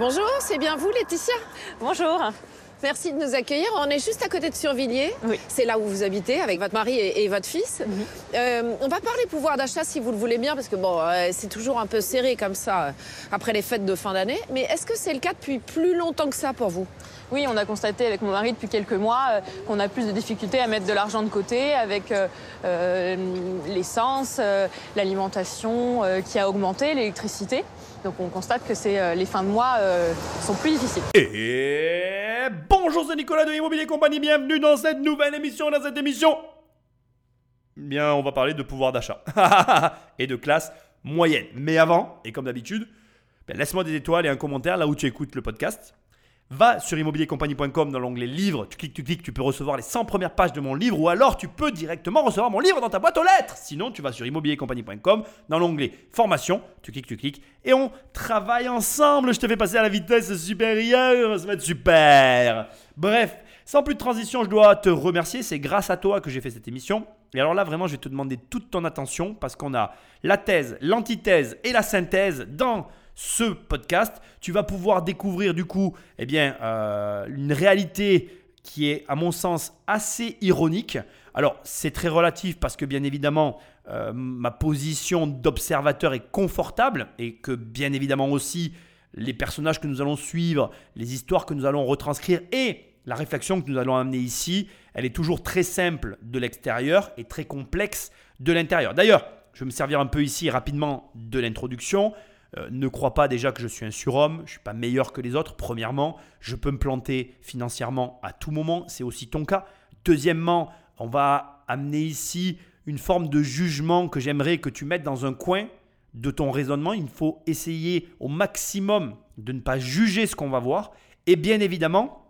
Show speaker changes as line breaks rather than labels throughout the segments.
Bonjour, c'est bien vous Laetitia
Bonjour.
Merci de nous accueillir. On est juste à côté de Survilliers.
Oui.
C'est là où vous habitez avec votre mari et, et votre fils. Euh, on va parler pouvoir d'achat si vous le voulez bien, parce que bon, euh, c'est toujours un peu serré comme ça euh, après les fêtes de fin d'année. Mais est-ce que c'est le cas depuis plus longtemps que ça pour vous?
Oui, on a constaté avec mon mari depuis quelques mois euh, qu'on a plus de difficultés à mettre de l'argent de côté avec euh, euh, l'essence, l'alimentation qui a augmenté, l'électricité. Donc on constate que c'est euh, les fins de mois euh, sont plus difficiles.
Et bonjour, c'est Nicolas de Immobilier Compagnie, bienvenue dans cette nouvelle émission. Dans cette émission, bien, on va parler de pouvoir d'achat et de classe moyenne. Mais avant, et comme d'habitude, ben, laisse-moi des étoiles et un commentaire là où tu écoutes le podcast. Va sur immobiliercompagnie.com dans l'onglet livre, tu cliques, tu cliques, tu peux recevoir les 100 premières pages de mon livre ou alors tu peux directement recevoir mon livre dans ta boîte aux lettres. Sinon, tu vas sur immobiliercompagnie.com dans l'onglet formation, tu cliques, tu cliques et on travaille ensemble. Je te fais passer à la vitesse supérieure, ça va être super. Bref, sans plus de transition, je dois te remercier, c'est grâce à toi que j'ai fait cette émission. Et alors là, vraiment, je vais te demander toute ton attention parce qu'on a la thèse, l'antithèse et la synthèse dans ce podcast, tu vas pouvoir découvrir du coup eh bien, euh, une réalité qui est à mon sens assez ironique. Alors c'est très relatif parce que bien évidemment euh, ma position d'observateur est confortable et que bien évidemment aussi les personnages que nous allons suivre, les histoires que nous allons retranscrire et la réflexion que nous allons amener ici, elle est toujours très simple de l'extérieur et très complexe de l'intérieur. D'ailleurs, je vais me servir un peu ici rapidement de l'introduction. Euh, ne crois pas déjà que je suis un surhomme, je ne suis pas meilleur que les autres. Premièrement, je peux me planter financièrement à tout moment, c'est aussi ton cas. Deuxièmement, on va amener ici une forme de jugement que j'aimerais que tu mettes dans un coin de ton raisonnement. Il faut essayer au maximum de ne pas juger ce qu'on va voir. Et bien évidemment,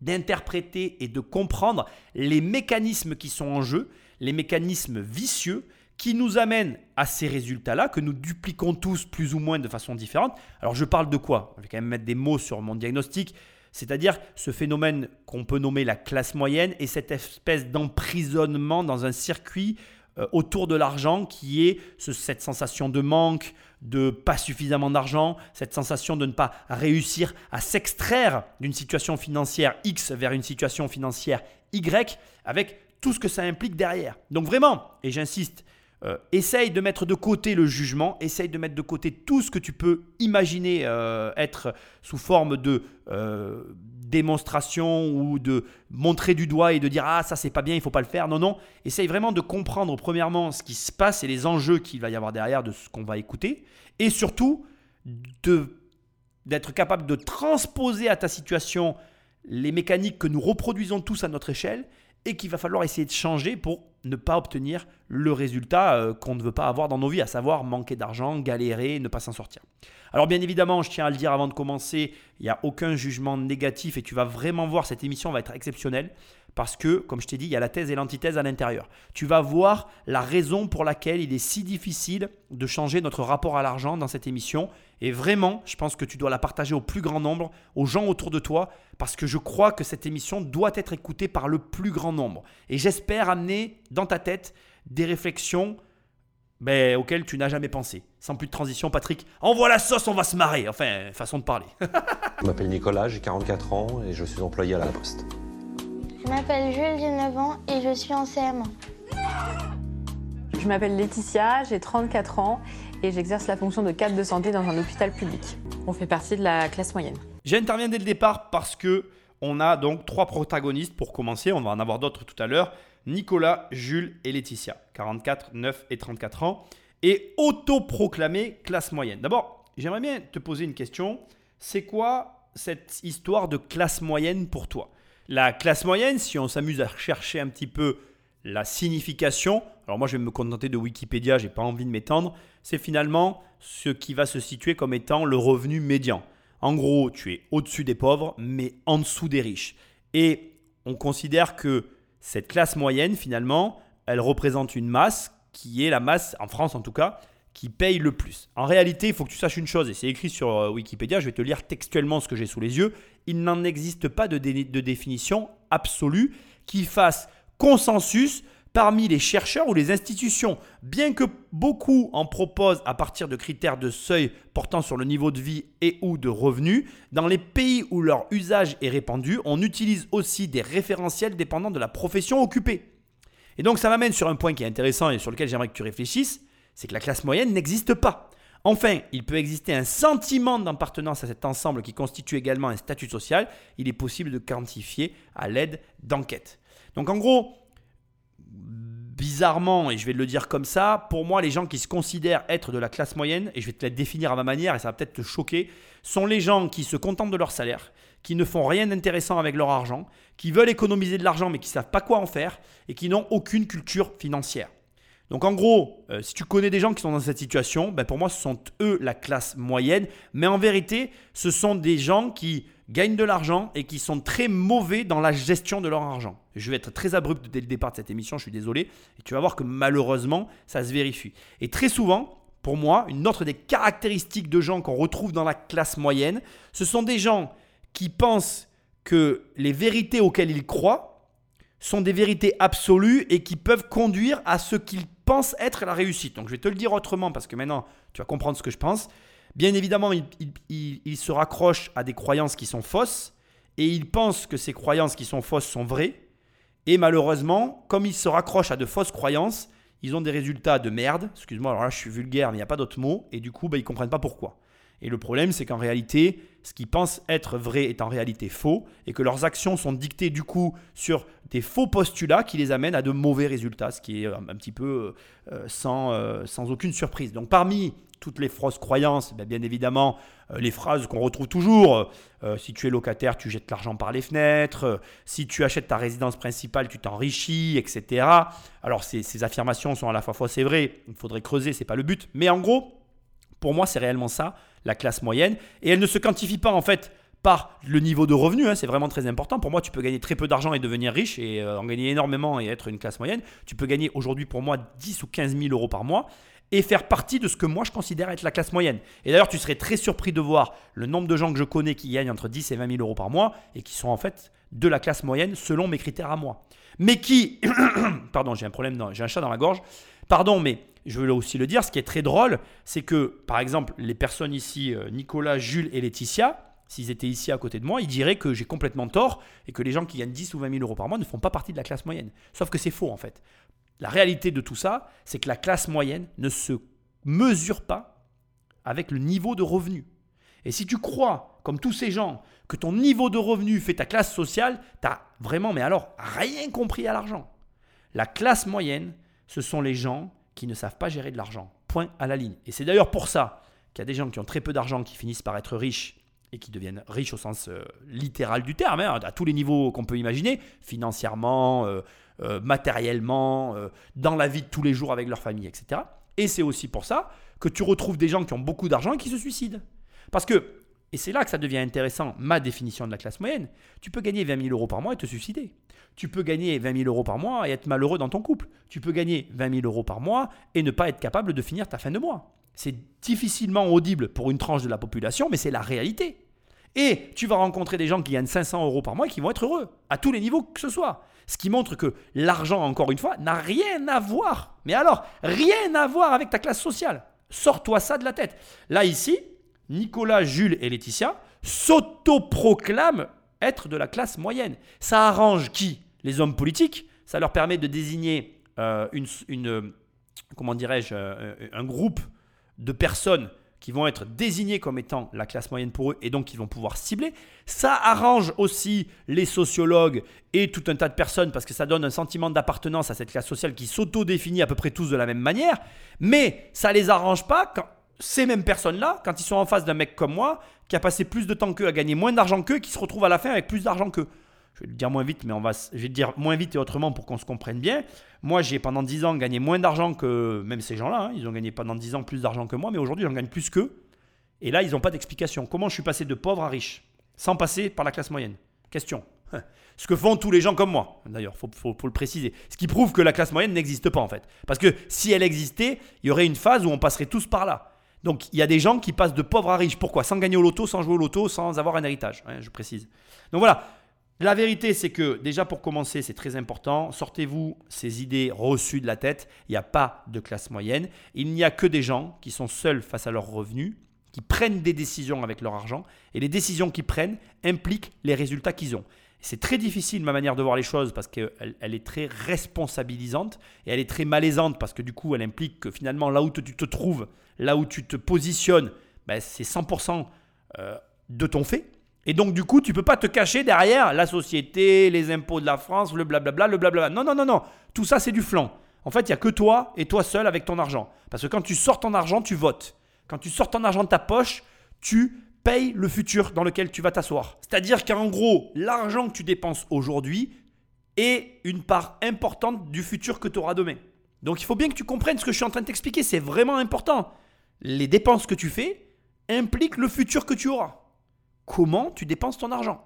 d'interpréter et de comprendre les mécanismes qui sont en jeu, les mécanismes vicieux qui nous amènent à ces résultats-là, que nous dupliquons tous plus ou moins de façon différente. Alors je parle de quoi? Je vais quand même mettre des mots sur mon diagnostic, c'est-à-dire ce phénomène qu'on peut nommer la classe moyenne et cette espèce d'emprisonnement dans un circuit euh, autour de l'argent qui est ce- cette sensation de manque, de pas suffisamment d'argent, cette sensation de ne pas réussir à s'extraire d'une situation financière X vers une situation financière Y avec tout ce que ça implique derrière. Donc vraiment, et j'insiste, euh, essaye de mettre de côté le jugement, essaye de mettre de côté tout ce que tu peux imaginer euh, être sous forme de euh, démonstration ou de montrer du doigt et de dire ah ça c'est pas bien, il faut pas le faire. Non non, essaye vraiment de comprendre premièrement ce qui se passe et les enjeux qu'il va y avoir derrière de ce qu'on va écouter et surtout d'être capable de transposer à ta situation les mécaniques que nous reproduisons tous à notre échelle et qu'il va falloir essayer de changer pour ne pas obtenir le résultat euh, qu'on ne veut pas avoir dans nos vies, à savoir manquer d'argent, galérer, ne pas s'en sortir. Alors bien évidemment, je tiens à le dire avant de commencer, il n'y a aucun jugement négatif et tu vas vraiment voir, cette émission va être exceptionnelle parce que, comme je t'ai dit, il y a la thèse et l'antithèse à l'intérieur. Tu vas voir la raison pour laquelle il est si difficile de changer notre rapport à l'argent dans cette émission. Et vraiment, je pense que tu dois la partager au plus grand nombre, aux gens autour de toi, parce que je crois que cette émission doit être écoutée par le plus grand nombre. Et j'espère amener dans ta tête des réflexions ben, auxquelles tu n'as jamais pensé. Sans plus de transition, Patrick, envoie la sauce, on va se marrer. Enfin, façon de parler.
Je m'appelle Nicolas, j'ai 44 ans et je suis employé à la Poste.
Je m'appelle Jules, j'ai 9 ans et je suis en CM1.
Je m'appelle Laetitia, j'ai 34 ans et j'exerce la fonction de cadre de santé dans un hôpital public. On fait partie de la classe moyenne.
J'interviens dès le départ parce que on a donc trois protagonistes pour commencer. On va en avoir d'autres tout à l'heure. Nicolas, Jules et Laetitia, 44, 9 et 34 ans, et autoproclamés classe moyenne. D'abord, j'aimerais bien te poser une question. C'est quoi cette histoire de classe moyenne pour toi? La classe moyenne, si on s'amuse à chercher un petit peu la signification, alors moi je vais me contenter de Wikipédia, j'ai pas envie de m'étendre, c'est finalement ce qui va se situer comme étant le revenu médian. En gros, tu es au-dessus des pauvres, mais en dessous des riches. Et on considère que cette classe moyenne, finalement, elle représente une masse qui est la masse, en France en tout cas, qui paye le plus. En réalité, il faut que tu saches une chose, et c'est écrit sur euh, Wikipédia, je vais te lire textuellement ce que j'ai sous les yeux, il n'en existe pas de, de définition absolue qui fasse consensus parmi les chercheurs ou les institutions. Bien que beaucoup en proposent à partir de critères de seuil portant sur le niveau de vie et ou de revenus, dans les pays où leur usage est répandu, on utilise aussi des référentiels dépendant de la profession occupée. Et donc ça m'amène sur un point qui est intéressant et sur lequel j'aimerais que tu réfléchisses, c'est que la classe moyenne n'existe pas. Enfin, il peut exister un sentiment d'appartenance à cet ensemble qui constitue également un statut social. Il est possible de quantifier à l'aide d'enquêtes. Donc en gros, bizarrement, et je vais le dire comme ça, pour moi, les gens qui se considèrent être de la classe moyenne, et je vais te la définir à ma manière, et ça va peut-être te choquer, sont les gens qui se contentent de leur salaire, qui ne font rien d'intéressant avec leur argent, qui veulent économiser de l'argent mais qui ne savent pas quoi en faire, et qui n'ont aucune culture financière. Donc en gros, euh, si tu connais des gens qui sont dans cette situation, ben pour moi ce sont eux la classe moyenne, mais en vérité ce sont des gens qui gagnent de l'argent et qui sont très mauvais dans la gestion de leur argent. Je vais être très abrupt dès le départ de cette émission, je suis désolé, et tu vas voir que malheureusement ça se vérifie. Et très souvent, pour moi, une autre des caractéristiques de gens qu'on retrouve dans la classe moyenne, ce sont des gens qui pensent que les vérités auxquelles ils croient sont des vérités absolues et qui peuvent conduire à ce qu'ils pense être la réussite. Donc je vais te le dire autrement parce que maintenant tu vas comprendre ce que je pense. Bien évidemment, il, se raccroche à des croyances qui sont fausses et il pense que ces croyances qui sont fausses sont vraies. Et malheureusement, comme ils se raccrochent à de fausses croyances, ils ont des résultats de merde. Excuse-moi, alors là je suis vulgaire, mais il n'y a pas d'autre mot. Et du coup, ben, ils ne comprennent pas pourquoi. Et le problème, c'est qu'en réalité, ce qu'ils pensent être vrai est en réalité faux, et que leurs actions sont dictées du coup sur des faux postulats qui les amènent à de mauvais résultats, ce qui est euh, un petit peu euh, sans, euh, sans aucune surprise. Donc parmi toutes les fausses croyances, ben, bien évidemment, les phrases qu'on retrouve toujours, si tu es locataire, tu jettes l'argent par les fenêtres, si tu achètes ta résidence principale, tu t'enrichis, etc. Alors ces, ces affirmations sont à la fois fausses et vraies, il faudrait creuser, c'est pas le but, mais en gros, pour moi, c'est réellement ça, la classe moyenne. Et elle ne se quantifie pas en fait par le niveau de revenu, hein, c'est vraiment très important. Pour moi, tu peux gagner très peu d'argent et devenir riche et euh, en gagner énormément et être une classe moyenne. Tu peux gagner aujourd'hui pour moi 10 ou 15 000 euros par mois et faire partie de ce que moi je considère être la classe moyenne. Et d'ailleurs, tu serais très surpris de voir le nombre de gens que je connais qui gagnent entre 10 et 20 000 euros par mois et qui sont en fait de la classe moyenne selon mes critères à moi. Mais qui, pardon, j'ai un problème, j'ai un chat dans la gorge. Pardon, mais je veux aussi le dire, ce qui est très drôle, c'est que, par exemple, les personnes ici, euh, Nicolas, Jules et Laetitia, s'ils étaient ici à côté de moi, ils diraient que j'ai complètement tort et que les gens qui gagnent 10 ou 20 000 euros par mois ne font pas partie de la classe moyenne. Sauf que c'est faux en fait. La réalité de tout ça, c'est que la classe moyenne ne se mesure pas avec le niveau de revenu. Et si tu crois, comme tous ces gens, que ton niveau de revenu fait ta classe sociale, tu n'as vraiment, mais alors, rien compris à l'argent. La classe moyenne, ce sont les gens qui ne savent pas gérer de l'argent. Point à la ligne. Et c'est d'ailleurs pour ça qu'il y a des gens qui ont très peu d'argent qui finissent par être riches et qui deviennent riches au sens euh, littéral du terme, hein, à tous les niveaux qu'on peut imaginer, financièrement, euh, euh, matériellement, dans la vie de tous les jours avec leur famille, etc. Et c'est aussi pour ça que tu retrouves des gens qui ont beaucoup d'argent et qui se suicident. Parce que, et c'est là que ça devient intéressant, ma définition de la classe moyenne, tu peux gagner 20 000 euros par mois et te suicider. Tu peux gagner 20 000 euros par mois et être malheureux dans ton couple. Tu peux gagner 20 000 euros par mois et ne pas être capable de finir ta fin de mois. C'est difficilement audible pour une tranche de la population, mais c'est la réalité. Et tu vas rencontrer des gens qui gagnent 500 euros par mois et qui vont être heureux, à tous les niveaux que ce soit. Ce qui montre que l'argent, encore une fois, n'a rien à voir. Mais alors, rien à voir avec ta classe sociale. Sors-toi ça de la tête. Là, ici, Nicolas, Jules et Laetitia s'autoproclament être de la classe moyenne. Ça arrange qui? Les hommes politiques. Ça leur permet de désigner euh, une, comment dirais-je, euh, un groupe de personnes qui vont être désignées comme étant la classe moyenne pour eux et donc qui vont pouvoir cibler. Ça arrange aussi les sociologues et tout un tas de personnes parce que ça donne un sentiment d'appartenance à cette classe sociale qui s'auto-définit à peu près tous de la même manière. Mais ça les arrange pas quand ces mêmes personnes-là, quand ils sont en face d'un mec comme moi, qui a passé plus de temps qu'eux à gagner moins d'argent qu'eux, qui se retrouve à la fin avec plus d'argent qu'eux. Je vais le dire moins vite, mais on va, je vais le dire moins vite et autrement pour qu'on se comprenne bien. Moi, j'ai pendant 10 ans gagné moins d'argent que même ces gens-là. Hein. ils ont gagné pendant 10 ans plus d'argent que moi, mais aujourd'hui, j'en gagne plus qu'eux. Et là, ils n'ont pas d'explication. Comment je suis passé de pauvre à riche sans passer par la classe moyenne? Question. Ce que font tous les gens comme moi, d'ailleurs, il faut, le préciser. Ce qui prouve que la classe moyenne n'existe pas en fait. Parce que si elle existait, il y aurait une phase où on passerait tous par là. Donc il y a des gens qui passent de pauvres à riches. Pourquoi? Sans gagner au loto, sans jouer au loto, sans avoir un héritage, je précise. Donc voilà, La vérité, c'est que déjà pour commencer, c'est très important. Sortez-vous ces idées reçues de la tête. Il n'y a pas de classe moyenne. Il n'y a que des gens qui sont seuls face à leurs revenus, qui prennent des décisions avec leur argent. Et les décisions qu'ils prennent impliquent les résultats qu'ils ont. C'est très difficile ma manière de voir les choses parce qu'elle elle est très responsabilisante et elle est très malaisante parce que du coup elle implique que finalement là où tu te trouves, là où tu te positionnes, ben, c'est 100% euh, de ton fait. Et donc du coup tu peux pas te cacher derrière la société, les impôts de la France, le blablabla, le blablabla. Non, non, non, non. Tout ça c'est du flanc. En fait il n'y a que toi et toi seul avec ton argent. Parce que quand tu sors ton argent, tu votes. Quand tu sors ton argent de ta poche, tu paye le futur dans lequel tu vas t'asseoir. C'est-à-dire qu'en gros, l'argent que tu dépenses aujourd'hui est une part importante du futur que tu auras demain. Donc il faut bien que tu comprennes ce que je suis en train de t'expliquer, c'est vraiment important. Les dépenses que tu fais impliquent le futur que tu auras. Comment tu dépenses ton argent?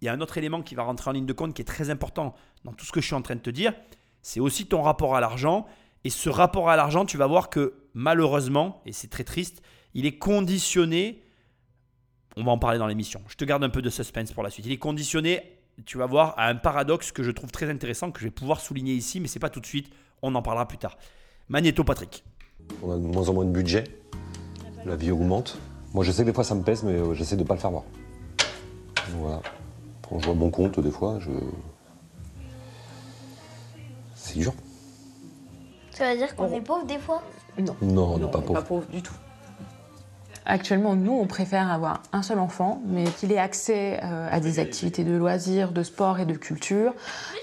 Il y a un autre élément qui va rentrer en ligne de compte qui est très important dans tout ce que je suis en train de te dire, c'est aussi ton rapport à l'argent. Et ce rapport à l'argent, tu vas voir que malheureusement, et c'est très triste, il est conditionné on va en parler dans l'émission. Je te garde un peu de suspense pour la suite. Il est conditionné, tu vas voir, à un paradoxe que je trouve très intéressant, que je vais pouvoir souligner ici, mais c'est pas tout de suite. On en parlera plus tard. Magnéto Patrick.
On a de moins en moins de budget. La vie augmente. Moi, je sais que des fois ça me pèse, mais euh, j'essaie de ne pas le faire voir. Voilà. Quand je vois mon compte, des fois, je. C'est dur.
Ça veut dire qu'on est pauvre des fois?
Non.
Non, on n'est pas
Pas
pauvre.
pauvre du tout. Actuellement, nous, on préfère avoir un seul enfant, mais qu'il ait accès euh, à des activités de loisirs, de sport et de culture.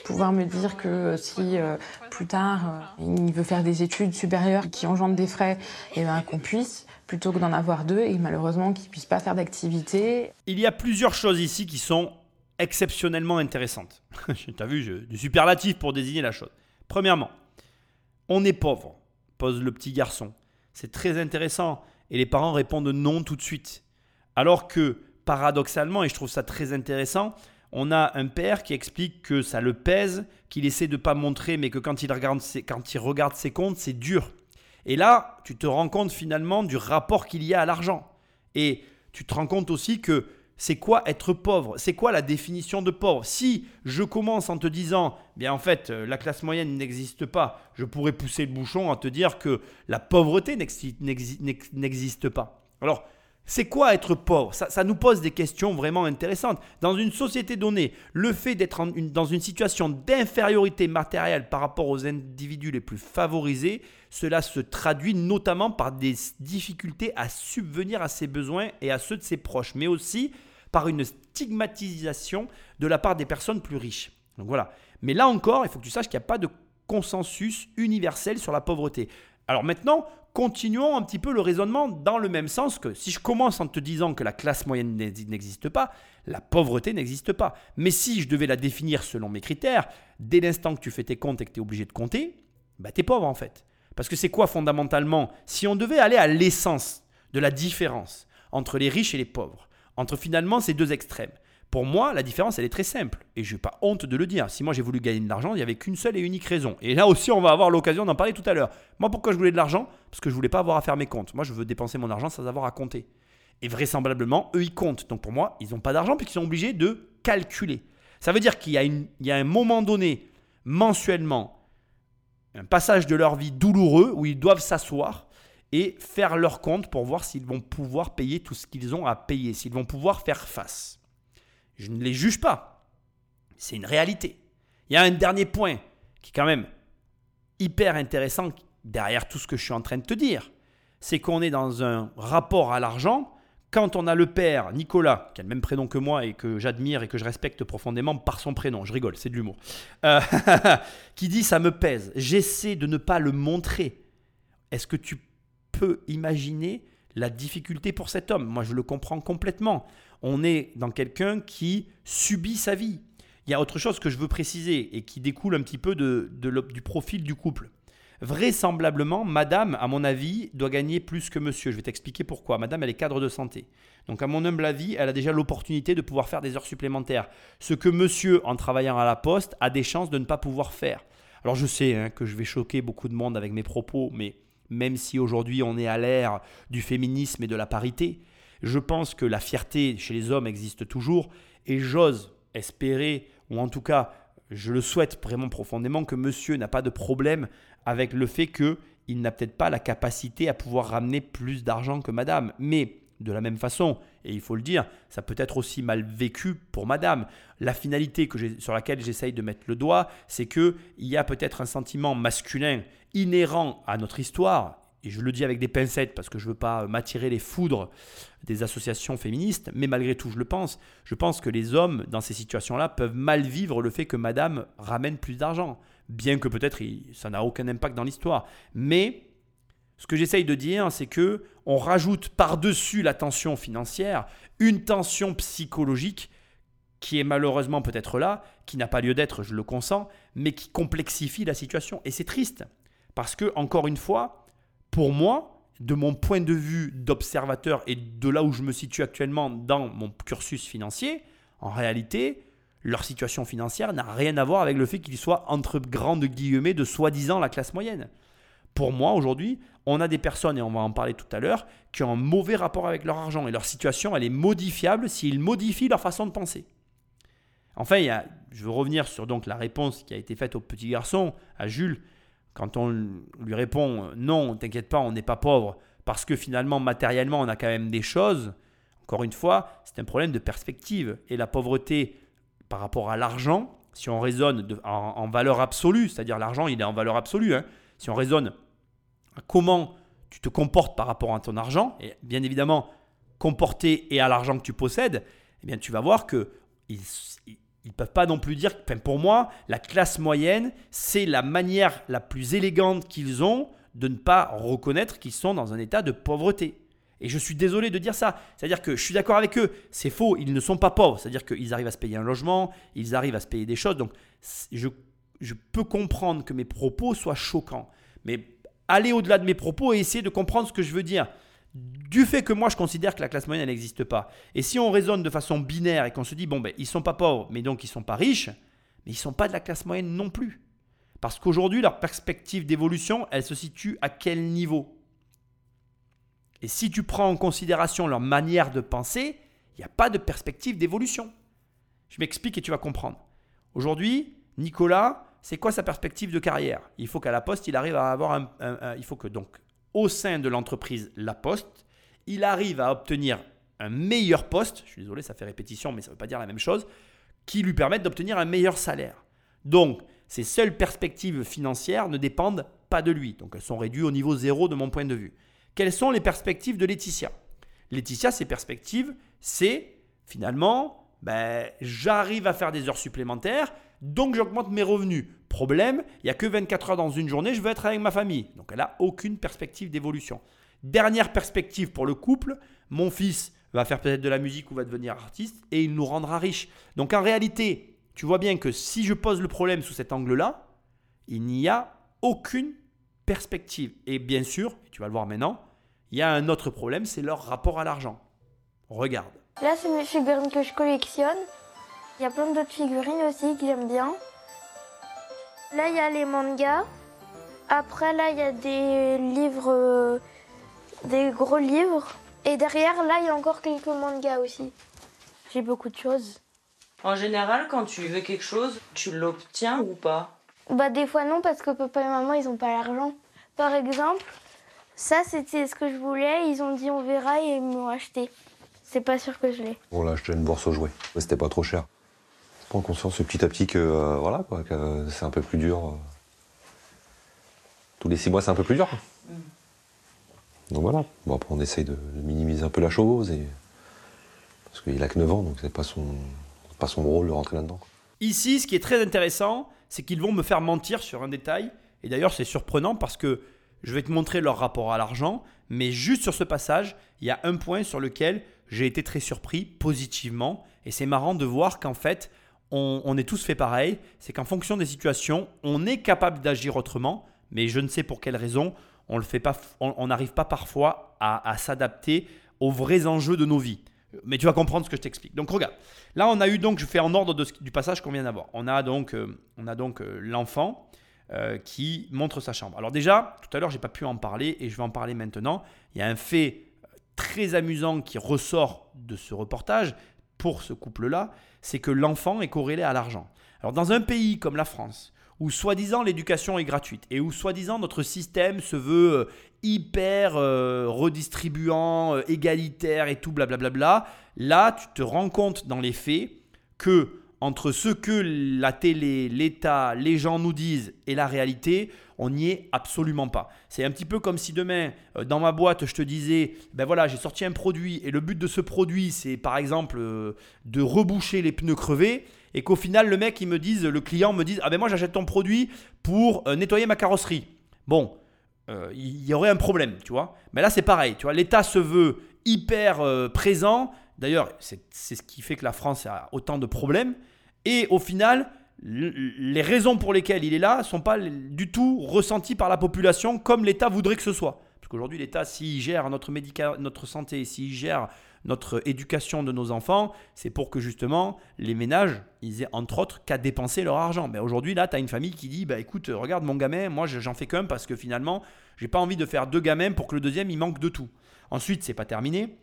Pouvoir me dire que euh, si euh, plus tard euh, il veut faire des études supérieures qui engendrent des frais, et ben, qu'on puisse, plutôt que d'en avoir deux et malheureusement qu'il puisse pas faire d'activité.
Il y a plusieurs choses ici qui sont exceptionnellement intéressantes. tu as vu, je, du superlatif pour désigner la chose. Premièrement, on est pauvre, pose le petit garçon. C'est très intéressant. Et les parents répondent non tout de suite. Alors que, paradoxalement, et je trouve ça très intéressant, on a un père qui explique que ça le pèse, qu'il essaie de pas montrer, mais que quand il regarde ses, quand il regarde ses comptes, c'est dur. Et là, tu te rends compte finalement du rapport qu'il y a à l'argent. Et tu te rends compte aussi que c'est quoi être pauvre? C'est quoi la définition de pauvre? Si je commence en te disant, bien en fait, euh, la classe moyenne n'existe pas, je pourrais pousser le bouchon à te dire que la pauvreté n'exi- n'exi- n'ex- n'existe pas. Alors, c'est quoi être pauvre? Ça, ça nous pose des questions vraiment intéressantes. Dans une société donnée, le fait d'être dans une situation d'infériorité matérielle par rapport aux individus les plus favorisés, cela se traduit notamment par des difficultés à subvenir à ses besoins et à ceux de ses proches, mais aussi par une stigmatisation de la part des personnes plus riches. Donc voilà. Mais là encore, il faut que tu saches qu'il n'y a pas de consensus universel sur la pauvreté. Alors maintenant, continuons un petit peu le raisonnement dans le même sens que si je commence en te disant que la classe moyenne n'ex- n'existe pas, la pauvreté n'existe pas. Mais si je devais la définir selon mes critères, dès l'instant que tu fais tes comptes et que tu es obligé de compter, bah tu es pauvre en fait. Parce que c'est quoi fondamentalement? Si on devait aller à l'essence de la différence entre les riches et les pauvres, entre finalement ces deux extrêmes, pour moi, la différence, elle est très simple. Et je n'ai pas honte de le dire. Si moi j'ai voulu gagner de l'argent, il n'y avait qu'une seule et unique raison. Et là aussi, on va avoir l'occasion d'en parler tout à l'heure. Moi, pourquoi je voulais de l'argent? Parce que je voulais pas avoir à faire mes comptes. Moi, je veux dépenser mon argent sans avoir à compter. Et vraisemblablement, eux, ils comptent. Donc pour moi, ils n'ont pas d'argent puisqu'ils sont obligés de calculer. Ça veut dire qu'il y, y a un moment donné, mensuellement, un passage de leur vie douloureux où ils doivent s'asseoir et faire leur compte pour voir s'ils vont pouvoir payer tout ce qu'ils ont à payer, s'ils vont pouvoir faire face. Je ne les juge pas. C'est une réalité. Il y a un dernier point qui est quand même hyper intéressant derrière tout ce que je suis en train de te dire. C'est qu'on est dans un rapport à l'argent. Quand on a le père Nicolas, qui a le même prénom que moi et que j'admire et que je respecte profondément par son prénom, je rigole, c'est de l'humour, euh, qui dit ça me pèse, j'essaie de ne pas le montrer. Est-ce que tu imaginer la difficulté pour cet homme Moi, je le comprends complètement. On est dans quelqu'un qui subit sa vie. Il y a autre chose que je veux préciser et qui découle un petit peu de, du profil du couple. Vraisemblablement, madame, à mon avis, doit gagner plus que monsieur. Je vais t'expliquer pourquoi. Madame, elle est cadre de santé. Donc, à mon humble avis, elle a déjà l'opportunité de pouvoir faire des heures supplémentaires. Ce que monsieur, en travaillant à la poste, a des chances de ne pas pouvoir faire. Alors, je sais hein, que je vais choquer beaucoup de monde avec mes propos, mais même si aujourd'hui on est à l'ère du féminisme et de la parité, je pense que la fierté chez les hommes existe toujours et j'ose espérer, ou en tout cas, je le souhaite vraiment profondément, que monsieur n'a pas de problème avec le fait qu'il n'a peut-être pas la capacité à pouvoir ramener plus d'argent que madame. Mais de la même façon, et il faut le dire, ça peut être aussi mal vécu pour madame. La finalité que sur laquelle j'essaye de mettre le doigt, c'est qu'il y a peut-être un sentiment masculin inhérent à notre histoire, et je le dis avec des pincettes parce que je ne veux pas m'attirer les foudres des associations féministes, mais malgré tout, je le pense. Je pense que les hommes, dans ces situations-là, peuvent mal vivre le fait que madame ramène plus d'argent, bien que peut-être ça n'a aucun impact dans l'histoire. Mais ce que j'essaye de dire, c'est que on rajoute par-dessus la tension financière une tension psychologique qui est malheureusement peut-être là, qui n'a pas lieu d'être, je le consens, mais qui complexifie la situation. Et c'est triste, parce que, encore une fois, pour moi, de mon point de vue d'observateur et de là où je me situe actuellement dans mon cursus financier, en réalité, leur situation financière n'a rien à voir avec le fait qu'ils soient entre grandes guillemets de soi-disant la classe moyenne. Pour moi, aujourd'hui, on a des personnes, et on va en parler tout à l'heure, qui ont un mauvais rapport avec leur argent et leur situation, elle est modifiable s'ils modifient leur façon de penser. Enfin, je veux revenir sur donc la réponse qui a été faite au petit garçon, à Jules, quand on lui répond non, t'inquiète pas, on n'est pas pauvre, parce que finalement, matériellement, on a quand même des choses, encore une fois, c'est un problème de perspective. Et la pauvreté par rapport à l'argent, si on raisonne en, valeur absolue, c'est-à-dire l'argent, il est en valeur absolue, hein. si on raisonne à comment tu te comportes par rapport à ton argent, et bien évidemment, comporter et à l'argent que tu possèdes, eh bien, tu vas voir que ils peuvent pas non plus dire, enfin pour moi, la classe moyenne, c'est la manière la plus élégante qu'ils ont de ne pas reconnaître qu'ils sont dans un état de pauvreté. Et je suis désolé de dire ça. C'est-à-dire que je suis d'accord avec eux, c'est faux, ils ne sont pas pauvres. C'est-à-dire qu'ils arrivent à se payer un logement, ils arrivent à se payer des choses. Donc je, je peux comprendre que mes propos soient choquants. Mais aller au-delà de mes propos et essayer de comprendre ce que je veux dire du fait que moi je considère que la classe moyenne n'existe pas. Et si on raisonne de façon binaire et qu'on se dit bon ben ils sont pas pauvres mais donc ils sont pas riches, mais ils sont pas de la classe moyenne non plus. Parce qu'aujourd'hui leur perspective d'évolution, elle se situe à quel niveau? Et si tu prends en considération leur manière de penser, il n'y a pas de perspective d'évolution. Je m'explique et tu vas comprendre. Aujourd'hui, Nicolas, c'est quoi sa perspective de carrière? Il faut qu'à la poste, il arrive à avoir un, il faut que donc au sein de l'entreprise La Poste, il arrive à obtenir un meilleur poste, je suis désolé, ça fait répétition, mais ça ne veut pas dire la même chose, qui lui permettent d'obtenir un meilleur salaire. Donc, ses seules perspectives financières ne dépendent pas de lui. Donc, elles sont réduites au niveau zéro de mon point de vue. Quelles sont les perspectives de Laetitia? Laetitia, ses perspectives, c'est finalement, ben, j'arrive à faire des heures supplémentaires, donc j'augmente mes revenus. Problème, il n'y a que 24 heures dans une journée, je veux être avec ma famille. Donc elle n'a aucune perspective d'évolution. Dernière perspective pour le couple, mon fils va faire peut-être de la musique ou va devenir artiste et il nous rendra riches. Donc en réalité, tu vois bien que si je pose le problème sous cet angle-là, il n'y a aucune perspective. Et bien sûr, tu vas le voir maintenant, il y a un autre problème, c'est leur rapport à l'argent. Regarde.
Là, c'est mes figurines que je collectionne. Il y a plein d'autres figurines aussi que j'aime bien. Là, il y a les mangas. Après, là, il y a des livres, euh, des gros livres. Et derrière, là, il y a encore quelques mangas aussi. J'ai beaucoup de choses.
En général, quand tu veux quelque chose, tu l'obtiens ou pas?
Bah, des fois non, parce que papa et maman, ils ont pas l'argent. Par exemple, ça, c'était ce que je voulais. Ils ont dit on verra et ils m'ont acheté. C'est pas sûr que je l'ai.
On l'a acheté une bourse aux jouets. C'était pas trop cher prends conscience petit à petit que euh, voilà quoi, que c'est un peu plus dur. Euh. Tous les six mois, c'est un peu plus dur. Mm. Donc voilà. Bon après, on essaye de, minimiser un peu la chose et parce qu'il a que 9 ans, donc c'est pas son pas son rôle de rentrer là-dedans.
Ici, ce qui est très intéressant, c'est qu'ils vont me faire mentir sur un détail. Et d'ailleurs, c'est surprenant parce que je vais te montrer leur rapport à l'argent, mais juste sur ce passage, il y a un point sur lequel j'ai été très surpris positivement. Et c'est marrant de voir qu'en fait, on, est tous fait pareil. C'est qu'en fonction des situations, on est capable d'agir autrement, mais je ne sais pour quelle raison, on le fait pas, on n'arrive pas parfois à, s'adapter aux vrais enjeux de nos vies. Mais tu vas comprendre ce que je t'explique. Donc regarde, là on a eu donc, je fais en ordre du passage qu'on vient d'avoir. On a donc, euh, on a donc euh, l'enfant euh, qui montre sa chambre. Alors déjà, tout à l'heure j'ai pas pu en parler et je vais en parler maintenant. Il y a un fait très amusant qui ressort de ce reportage, pour ce couple-là, c'est que l'enfant est corrélé à l'argent. Alors dans un pays comme la France, où soi-disant l'éducation est gratuite et où soi-disant notre système se veut euh, hyper euh, redistribuant, euh, égalitaire et tout blablabla, là tu te rends compte dans les faits que entre ce que la télé, l'État, les gens nous disent et la réalité, on n'y est absolument pas. C'est un petit peu comme si demain, euh, dans ma boîte, je te disais, ben voilà, j'ai sorti un produit et le but de ce produit, c'est par exemple euh, de reboucher les pneus crevés et qu'au final, le mec, il me dise, le client me dise, ah ben moi, j'achète ton produit pour euh, nettoyer ma carrosserie. Bon, il y aurait un problème, tu vois. Mais là, c'est pareil, tu vois, l'État se veut hyper présent. D'ailleurs, c'est ce qui fait que la France a autant de problèmes. Et au final, les raisons pour lesquelles il est là ne sont pas du tout ressenties par la population comme l'État voudrait que ce soit. Parce qu'aujourd'hui, l'État, s'il gère notre, notre santé, s'il gère notre éducation de nos enfants, c'est pour que justement les ménages, ils aient entre autres qu'à dépenser leur argent. Mais aujourd'hui, là, tu as une famille qui dit, bah écoute, regarde mon gamin, moi j'en fais qu'un parce que finalement, j'ai pas envie de faire deux gamins pour que le deuxième, il manque de tout. Ensuite, c'est pas terminé.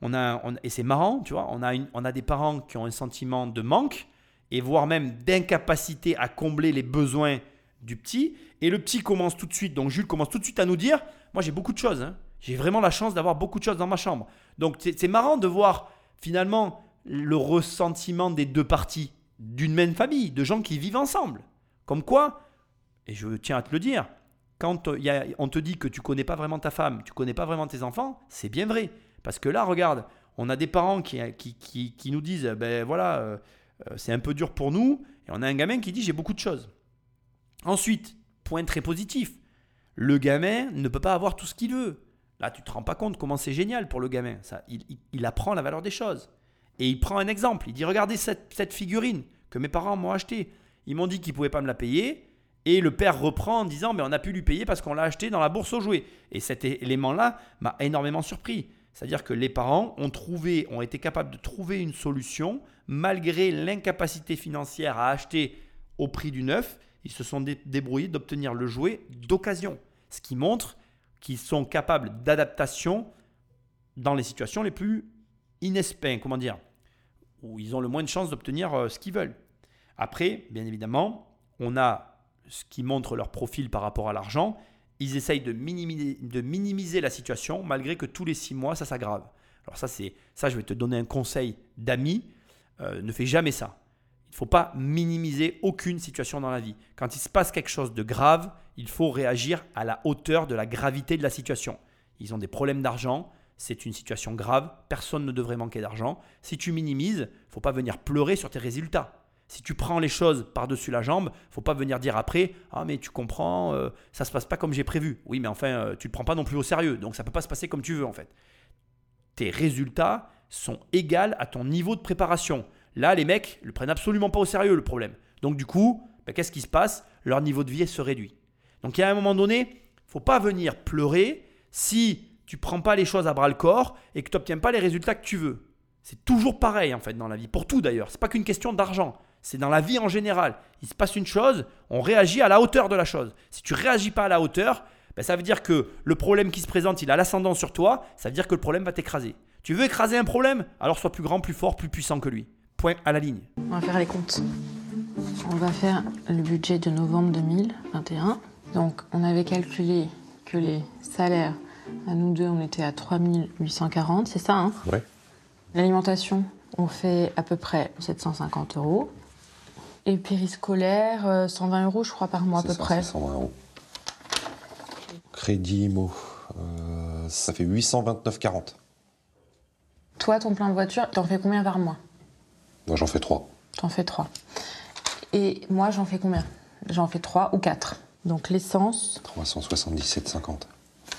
On a, et c'est marrant, tu vois, on a, on a des parents qui ont un sentiment de manque et voire même d'incapacité à combler les besoins du petit. Et le petit commence tout de suite, donc Jules commence tout de suite à nous dire, moi j'ai beaucoup de choses, hein. j'ai vraiment la chance d'avoir beaucoup de choses dans ma chambre. Donc c'est marrant de voir finalement le ressentiment des deux parties d'une même famille, de gens qui vivent ensemble. Comme quoi, et je tiens à te le dire, quand on te dit que tu connais pas vraiment ta femme, tu connais pas vraiment tes enfants, c'est bien vrai. Parce que là, regarde, on a des parents qui, qui, qui, nous disent, ben voilà, euh, euh, c'est un peu dur pour nous. Et on a un gamin qui dit j'ai beaucoup de choses. Ensuite, point très positif, le gamin ne peut pas avoir tout ce qu'il veut. Là, tu te rends pas compte comment c'est génial pour le gamin. Ça, il, apprend la valeur des choses. Et il prend un exemple. Il dit Regardez cette, figurine que mes parents m'ont achetée. Ils m'ont dit qu'ils pouvaient pas me la payer. Et le père reprend en disant Mais on a pu lui payer parce qu'on l'a acheté dans la bourse aux jouets. Et cet élément-là m'a énormément surpris. C'est-à-dire que les parents ont été capables de trouver une solution malgré l'incapacité financière à acheter au prix du neuf. Ils se sont débrouillés d'obtenir le jouet d'occasion, ce qui montre qu'ils sont capables d'adaptation dans les situations les plus inespérées, comment dire, où ils ont le moins de chances d'obtenir euh, ce qu'ils veulent. Après, bien évidemment, on a ce qui montre leur profil par rapport à l'argent ils essayent de minimiser, la situation malgré que tous les six mois, ça s'aggrave. Alors ça, c'est ça, je vais te donner un conseil d'ami. Euh, ne fais jamais ça. Il ne faut pas minimiser aucune situation dans la vie. Quand il se passe quelque chose de grave, il faut réagir à la hauteur de la gravité de la situation. Ils ont des problèmes d'argent, c'est une situation grave, personne ne devrait manquer d'argent. Si tu minimises, il faut pas venir pleurer sur tes résultats. Si tu prends les choses par-dessus la jambe, faut pas venir dire après ah mais tu comprends, ça euh, ça se passe pas comme j'ai prévu. Oui, mais enfin euh, tu le prends pas non plus au sérieux, donc ça peut pas se passer comme tu veux en fait. Tes résultats sont égaux à ton niveau de préparation. Là, les mecs le prennent absolument pas au sérieux le problème. Donc du coup, ben, qu'est-ce qui se passe? Leur niveau de vie se réduit. Donc il y a un moment donné, faut pas venir pleurer si tu prends pas les choses à bras le corps et que tu n'obtiens pas les résultats que tu veux. C'est toujours pareil en fait dans la vie, pour tout d'ailleurs. C'est pas qu'une question d'argent c'est dans la vie en général. Il se passe une chose, on réagit à la hauteur de la chose. Si tu réagis pas à la hauteur, ben, ça veut dire que le problème qui se présente, il a l'ascendant sur toi, ça veut dire que le problème va t'écraser. Tu veux écraser un problème? Alors sois plus grand, plus fort, plus puissant que lui. Point à la ligne.
On va faire les comptes. On va faire le budget de novembre 2021. Donc on avait calculé que les salaires, à nous deux, on était à 3840, c'est ça hein?
Ouais.
L'alimentation, on fait à peu près 750 euros. Et périscolaire, 120 euh, euros, je crois, par mois à peu près.
120 euros. Crédit IMO, euh, ça fait 829,40.
Toi, ton plein de voiture, t'en fais combien par mois?
Moi, j'en fais 3.
T'en fais 3. Et moi, j'en fais combien? J'en fais 3 ou 4. Donc l'essence.
377,50.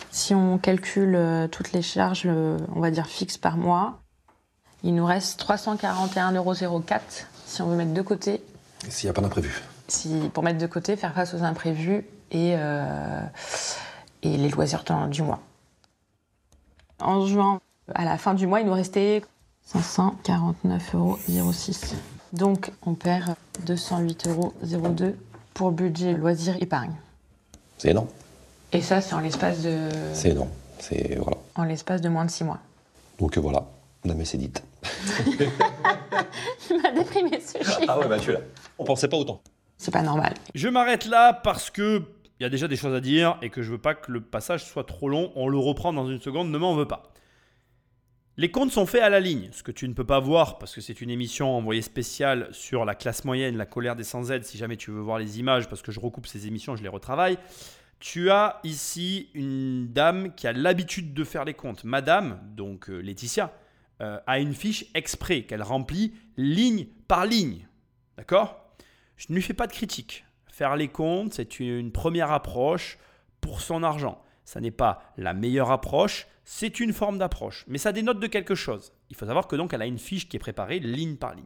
Si on calcule euh, toutes les charges, on va dire fixes par mois, il nous reste 341,04 euros si on veut mettre de côté
s'il n'y a pas d'imprévu.
Si, pour mettre de côté, faire face aux imprévus et, euh, et les loisirs du mois. En juin, à la fin du mois, il nous restait 549,06 euros. Donc, on perd 208,02 euros pour budget loisirs épargne.
C'est énorme.
Et ça, c'est en l'espace de.
C'est énorme. C'est voilà.
En l'espace de moins de six mois.
Donc voilà, la messe est dite.
Il m'a déprimé ce chiffre.
Ah ouais, bah tu es là. On pensait pas autant.
C'est pas normal.
Je m'arrête là parce que il y a déjà des choses à dire et que je veux pas que le passage soit trop long. On le reprend dans une seconde, ne m'en veux pas. Les comptes sont faits à la ligne, ce que tu ne peux pas voir parce que c'est une émission envoyée spéciale sur la classe moyenne, la colère des sans-aide, si jamais tu veux voir les images, parce que je recoupe ces émissions, je les retravaille. Tu as ici une dame qui a l'habitude de faire les comptes. Madame, donc euh, Laetitia, euh, a une fiche exprès qu'elle remplit ligne par ligne. D'accord? Je ne lui fais pas de critique. Faire les comptes, c'est une première approche pour son argent. Ça n'est pas la meilleure approche, c'est une forme d'approche. Mais ça dénote de quelque chose. Il faut savoir que donc elle a une fiche qui est préparée ligne par ligne.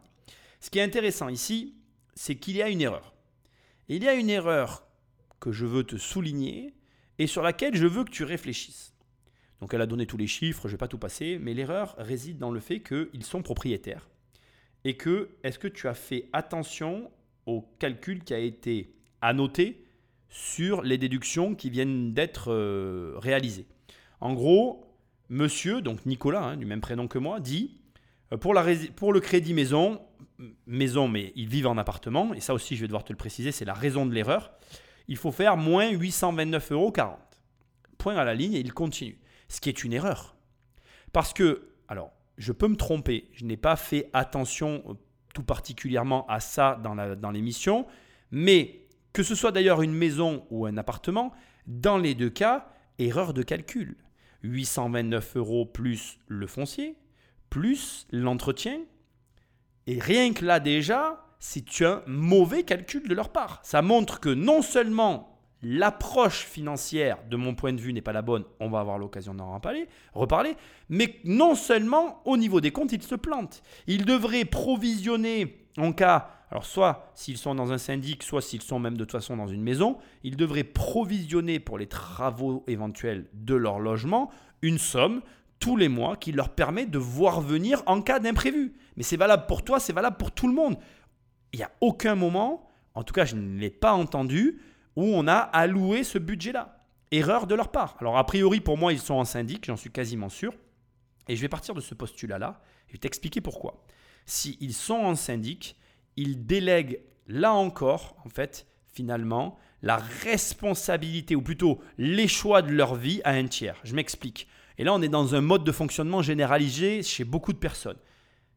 Ce qui est intéressant ici, c'est qu'il y a une erreur. Il y a une erreur que je veux te souligner et sur laquelle je veux que tu réfléchisses. Donc elle a donné tous les chiffres, je ne vais pas tout passer, mais l'erreur réside dans le fait qu'ils sont propriétaires. Et que, est-ce que tu as fait attention au calcul qui a été annoté sur les déductions qui viennent d'être euh, réalisées? En gros, monsieur, donc Nicolas, hein, du même prénom que moi, dit euh, pour, le crédit maison, maison mais ils vivent en appartement, et ça aussi je vais devoir te le préciser, c'est la raison de l'erreur, il faut faire moins 829,40 euros. Point à la ligne et il continue. Ce qui est une erreur. Parce que, alors, je peux me tromper, je n'ai pas fait attention euh, tout particulièrement à ça dans l'émission, mais que ce soit d'ailleurs une maison ou un appartement, dans les deux cas, erreur de calcul. 829 euros plus le foncier, plus l'entretien. Et rien que là déjà, c'est un mauvais calcul de leur part. Ça montre que non seulement l'approche financière, de mon point de vue, n'est pas la bonne, on va avoir l'occasion d'en reparler, mais non seulement au niveau des comptes, ils se plantent. Ils devraient provisionner en cas, alors soit s'ils sont dans un syndic, soit s'ils sont même de toute façon dans une maison, ils devraient provisionner pour les travaux éventuels de leur logement une somme tous les mois qui leur permet de voir venir en cas d'imprévu. Mais c'est valable pour toi, c'est valable pour tout le monde il n'y a aucun moment, en tout cas je ne l'ai pas entendu, où on a alloué ce budget-là. Erreur de leur part. Alors a priori pour moi ils sont en syndic, j'en suis quasiment sûr. Et je vais partir de ce postulat-là et t'expliquer pourquoi. S'ils sont en syndic, ils délèguent là encore, en fait, finalement, la responsabilité, ou plutôt les choix de leur vie à un tiers. Je m'explique. Et là, on est dans un mode de fonctionnement généralisé chez beaucoup de personnes.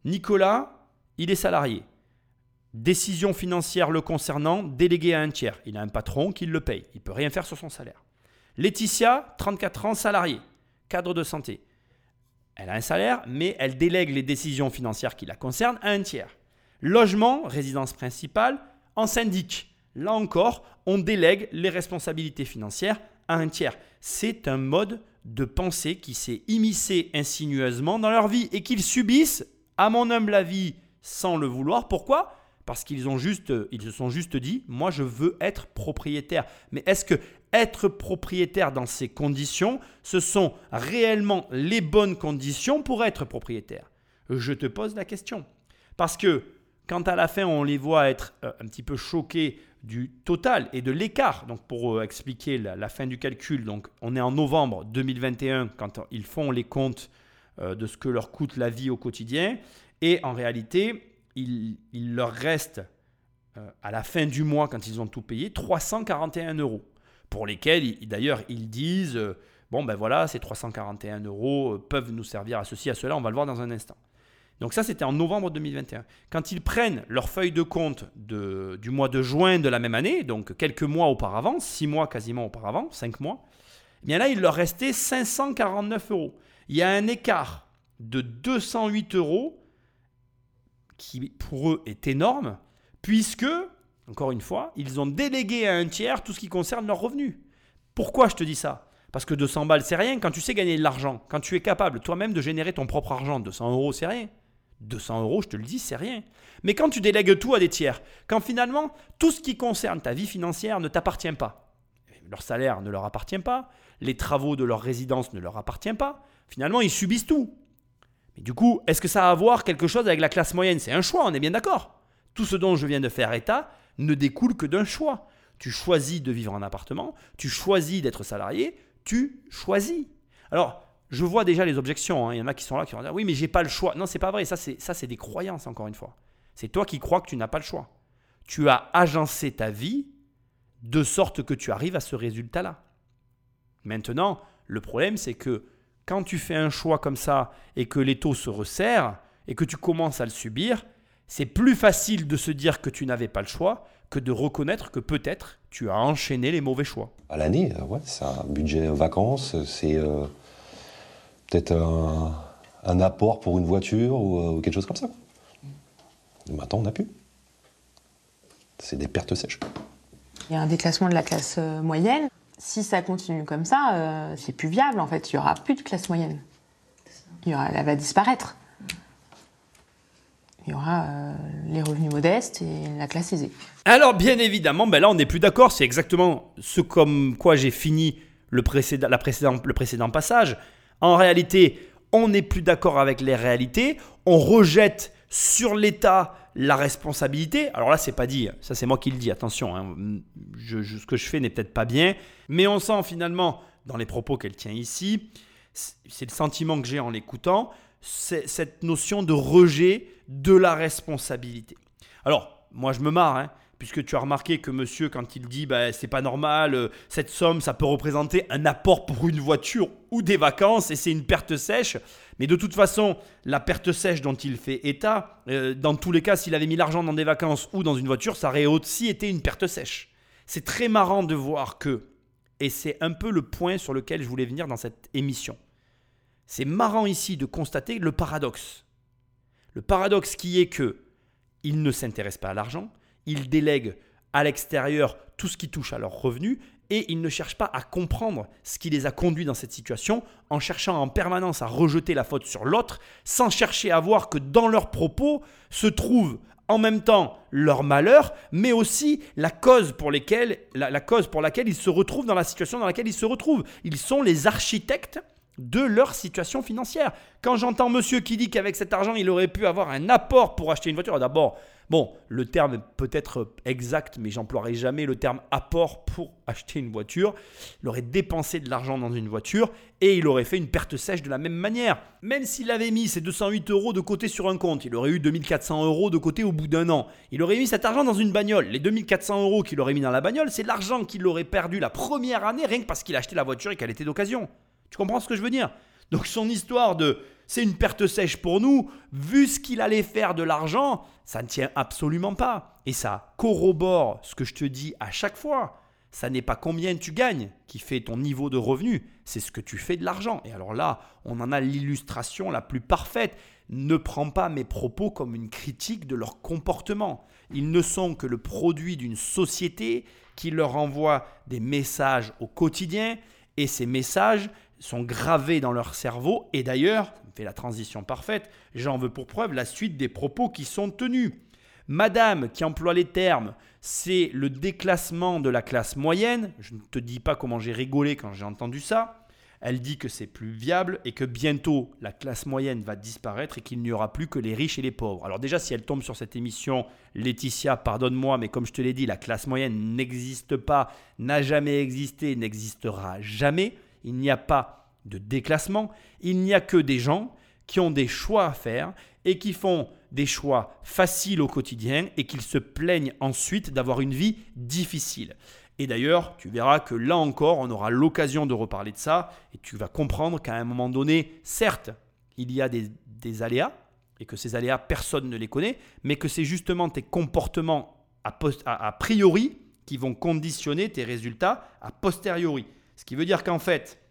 Nicolas, il est salarié. Décision financière le concernant, déléguée à un tiers. Il a un patron qui le paye. Il ne peut rien faire sur son salaire. Laetitia, 34 ans, salariée, cadre de santé. Elle a un salaire, mais elle délègue les décisions financières qui la concernent à un tiers. Logement, résidence principale, en syndic. Là encore, on délègue les responsabilités financières à un tiers. C'est un mode de pensée qui s'est immiscé insinueusement dans leur vie et qu'ils subissent, à mon humble avis, sans le vouloir. Pourquoi? Parce qu'ils ont juste, ils se sont juste dit, moi je veux être propriétaire. Mais est-ce que être propriétaire dans ces conditions, ce sont réellement les bonnes conditions pour être propriétaire? Je te pose la question. Parce que quand à la fin on les voit être euh, un petit peu choqués du total et de l'écart, donc pour euh, expliquer la, fin du calcul, donc on est en novembre 2021 quand ils font les comptes euh, de ce que leur coûte la vie au quotidien, et en réalité, il, leur reste euh, à la fin du mois, quand ils ont tout payé, 341 euros. Pour lesquels, d'ailleurs, ils disent euh, Bon, ben voilà, ces 341 euros euh, peuvent nous servir à ceci, à cela, on va le voir dans un instant. Donc, ça, c'était en novembre 2021. Quand ils prennent leur feuille de compte de, du mois de juin de la même année, donc quelques mois auparavant, six mois quasiment auparavant, cinq mois, eh bien là, il leur restait 549 euros. Il y a un écart de 208 euros qui pour eux est énorme, puisque, encore une fois, ils ont délégué à un tiers tout ce qui concerne leurs revenus. Pourquoi je te dis ça? Parce que 200 balles, c'est rien. Quand tu sais gagner de l'argent, quand tu es capable toi-même de générer ton propre argent, 200 euros, c'est rien. 200 euros, je te le dis, c'est rien. Mais quand tu délègues tout à des tiers, quand finalement tout ce qui concerne ta vie financière ne t'appartient pas, leur salaire ne leur appartient pas, les travaux de leur résidence ne leur appartiennent pas, finalement ils subissent tout. Du coup, est-ce que ça a à voir quelque chose avec la classe moyenne? C'est un choix, on est bien d'accord. Tout ce dont je viens de faire état ne découle que d'un choix. Tu choisis de vivre en appartement, tu choisis d'être salarié, tu choisis. Alors, Je vois déjà les objections. hein. Il y en a qui sont là qui vont dire oui, mais j'ai pas le choix. Non, c'est pas vrai. Ça, c'est des croyances encore une fois. C'est toi qui crois que tu n'as pas le choix. Tu as agencé ta vie de sorte que tu arrives à ce résultat-là. Maintenant, le problème, c'est que quand tu fais un choix comme ça et que les taux se resserrent et que tu commences à le subir, c'est plus facile de se dire que tu n'avais pas le choix que de reconnaître que peut-être tu as enchaîné les mauvais choix.
À l'année, euh, ouais, c'est un budget vacances, c'est euh, peut-être un, un apport pour une voiture ou, euh, ou quelque chose comme ça. Maintenant, on n'a plus. C'est des pertes sèches.
Il y a un déclassement de la classe euh, moyenne. Si ça continue comme ça, euh, c'est plus viable en fait. Il y aura plus de classe moyenne. Il y aura, elle va disparaître. Il y aura euh, les revenus modestes et la classe aisée.
Alors bien évidemment, ben là on n'est plus d'accord, c'est exactement ce comme quoi j'ai fini le précédent, la le précédent passage. En réalité, on n'est plus d'accord avec les réalités, on rejette sur l'État la responsabilité. Alors là, c'est pas dit, ça c'est moi qui le dis, attention, hein. Ce que je fais n'est peut-être pas bien, mais on sent finalement dans les propos qu'elle tient ici, c'est le sentiment que j'ai en l'écoutant, cette notion de rejet de la responsabilité. Alors, moi je me marre, hein, puisque tu as remarqué que monsieur, quand il dit bah, c'est pas normal, euh, cette somme, ça peut représenter un apport pour une voiture ou des vacances et c'est une perte sèche. Mais de toute façon, la perte sèche dont il fait état, euh, dans tous les cas, s'il avait mis l'argent dans des vacances ou dans une voiture, ça aurait aussi été une perte sèche. C'est très marrant de voir que, et c'est un peu le point sur lequel je voulais venir dans cette émission, c'est marrant ici de constater le paradoxe. Le paradoxe qui est que ils ne s'intéressent pas à l'argent, ils délèguent à l'extérieur tout ce qui touche à leurs revenus et ils ne cherchent pas à comprendre ce qui les a conduits dans cette situation en cherchant en permanence à rejeter la faute sur l'autre sans chercher à voir que dans leurs propos se trouve en même temps leur malheur, mais aussi la cause pour, la cause pour laquelle ils se retrouvent dans la situation dans laquelle ils se retrouvent. Ils sont les architectes de leur situation financière. Quand j'entends monsieur qui dit qu'avec cet argent, il aurait pu avoir un apport pour acheter une voiture, d'abord, bon, le terme peut-être exact, mais j'emploierai jamais le terme apport pour acheter une voiture. Il aurait dépensé de l'argent dans une voiture et il aurait fait une perte sèche de la même manière. Même s'il avait mis ses 208 euros de côté sur un compte, il aurait eu 2400 euros de côté au bout d'un an. Il aurait mis cet argent dans une bagnole. Les 2400 euros qu'il aurait mis dans la bagnole, c'est l'argent qu'il aurait perdu la première année rien que parce qu'il a acheté la voiture et qu'elle était d'occasion. Tu comprends ce que je veux dire? Donc son histoire de c'est une perte sèche pour nous, vu ce qu'il allait faire de l'argent, ça ne tient absolument pas. Et ça corrobore ce que je te dis à chaque fois. Ça n'est pas combien tu gagnes qui fait ton niveau de revenu, c'est ce que tu fais de l'argent. Et alors là, on en a l'illustration la plus parfaite. Ne prends pas mes propos comme une critique de leur comportement. Ils ne sont que le produit d'une société qui leur envoie des messages au quotidien et ces messages sont gravés dans leur cerveau. Et d'ailleurs, ça fait la transition parfaite, j'en veux pour preuve la suite des propos qui sont tenus. Madame qui emploie les termes, c'est le déclassement de la classe moyenne. Je ne te dis pas comment j'ai rigolé quand j'ai entendu ça. Elle dit que c'est plus viable et que bientôt la classe moyenne va disparaître et qu'il n'y aura plus que les riches et les pauvres. Alors déjà, si elle tombe sur cette émission, Laetitia, pardonne-moi, mais comme je te l'ai dit, la classe moyenne n'existe pas, n'a jamais existé, n'existera jamais. Il n'y a pas de déclassement. Il n'y a que des gens qui ont des choix à faire et qui font des choix faciles au quotidien et qu'ils se plaignent ensuite d'avoir une vie difficile. Et d'ailleurs, tu verras que là encore, on aura l'occasion de reparler de ça et tu vas comprendre qu'à un moment donné, certes, il y a des, des aléas et que ces aléas, personne ne les connaît, mais que c'est justement tes comportements a, priori qui vont conditionner tes résultats a posteriori. Ce qui veut dire qu'en fait,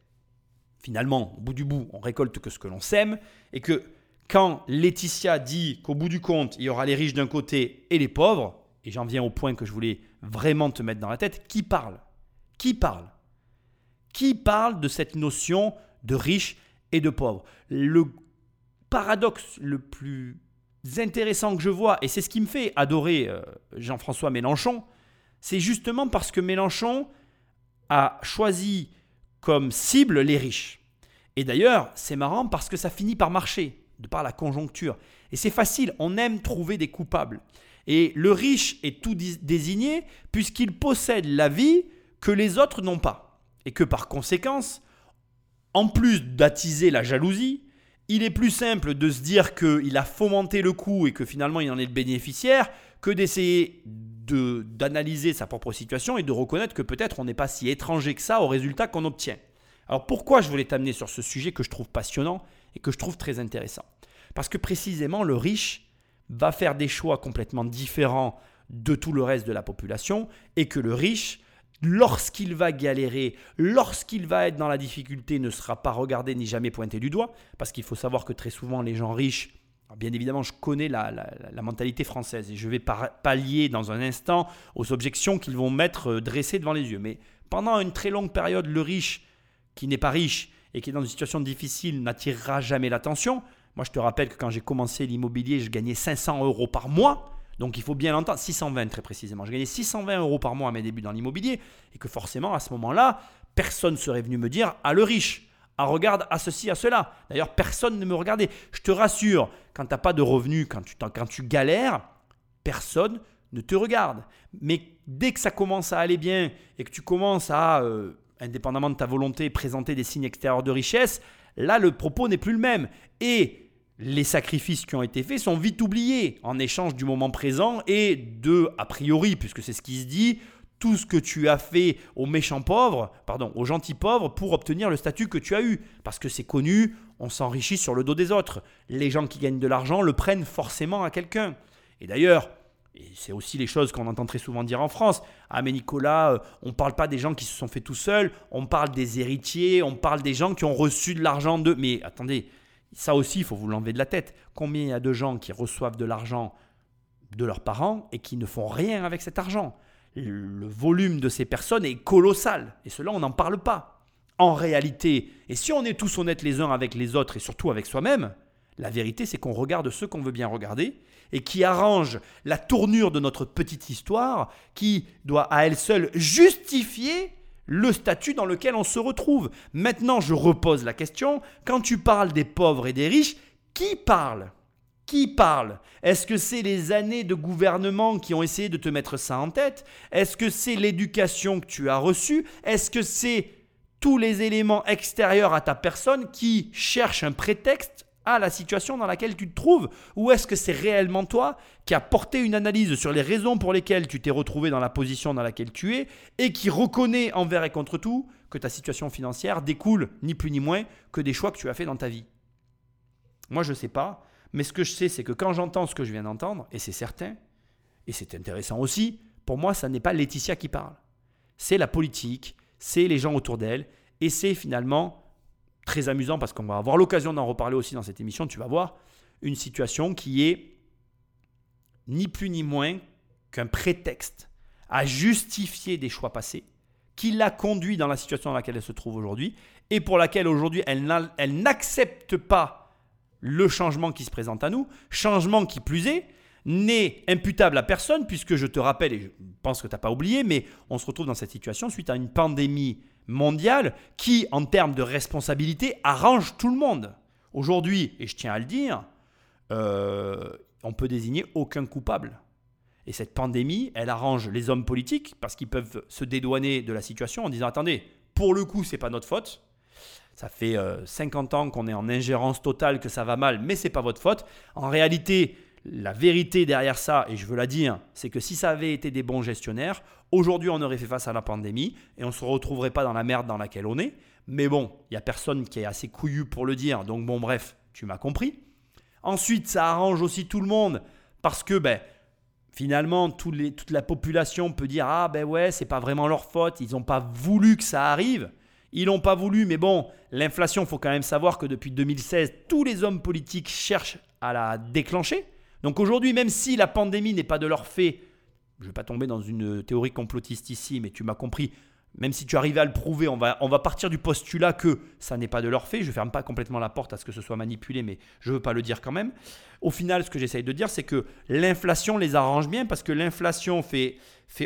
finalement, au bout du bout, on récolte que ce que l'on sème et que quand Laetitia dit qu'au bout du compte, il y aura les riches d'un côté et les pauvres, et j'en viens au point que je voulais vraiment te mettre dans la tête, qui parle? Qui parle? Qui parle de cette notion de riches et de pauvres Le paradoxe le plus intéressant que je vois, et c'est ce qui me fait adorer euh, Jean-François Mélenchon, c'est justement parce que Mélenchon a choisi comme cible les riches. Et d'ailleurs, c'est marrant parce que ça finit par marcher, de par la conjoncture. Et c'est facile, on aime trouver des coupables. Et le riche est tout désigné puisqu'il possède la vie que les autres n'ont pas. Et que par conséquence, en plus d'attiser la jalousie, il est plus simple de se dire qu'il a fomenté le coup et que finalement il en est le bénéficiaire que d'essayer de, d'analyser sa propre situation et de reconnaître que peut-être on n'est pas si étranger que ça au résultat qu'on obtient. Alors pourquoi je voulais t'amener sur ce sujet que je trouve passionnant et que je trouve très intéressant? Parce que précisément le riche va faire des choix complètement différents de tout le reste de la population et que le riche lorsqu'il va galérer, lorsqu'il va être dans la difficulté, ne sera pas regardé ni jamais pointé du doigt, parce qu'il faut savoir que très souvent les gens riches, bien évidemment je connais la, mentalité française et je vais pallier dans un instant aux objections qu'ils vont mettre euh, dressées devant les yeux, mais pendant une très longue période, le riche qui n'est pas riche et qui est dans une situation difficile n'attirera jamais l'attention. Moi je te rappelle que quand j'ai commencé l'immobilier, je gagnais 500 euros par mois. Donc il faut bien l'entendre, 620 très précisément. Je gagnais 620 euros par mois à mes débuts dans l'immobilier et que forcément à ce moment-là, personne ne serait venu me dire Ah le riche, ah regarde à ceci, à cela. D'ailleurs, personne ne me regardait. Je te rassure, quand tu n'as pas de revenus, quand tu, quand tu galères, personne ne te regarde. Mais dès que ça commence à aller bien et que tu commences à, euh, indépendamment de ta volonté, présenter des signes extérieurs de richesse, là le propos n'est plus le même. Et les sacrifices qui ont été faits sont vite oubliés en échange du moment présent et de, a priori, puisque c'est ce qui se dit, tout ce que tu as fait aux méchants pauvres, pardon, aux gentils pauvres pour obtenir le statut que tu as eu. Parce que c'est connu, on s'enrichit sur le dos des autres. Les gens qui gagnent de l'argent le prennent forcément à quelqu'un. Et d'ailleurs, c'est aussi les choses qu'on entend très souvent dire en France. Ah mais Nicolas, euh, on ne parle pas des gens qui se sont fait tout seuls, on parle des héritiers, on parle des gens qui ont reçu de l'argent de... Mais attendez, ça aussi, il faut vous l'enlever de la tête. Combien il y a de gens qui reçoivent de l'argent de leurs parents et qui ne font rien avec cet argent? Le volume de ces personnes est colossal. Et cela, on n'en parle pas. En réalité, et si on est tous honnêtes les uns avec les autres et surtout avec soi-même, la vérité, c'est qu'on regarde ce qu'on veut bien regarder et qui arrange la tournure de notre petite histoire qui doit à elle seule justifier le statut dans lequel on se retrouve. Maintenant, je repose la question, quand tu parles des pauvres et des riches, qui parle? Qui parle? Est-ce que c'est les années de gouvernement qui ont essayé de te mettre ça en tête? Est-ce que c'est l'éducation que tu as reçue? Est-ce que c'est tous les éléments extérieurs à ta personne qui cherchent un prétexte à la situation dans laquelle tu te trouves? Ou est-ce que c'est réellement toi qui as porté une analyse sur les raisons pour lesquelles tu t'es retrouvé dans la position dans laquelle tu es et qui reconnaît envers et contre tout que ta situation financière découle ni plus ni moins que des choix que tu as fait dans ta vie? Moi, je ne sais pas, mais ce que je sais, c'est que quand j'entends ce que je viens d'entendre, et c'est certain, et c'est intéressant aussi, pour moi, ça n'est pas Laetitia qui parle. C'est la politique, c'est les gens autour d'elle, et c'est finalement très amusant parce qu'on va avoir l'occasion d'en reparler aussi dans cette émission, tu vas voir, une situation qui est ni plus ni moins qu'un prétexte à justifier des choix passés, qui l'a conduit dans la situation dans laquelle elle se trouve aujourd'hui, et pour laquelle aujourd'hui elle n'accepte pas le changement qui se présente à nous, changement qui plus est, n'est imputable à personne, puisque je te rappelle, et je pense que tu n'as pas oublié, mais on se retrouve dans cette situation suite à une pandémie mondiale qui, en termes de responsabilité, arrange tout le monde. Aujourd'hui, et je tiens à le dire, euh, on peut désigner aucun coupable. Et cette pandémie, elle arrange les hommes politiques parce qu'ils peuvent se dédouaner de la situation en disant attendez, pour le coup, c'est pas notre faute. Ça fait 50 euh, ans qu'on est en ingérence totale, que ça va mal, mais c'est pas votre faute. En réalité, la vérité derrière ça, et je veux la dire, c'est que si ça avait été des bons gestionnaires, aujourd'hui on aurait fait face à la pandémie et on ne se retrouverait pas dans la merde dans laquelle on est. Mais bon, il n'y a personne qui est assez couillu pour le dire, donc bon bref, tu m'as compris. Ensuite, ça arrange aussi tout le monde parce que ben, finalement, toute la population peut dire Ah ben ouais, c'est pas vraiment leur faute, ils n'ont pas voulu que ça arrive. Ils l'ont pas voulu, mais bon, l'inflation, faut quand même savoir que depuis 2016, tous les hommes politiques cherchent à la déclencher. Donc aujourd'hui, même si la pandémie n'est pas de leur fait, je ne vais pas tomber dans une théorie complotiste ici, mais tu m'as compris, même si tu arrives à le prouver, on va, partir du postulat que ça n'est pas de leur fait. Je ne ferme pas complètement la porte à ce que ce soit manipulé, mais je ne veux pas le dire quand même. Au final, ce que j'essaye de dire, c'est que l'inflation les arrange bien parce que l'inflation fait,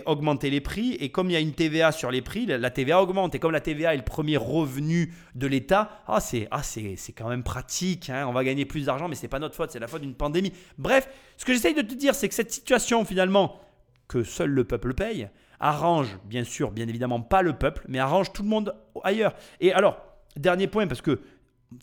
augmenter les prix. Et comme il y a une TVA sur les prix, la TVA augmente. Et comme la TVA est le premier revenu de l'État, ah, c'est ah, quand même pratique. Hein. on va gagner plus d'argent, mais ce n'est pas notre faute, c'est la faute d'une pandémie. Bref, ce que j'essaye de te dire, c'est que cette situation, finalement, que seul le peuple paye, arrange, bien sûr, bien évidemment, pas le peuple, mais arrange tout le monde ailleurs. Et alors, dernier point, parce que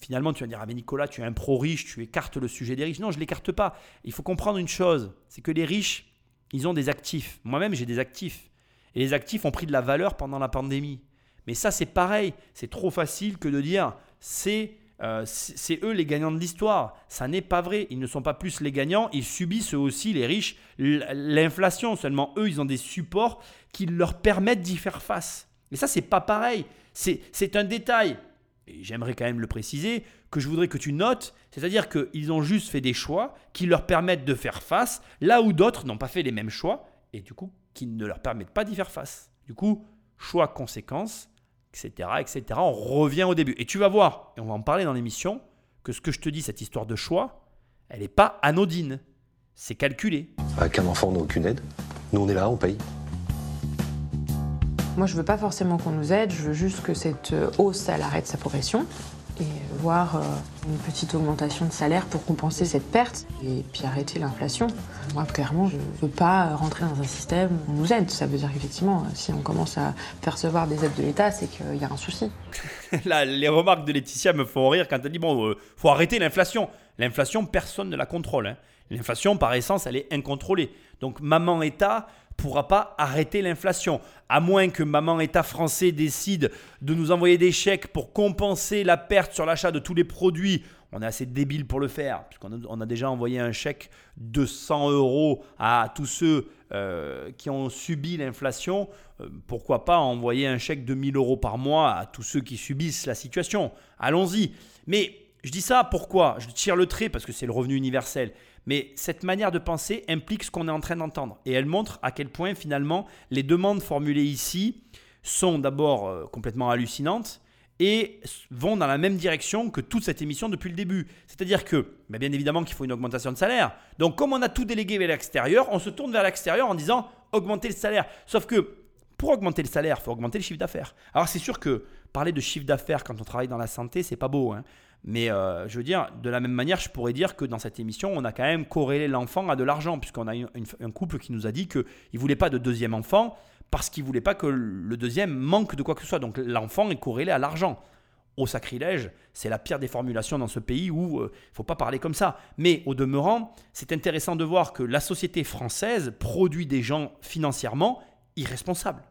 finalement, tu vas dire, ah mais Nicolas, tu es un pro-riche, tu écartes le sujet des riches. Non, je ne l'écarte pas. Il faut comprendre une chose, c'est que les riches, ils ont des actifs. Moi-même, j'ai des actifs. Et les actifs ont pris de la valeur pendant la pandémie. Mais ça, c'est pareil. C'est trop facile que de dire, c'est euh, c'est eux les gagnants de l'histoire. Ça n'est pas vrai. Ils ne sont pas plus les gagnants. Ils subissent eux aussi, les riches, l'inflation. Seulement eux, ils ont des supports qui leur permettent d'y faire face. Et ça, c'est pas pareil. C'est un détail. Et j'aimerais quand même le préciser, que je voudrais que tu notes, c'est-à-dire qu'ils ont juste fait des choix qui leur permettent de faire face, là où d'autres n'ont pas fait les mêmes choix, et du coup, qui ne leur permettent pas d'y faire face. Du coup, choix, conséquences, etc., etc. On revient au début. Et tu vas voir, et on va en parler dans l'émission, que ce que je te dis, cette histoire de choix, elle n'est pas anodine. C'est calculé.
Avec un enfant, on n'a aucune aide. Nous, on est là, on paye.
Moi, je veux pas forcément qu'on nous aide, je veux juste que cette hausse, elle arrête sa progression et voir euh, une petite augmentation de salaire pour compenser cette perte et puis arrêter l'inflation. Moi, clairement, je ne veux pas rentrer dans un système où on nous aide. Ça veut dire qu'effectivement, si on commence à percevoir des aides de l'État, c'est qu'il y a un souci.
Là, les remarques de Laetitia me font rire quand elle dit bon, euh, faut arrêter l'inflation. L'inflation, personne ne la contrôle. Hein. L'inflation, par essence, elle est incontrôlée. Donc, maman État pourra pas arrêter l'inflation. À moins que maman État français décide de nous envoyer des chèques pour compenser la perte sur l'achat de tous les produits. On est assez débile pour le faire, puisqu'on a, déjà envoyé un chèque de 100 euros à tous ceux euh, qui ont subi l'inflation. Euh, pourquoi pas envoyer un chèque de 1000 euros par mois à tous ceux qui subissent la situation? Allons-y. Mais je dis ça pourquoi? Je tire le trait parce que c'est le revenu universel. Mais cette manière de penser implique ce qu'on est en train d'entendre. Et elle montre à quel point finalement les demandes formulées ici sont d'abord euh, complètement hallucinantes et vont dans la même direction que toute cette émission depuis le début. C'est-à-dire que, bien évidemment qu'il faut une augmentation de salaire. Donc comme on a tout délégué vers l'extérieur, on se tourne vers l'extérieur en disant augmenter le salaire. Sauf que pour augmenter le salaire, il faut augmenter le chiffre d'affaires. Alors c'est sûr que parler de chiffre d'affaires quand on travaille dans la santé, c'est pas beau. Hein. Mais euh, je veux dire, de la même manière, je pourrais dire que dans cette émission, on a quand même corrélé l'enfant à de l'argent, puisqu'on a un couple qui nous a dit qu'il ne voulait pas de deuxième enfant parce qu'il ne voulait pas que le deuxième manque de quoi que ce soit. Donc l'enfant est corrélé à l'argent. Au sacrilège, c'est la pire des formulations dans ce pays où il euh, ne faut pas parler comme ça. Mais au demeurant, c'est intéressant de voir que la société française produit des gens financièrement irresponsables.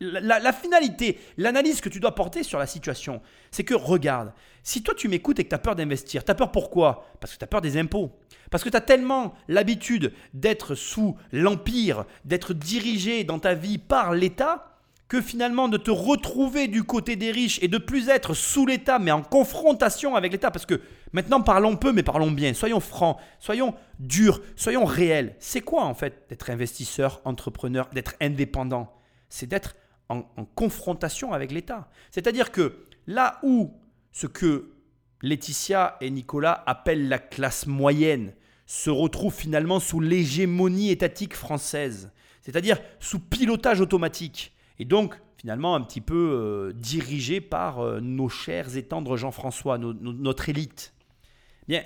La, finalité, l'analyse que tu dois porter sur la situation, c'est que regarde, si toi tu m'écoutes et que tu as peur d'investir, tu as peur pourquoi? Parce que tu as peur des impôts. Parce que tu as tellement l'habitude d'être sous l'empire, d'être dirigé dans ta vie par l'État, que finalement de te retrouver du côté des riches et de plus être sous l'État mais en confrontation avec l'État. Parce que maintenant parlons peu mais parlons bien, soyons francs, soyons durs, soyons réels. C'est quoi en fait d'être investisseur, entrepreneur, d'être indépendant? C'est d'être en, confrontation avec l'État. C'est-à-dire que là où ce que Laetitia et Nicolas appellent la classe moyenne se retrouve finalement sous l'hégémonie étatique française, c'est-à-dire sous pilotage automatique, et donc finalement un petit peu euh, dirigé par euh, nos chers et tendres Jean-François, notre élite. Bien,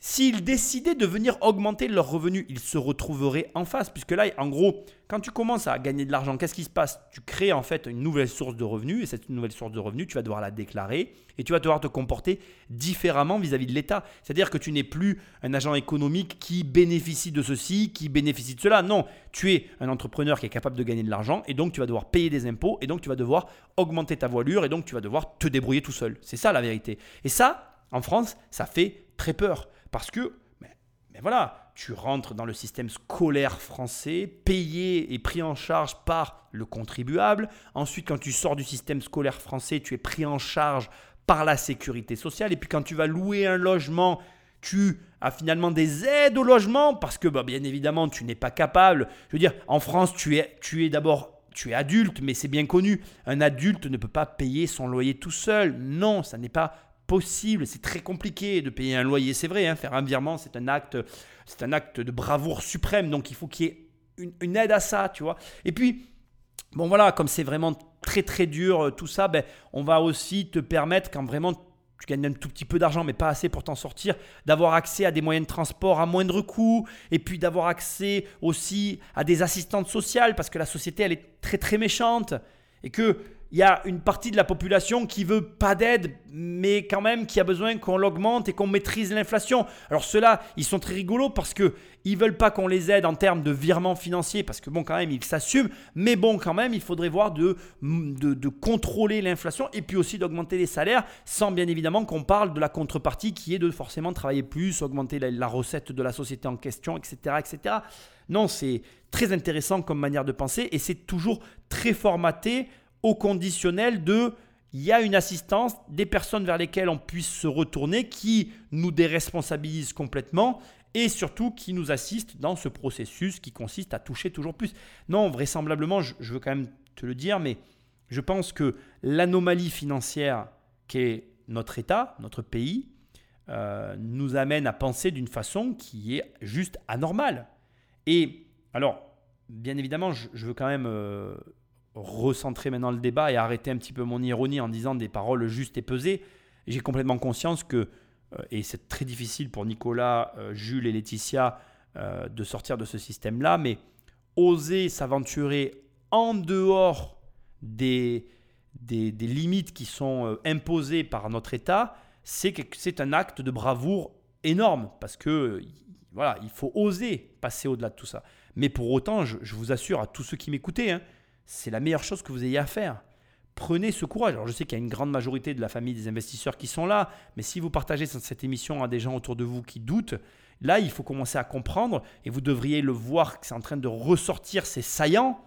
S'ils décidaient de venir augmenter leurs revenus, ils se retrouveraient en face. Puisque là, en gros, quand tu commences à gagner de l'argent, qu'est-ce qui se passe? Tu crées en fait une nouvelle source de revenus. Et cette nouvelle source de revenus, tu vas devoir la déclarer. Et tu vas devoir te comporter différemment vis-à-vis de l'État. C'est-à-dire que tu n'es plus un agent économique qui bénéficie de ceci, qui bénéficie de cela. Non, tu es un entrepreneur qui est capable de gagner de l'argent. Et donc, tu vas devoir payer des impôts. Et donc, tu vas devoir augmenter ta voilure. Et donc, tu vas devoir te débrouiller tout seul. C'est ça la vérité. Et ça, en France, ça fait très peur. Parce que, mais, voilà, tu rentres dans le système scolaire français, payé et pris en charge par le contribuable. Ensuite, quand tu sors du système scolaire français, tu es pris en charge par la sécurité sociale. Et puis quand tu vas louer un logement, tu as finalement des aides au logement parce que bah, bien évidemment tu n'es pas capable. Je veux dire, en France, tu es, tu es d'abord tu es adulte, mais c'est bien connu. Un adulte ne peut pas payer son loyer tout seul. Non, ça n'est pas possible. C'est très compliqué de payer un loyer, c'est vrai. Hein, faire un virement, c'est un acte, c'est un acte de bravoure suprême. Donc il faut qu'il y ait une, aide à ça, tu vois. Et puis, bon voilà, comme c'est vraiment très très dur euh, tout ça, ben, on va aussi te permettre quand vraiment tu gagnes un tout petit peu d'argent, mais pas assez pour t'en sortir, d'avoir accès à des moyens de transport à moindre coût, et puis d'avoir accès aussi à des assistantes sociales, parce que la société, elle est très très méchante, et que il y a une partie de la population qui veut pas d'aide, mais quand même qui a besoin qu'on l'augmente et qu'on maîtrise l'inflation. Alors ceux-là, ils sont très rigolos parce que ils veulent pas qu'on les aide en termes de virement financier, parce que bon, quand même, ils s'assument. Mais bon, quand même, il faudrait voir de, de, de contrôler l'inflation et puis aussi d'augmenter les salaires, sans bien évidemment qu'on parle de la contrepartie qui est de forcément travailler plus, augmenter la, la recette de la société en question, etc., etc. Non, c'est très intéressant comme manière de penser et c'est toujours très formaté au conditionnel de il y a une assistance, des personnes vers lesquelles on puisse se retourner qui nous déresponsabilisent complètement et surtout qui nous assistent dans ce processus qui consiste à toucher toujours plus. Non, vraisemblablement, je, veux quand même te le dire, mais je pense que l'anomalie financière qu'est notre État, notre pays, euh, nous amène à penser d'une façon qui est juste anormale. Et alors, bien évidemment, je, veux quand même euh, recentrer maintenant le débat et arrêter un petit peu mon ironie en disant des paroles justes et pesées. J'ai complètement conscience que, euh, et c'est très difficile pour Nicolas, euh, Jules et Laetitia euh, de sortir de ce système-là, mais oser s'aventurer en dehors des, des, des, limites qui sont imposées par notre État, c'est un acte de bravoure énorme parce que voilà, il faut oser passer au-delà de tout ça. Mais pour autant, je, je vous assure à tous ceux qui m'écoutaient, hein, c'est la meilleure chose que vous ayez à faire. Prenez ce courage. Alors je sais qu'il y a une grande majorité de la famille des investisseurs qui sont là, mais si vous partagez cette émission à des gens autour de vous qui doutent, là il faut commencer à comprendre et vous devriez le voir que c'est en train de ressortir, c'est saillant.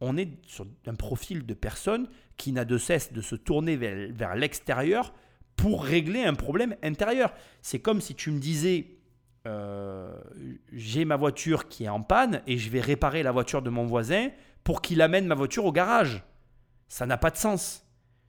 On est sur un profil de personne qui n'a de cesse de se tourner vers, l'extérieur pour régler un problème intérieur. C'est comme si tu me disais, euh, j'ai ma voiture qui est en panne et je vais réparer la voiture de mon voisin pour qu'il amène ma voiture au garage. Ça n'a pas de sens.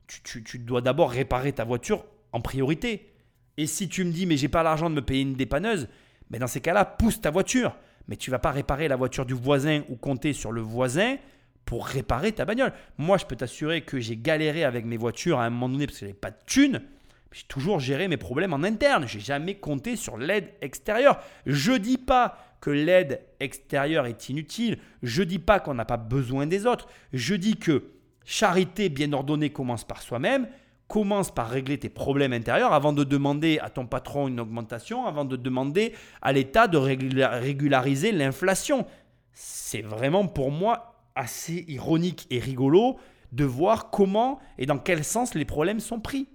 Tu, dois d'abord réparer ta voiture en priorité. Et si tu me dis, mais j'ai pas l'argent de me payer une dépanneuse, mais dans ces cas-là, pousse ta voiture. Mais tu vas pas réparer la voiture du voisin ou compter sur le voisin pour réparer ta bagnole. Moi, je peux t'assurer que j'ai galéré avec mes voitures à un moment donné parce que j'avais pas de thunes. J'ai toujours géré mes problèmes en interne. J'ai jamais compté sur l'aide extérieure. Je dis pas que l'aide extérieure est inutile. Je dis pas qu'on n'a pas besoin des autres. Je dis que charité bien ordonnée commence par soi-même. Commence par régler tes problèmes intérieurs avant de demander à ton patron une augmentation, avant de demander à l'État de régulariser l'inflation. C'est vraiment pour moi assez ironique et rigolo de voir comment et dans quel sens les problèmes sont pris.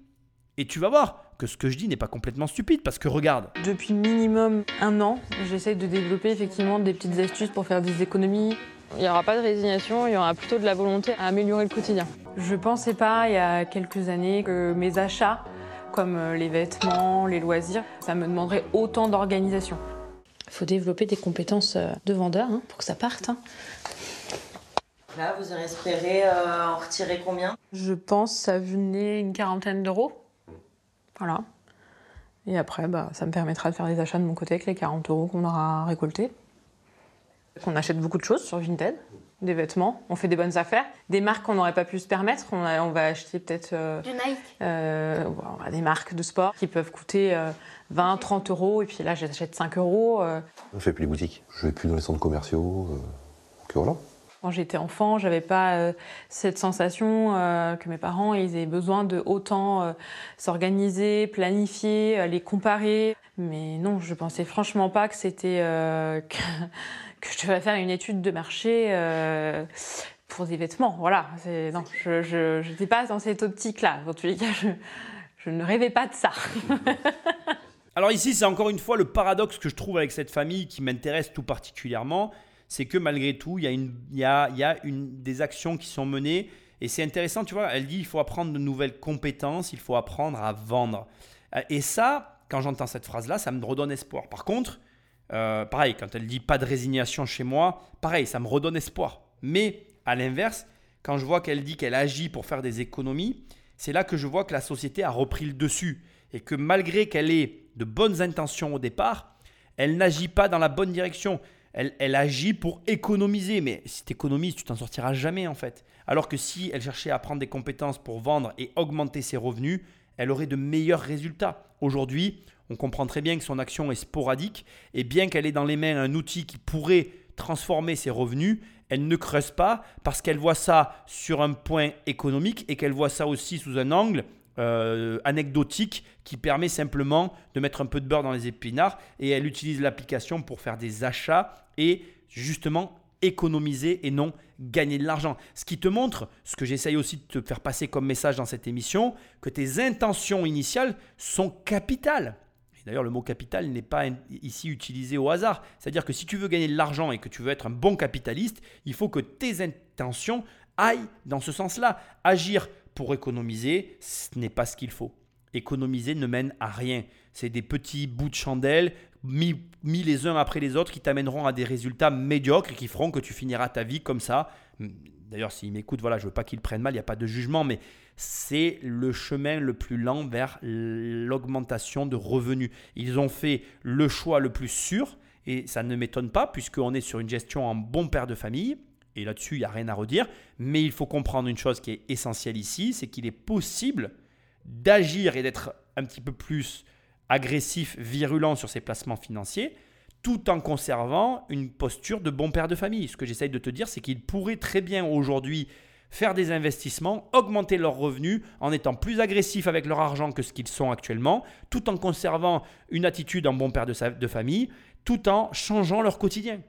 Et tu vas voir, que ce que je dis n'est pas complètement stupide parce que regarde.
Depuis minimum un an, j'essaie de développer effectivement des petites astuces pour faire des économies. Il n'y aura pas de résignation, il y aura plutôt de la volonté à améliorer le quotidien. Je pensais pas il y a quelques années que mes achats, comme euh, les vêtements, les loisirs, ça me demanderait autant d'organisation. Il faut développer des compétences euh, de vendeur hein, pour que ça parte. Hein.
Là, vous espérez euh, en retirer combien?
Je pense que ça venait une quarantaine d'euros. Voilà. Et après, bah, ça me permettra de faire des achats de mon côté avec les 40 euros qu'on aura récoltés. On achète beaucoup de choses sur Vinted, des vêtements, on fait des bonnes affaires. Des marques qu'on n'aurait pas pu se permettre, on, on va acheter peut-être. Euh,
du Nike
euh, Des marques de sport qui peuvent coûter 20, euh, 30 euros, et puis là j'achète 5 euros.
On fait plus les boutiques, je vais plus dans les centres commerciaux. que voilà.
Quand j'étais enfant, j'avais pas euh, cette sensation euh, que mes parents ils aient besoin de autant euh, s'organiser, planifier, les comparer. Mais non, je pensais franchement pas que c'était que, que, je devais faire une étude de marché pour des vêtements. Voilà, non, je n'étais pas dans cette optique-là. En tous les cas, je, je ne rêvais pas de ça.
Alors ici, c'est encore une fois le paradoxe que je trouve avec cette famille qui m'intéresse tout particulièrement c'est que malgré tout, il y, a une, y a, y a une, des actions qui sont menées. Et c'est intéressant, tu vois, elle dit il faut apprendre de nouvelles compétences, il faut apprendre à vendre. Et ça, quand j'entends cette phrase-là, ça me redonne espoir. Par contre, euh, pareil, quand elle dit pas de résignation chez moi, pareil, ça me redonne espoir. Mais à l'inverse, quand je vois qu'elle dit qu'elle agit pour faire des économies, c'est là que je vois que la société a repris le dessus. Et que malgré qu'elle ait de bonnes intentions au départ, elle n'agit pas dans la bonne direction elle, agit pour économiser. Mais si tu économises, tu t'en sortiras jamais en fait. Alors que si elle cherchait à prendre des compétences pour vendre et augmenter ses revenus, elle aurait de meilleurs résultats. Aujourd'hui, on comprend très bien que son action est sporadique et bien qu'elle ait dans les mains un outil qui pourrait transformer ses revenus, elle ne creuse pas parce qu'elle voit ça sur un point économique et qu'elle voit ça aussi sous un angle euh, anecdotique qui permet simplement de mettre un peu de beurre dans les épinards et elle utilise l'application pour faire des achats et justement économiser et non gagner de l'argent. Ce qui te montre, ce que j'essaye aussi de te faire passer comme message dans cette émission, que tes intentions initiales sont capitales. D'ailleurs, le mot capital n'est pas ici utilisé au hasard. C'est-à-dire que si tu veux gagner de l'argent et que tu veux être un bon capitaliste, il faut que tes intentions aillent dans ce sens-là. Agir pour économiser, ce n'est pas ce qu'il faut. Économiser ne mène à rien. C'est des petits bouts de chandelle mis, les uns après les autres qui t'amèneront à des résultats médiocres et qui feront que tu finiras ta vie comme ça. D'ailleurs, s'ils m'écoutent, voilà, je veux pas qu'ils prennent mal, il n'y a pas de jugement, mais c'est le chemin le plus lent vers l'augmentation de revenus. Ils ont fait le choix le plus sûr, et ça ne m'étonne pas, puisqu'on est sur une gestion en bon père de famille, et là-dessus, il n'y a rien à redire, mais il faut comprendre une chose qui est essentielle ici, c'est qu'il est possible d'agir et d'être un petit peu plus agressif, virulent sur ses placements financiers, tout en conservant une posture de bon père de famille. Ce que j'essaye de te dire, c'est qu'il pourrait très bien aujourd'hui faire des investissements, augmenter leurs revenus en étant plus agressifs avec leur argent que ce qu'ils sont actuellement, tout en conservant une attitude en bon père de, de famille, tout en changeant leur quotidien.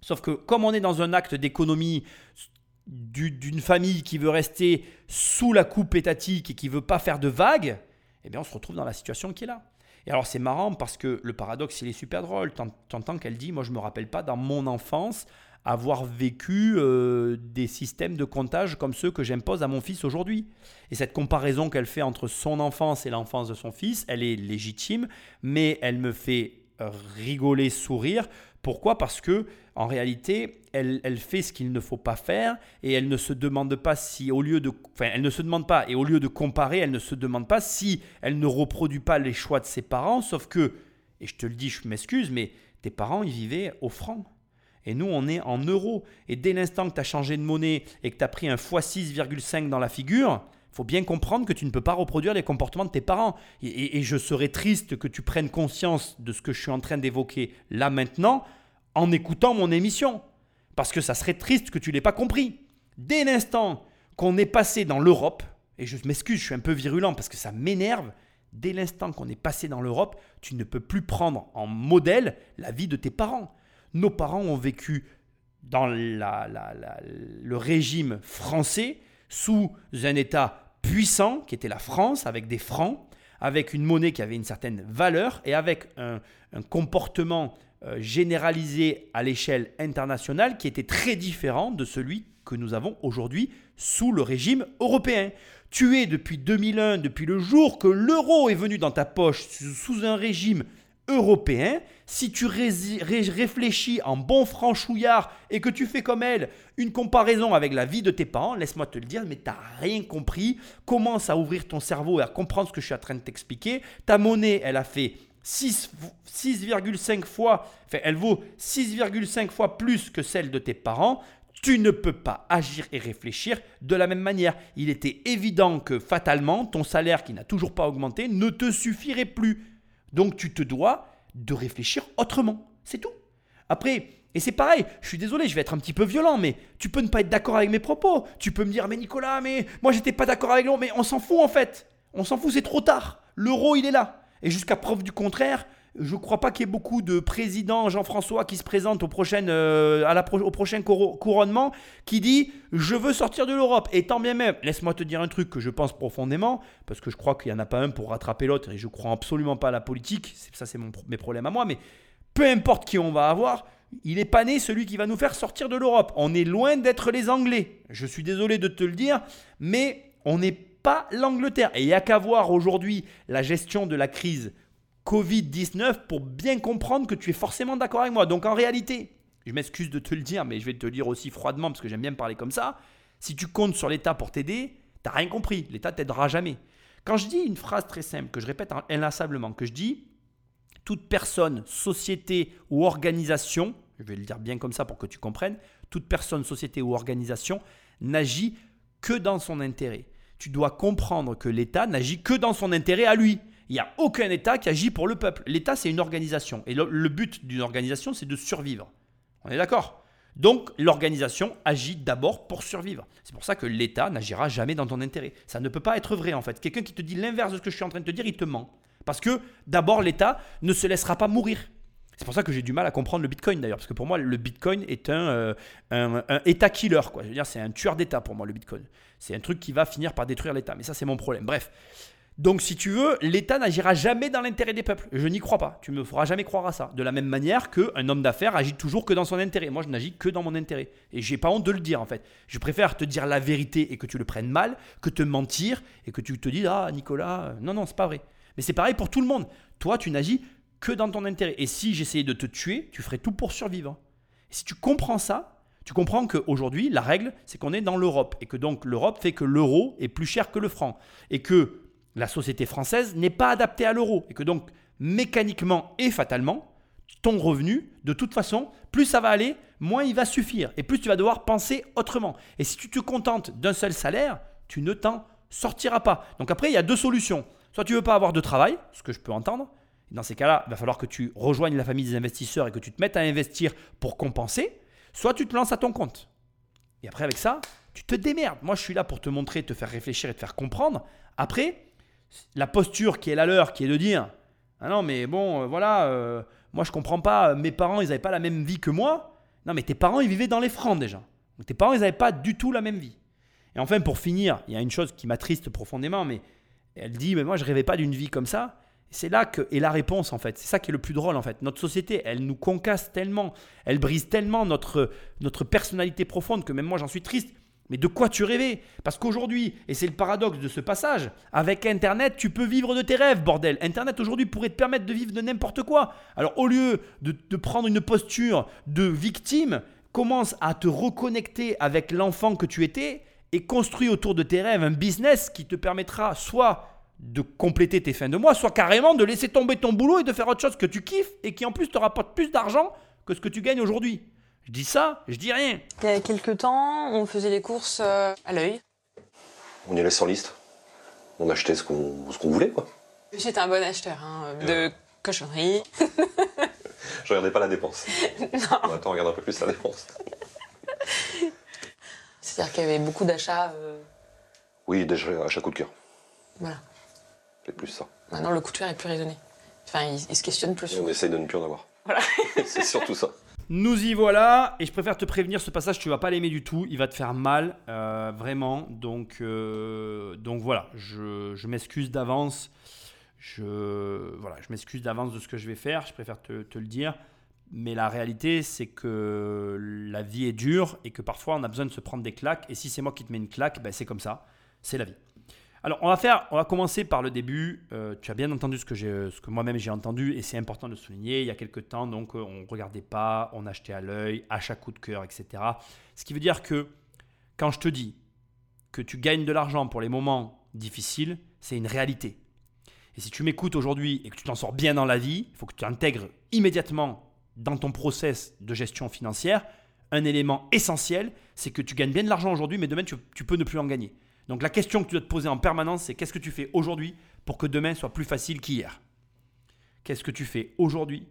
Sauf que comme on est dans un acte d'économie d'une famille qui veut rester sous la coupe étatique et qui veut pas faire de vagues, eh bien on se retrouve dans la situation qui est là. Et alors c'est marrant parce que le paradoxe il est super drôle. Tu entends qu'elle dit, moi je me rappelle pas dans mon enfance avoir vécu euh, des systèmes de comptage comme ceux que j'impose à mon fils aujourd'hui. Et cette comparaison qu'elle fait entre son enfance et l'enfance de son fils, elle est légitime, mais elle me fait rigoler, sourire. Pourquoi? Parce que en réalité, elle, fait ce qu'il ne faut pas faire et elle ne se demande pas si au lieu de enfin, elle ne se demande pas et au lieu de comparer, elle ne se demande pas si elle ne reproduit pas les choix de ses parents, sauf que et je te le dis, je m'excuse, mais tes parents, ils vivaient au franc. Et nous, on est en euros. Et dès l'instant que tu as changé de monnaie et que tu as pris un x6,5 dans la figure, faut bien comprendre que tu ne peux pas reproduire les comportements de tes parents. Et, je serais triste que tu prennes conscience de ce que je suis en train d'évoquer là maintenant en écoutant mon émission. Parce que ça serait triste que tu l'aies pas compris. Dès l'instant qu'on est passé dans l'Europe, et je m'excuse, je suis un peu virulent parce que ça m'énerve, dès l'instant qu'on est passé dans l'Europe, tu ne peux plus prendre en modèle la vie de tes parents nos parents ont vécu dans le régime français sous un État puissant qui était la France, avec des francs, avec une monnaie qui avait une certaine valeur et avec un, comportement euh, généralisé à l'échelle internationale qui était très différent de celui que nous avons aujourd'hui sous le régime européen. Tu es depuis 2001, depuis le jour que l'euro est venu dans ta poche sous un régime européen, si tu réfléchis en bon franchouillard et que tu fais comme elle une comparaison avec la vie de tes parents, laisse-moi te le dire, mais tu n'as rien compris. Commence à ouvrir ton cerveau et à comprendre ce que je suis en train de t'expliquer. Ta monnaie, elle a fait 6,5 fois, enfin, elle vaut 6,5 fois plus que celle de tes parents. Tu ne peux pas agir et réfléchir de la même manière. Il était évident que fatalement, ton salaire qui n'a toujours pas augmenté ne te suffirait plus. Donc tu te dois de réfléchir autrement. C'est tout. Après, et c'est pareil, je suis désolé, je vais être un petit peu violent, mais tu peux ne pas être d'accord avec mes propos. Tu peux me dire, mais Nicolas, mais moi j'étais pas d'accord avec l'euro, mais on s'en fout en fait. On s'en fout, c'est trop tard. L'euro, il est là. Et jusqu'à preuve du contraire, je ne crois pas qu'il y ait beaucoup de présidents Jean-François qui se présentent au prochain, euh, au prochain couronnement qui dit je veux sortir de l'Europe. Et tant bien même, laisse-moi te dire un truc que je pense profondément, parce que je crois qu'il n'y en a pas un pour rattraper l'autre et je crois absolument pas à la politique. Ça, c'est mes problèmes à moi. Mais peu importe qui on va avoir, il n'est pas né celui qui va nous faire sortir de l'Europe. On est loin d'être les Anglais. Je suis désolé de te le dire, mais on n'est pas l'Angleterre. Et il n'y a qu'à voir aujourd'hui la gestion de la crise Covid-19 pour bien comprendre que tu es forcément d'accord avec moi. Donc en réalité, je m'excuse de te le dire, mais je vais te le dire aussi froidement parce que j'aime bien parler comme ça. Si tu comptes sur l'État pour t'aider, t'as rien compris. L'État t'aidera jamais. Quand je dis une phrase très simple que je répète inlassablement, que je dis toute personne, société ou organisation, je vais le dire bien comme ça pour que tu comprennes, toute personne, société ou organisation n'agit que dans son intérêt. Tu dois comprendre que l'État n'agit que dans son intérêt à lui. Il n'y a aucun État qui agit pour le peuple. L'État, c'est une organisation. Et le, but d'une organisation, c'est de survivre. On est d'accord? Donc l'organisation agit d'abord pour survivre. C'est pour ça que l'État n'agira jamais dans ton intérêt. Ça ne peut pas être vrai en fait. Quelqu'un qui te dit l'inverse de ce que je suis en train de te dire, il te ment. Parce que d'abord l'État ne se laissera pas mourir. C'est pour ça que j'ai du mal à comprendre le Bitcoin d'ailleurs, parce que pour moi le Bitcoin est un, euh, un, État killer. Quoi. Je veux dire, c'est un tueur d'État pour moi le Bitcoin. C'est un truc qui va finir par détruire l'État. Mais ça c'est mon problème. Bref. Donc, si tu veux, l'État n'agira jamais dans l'intérêt des peuples. Je n'y crois pas. Tu ne me feras jamais croire à ça. De la même manière qu'un homme d'affaires agit toujours que dans son intérêt. Moi, je n'agis que dans mon intérêt. Et j'ai pas honte de le dire, en fait. Je préfère te dire la vérité et que tu le prennes mal que te mentir et que tu te dises Ah, Nicolas, euh, non, non, c'est pas vrai. Mais c'est pareil pour tout le monde. Toi, tu n'agis que dans ton intérêt. Et si j'essayais de te tuer, tu ferais tout pour survivre. Et si tu comprends ça, tu comprends qu'aujourd'hui, la règle, c'est qu'on est dans l'Europe. Et que donc l'Europe fait que l'euro est plus cher que le franc. Et que la société française n'est pas adaptée à l'euro et que donc mécaniquement et fatalement, ton revenu, de toute façon, plus ça va aller, moins il va suffire et plus tu vas devoir penser autrement. Et si tu te contentes d'un seul salaire, tu ne t'en sortiras pas. Donc après, il y a deux solutions. Soit tu veux pas avoir de travail, ce que je peux entendre. Dans ces cas-là, il va falloir que tu rejoignes la famille des investisseurs et que tu te mettes à investir pour compenser. Soit tu te lances à ton compte. Et après, avec ça, tu te démerdes. Moi, je suis là pour te montrer, te faire réfléchir et te faire comprendre. Après, la posture qui est la leur, qui est de dire Ah non, mais bon, euh, voilà, euh, moi je comprends pas, mes parents ils n'avaient pas la même vie que moi. Non, mais tes parents ils vivaient dans les francs déjà. Donc, tes parents ils n'avaient pas du tout la même vie. Et enfin, pour finir, il y a une chose qui m'attriste profondément, mais elle dit Mais moi je rêvais pas d'une vie comme ça. C'est là que est la réponse en fait. C'est ça qui est le plus drôle en fait. Notre société, elle nous concasse tellement, elle brise tellement notre, notre personnalité profonde que même moi j'en suis triste. Mais de quoi tu rêvais? Parce qu'aujourd'hui, et c'est le paradoxe de ce passage, avec Internet, tu peux vivre de tes rêves, bordel. Internet aujourd'hui pourrait te permettre de vivre de n'importe quoi. Alors au lieu de, prendre une posture de victime, commence à te reconnecter avec l'enfant que tu étais et construis autour de tes rêves un business qui te permettra soit de compléter tes fins de mois, soit carrément de laisser tomber ton boulot et de faire autre chose que tu kiffes et qui en plus te rapporte plus d'argent que ce que tu gagnes aujourd'hui. Je dis ça, je dis rien.
Il y a quelques temps, on faisait les courses euh, à l'œil.
On y allait sans liste. On achetait ce qu'on voulait, quoi.
J'étais un bon acheteur hein, de cochonneries.
je regardais pas la dépense.
non.
Attends, regarde un peu plus la dépense.
C'est-à-dire qu'il y avait beaucoup d'achats. Euh...
Oui, déjà achats coup de cœur.
Voilà.
C'est plus ça.
Maintenant, le coup de cœur est plus raisonné. Enfin, il, il se questionne plus.
Et on essaye de ne plus en avoir.
Voilà.
C'est surtout ça.
Nous y voilà, et je préfère te prévenir, ce passage, tu vas pas l'aimer du tout, il va te faire mal, euh, vraiment. Donc, euh, donc voilà, je, je m'excuse d'avance. Je, voilà, je m'excuse d'avance de ce que je vais faire, je préfère te, te le dire. Mais la réalité, c'est que la vie est dure et que parfois on a besoin de se prendre des claques. Et si c'est moi qui te mets une claque, ben c'est comme ça, c'est la vie. Alors, on va faire, on va commencer par le début. Euh, tu as bien entendu ce que ce que moi-même j'ai entendu, et c'est important de souligner. Il y a quelques temps, donc, euh, on regardait pas, on achetait à l'œil, achat coup de cœur, etc. Ce qui veut dire que quand je te dis que tu gagnes de l'argent pour les moments difficiles, c'est une réalité. Et si tu m'écoutes aujourd'hui et que tu t'en sors bien dans la vie, il faut que tu intègres immédiatement dans ton process de gestion financière un élément essentiel, c'est que tu gagnes bien de l'argent aujourd'hui, mais demain tu, tu peux ne plus en gagner. Donc la question que tu dois te poser en permanence, c'est qu'est-ce que tu fais aujourd'hui pour que demain soit plus facile qu'hier? Qu'est-ce que tu fais aujourd'hui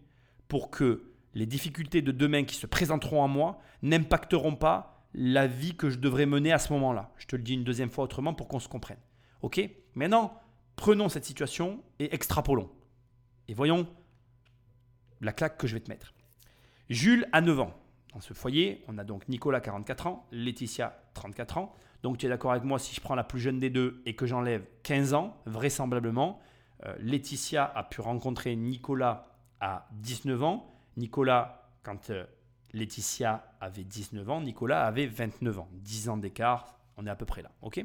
pour que les difficultés de demain qui se présenteront à moi n'impacteront pas la vie que je devrais mener à ce moment-là? Je te le dis une deuxième fois autrement pour qu'on se comprenne. Ok? Maintenant, prenons cette situation et extrapolons. Et voyons la claque que je vais te mettre. Jules a 9 ans. Dans ce foyer, on a donc Nicolas 44 ans, Laetitia 34 ans. Donc tu es d'accord avec moi, si je prends la plus jeune des deux et que j'enlève 15 ans, vraisemblablement, euh, Laetitia a pu rencontrer Nicolas à 19 ans. Nicolas, quand euh, Laetitia avait 19 ans, Nicolas avait 29 ans. 10 ans d'écart, on est à peu près là. ok?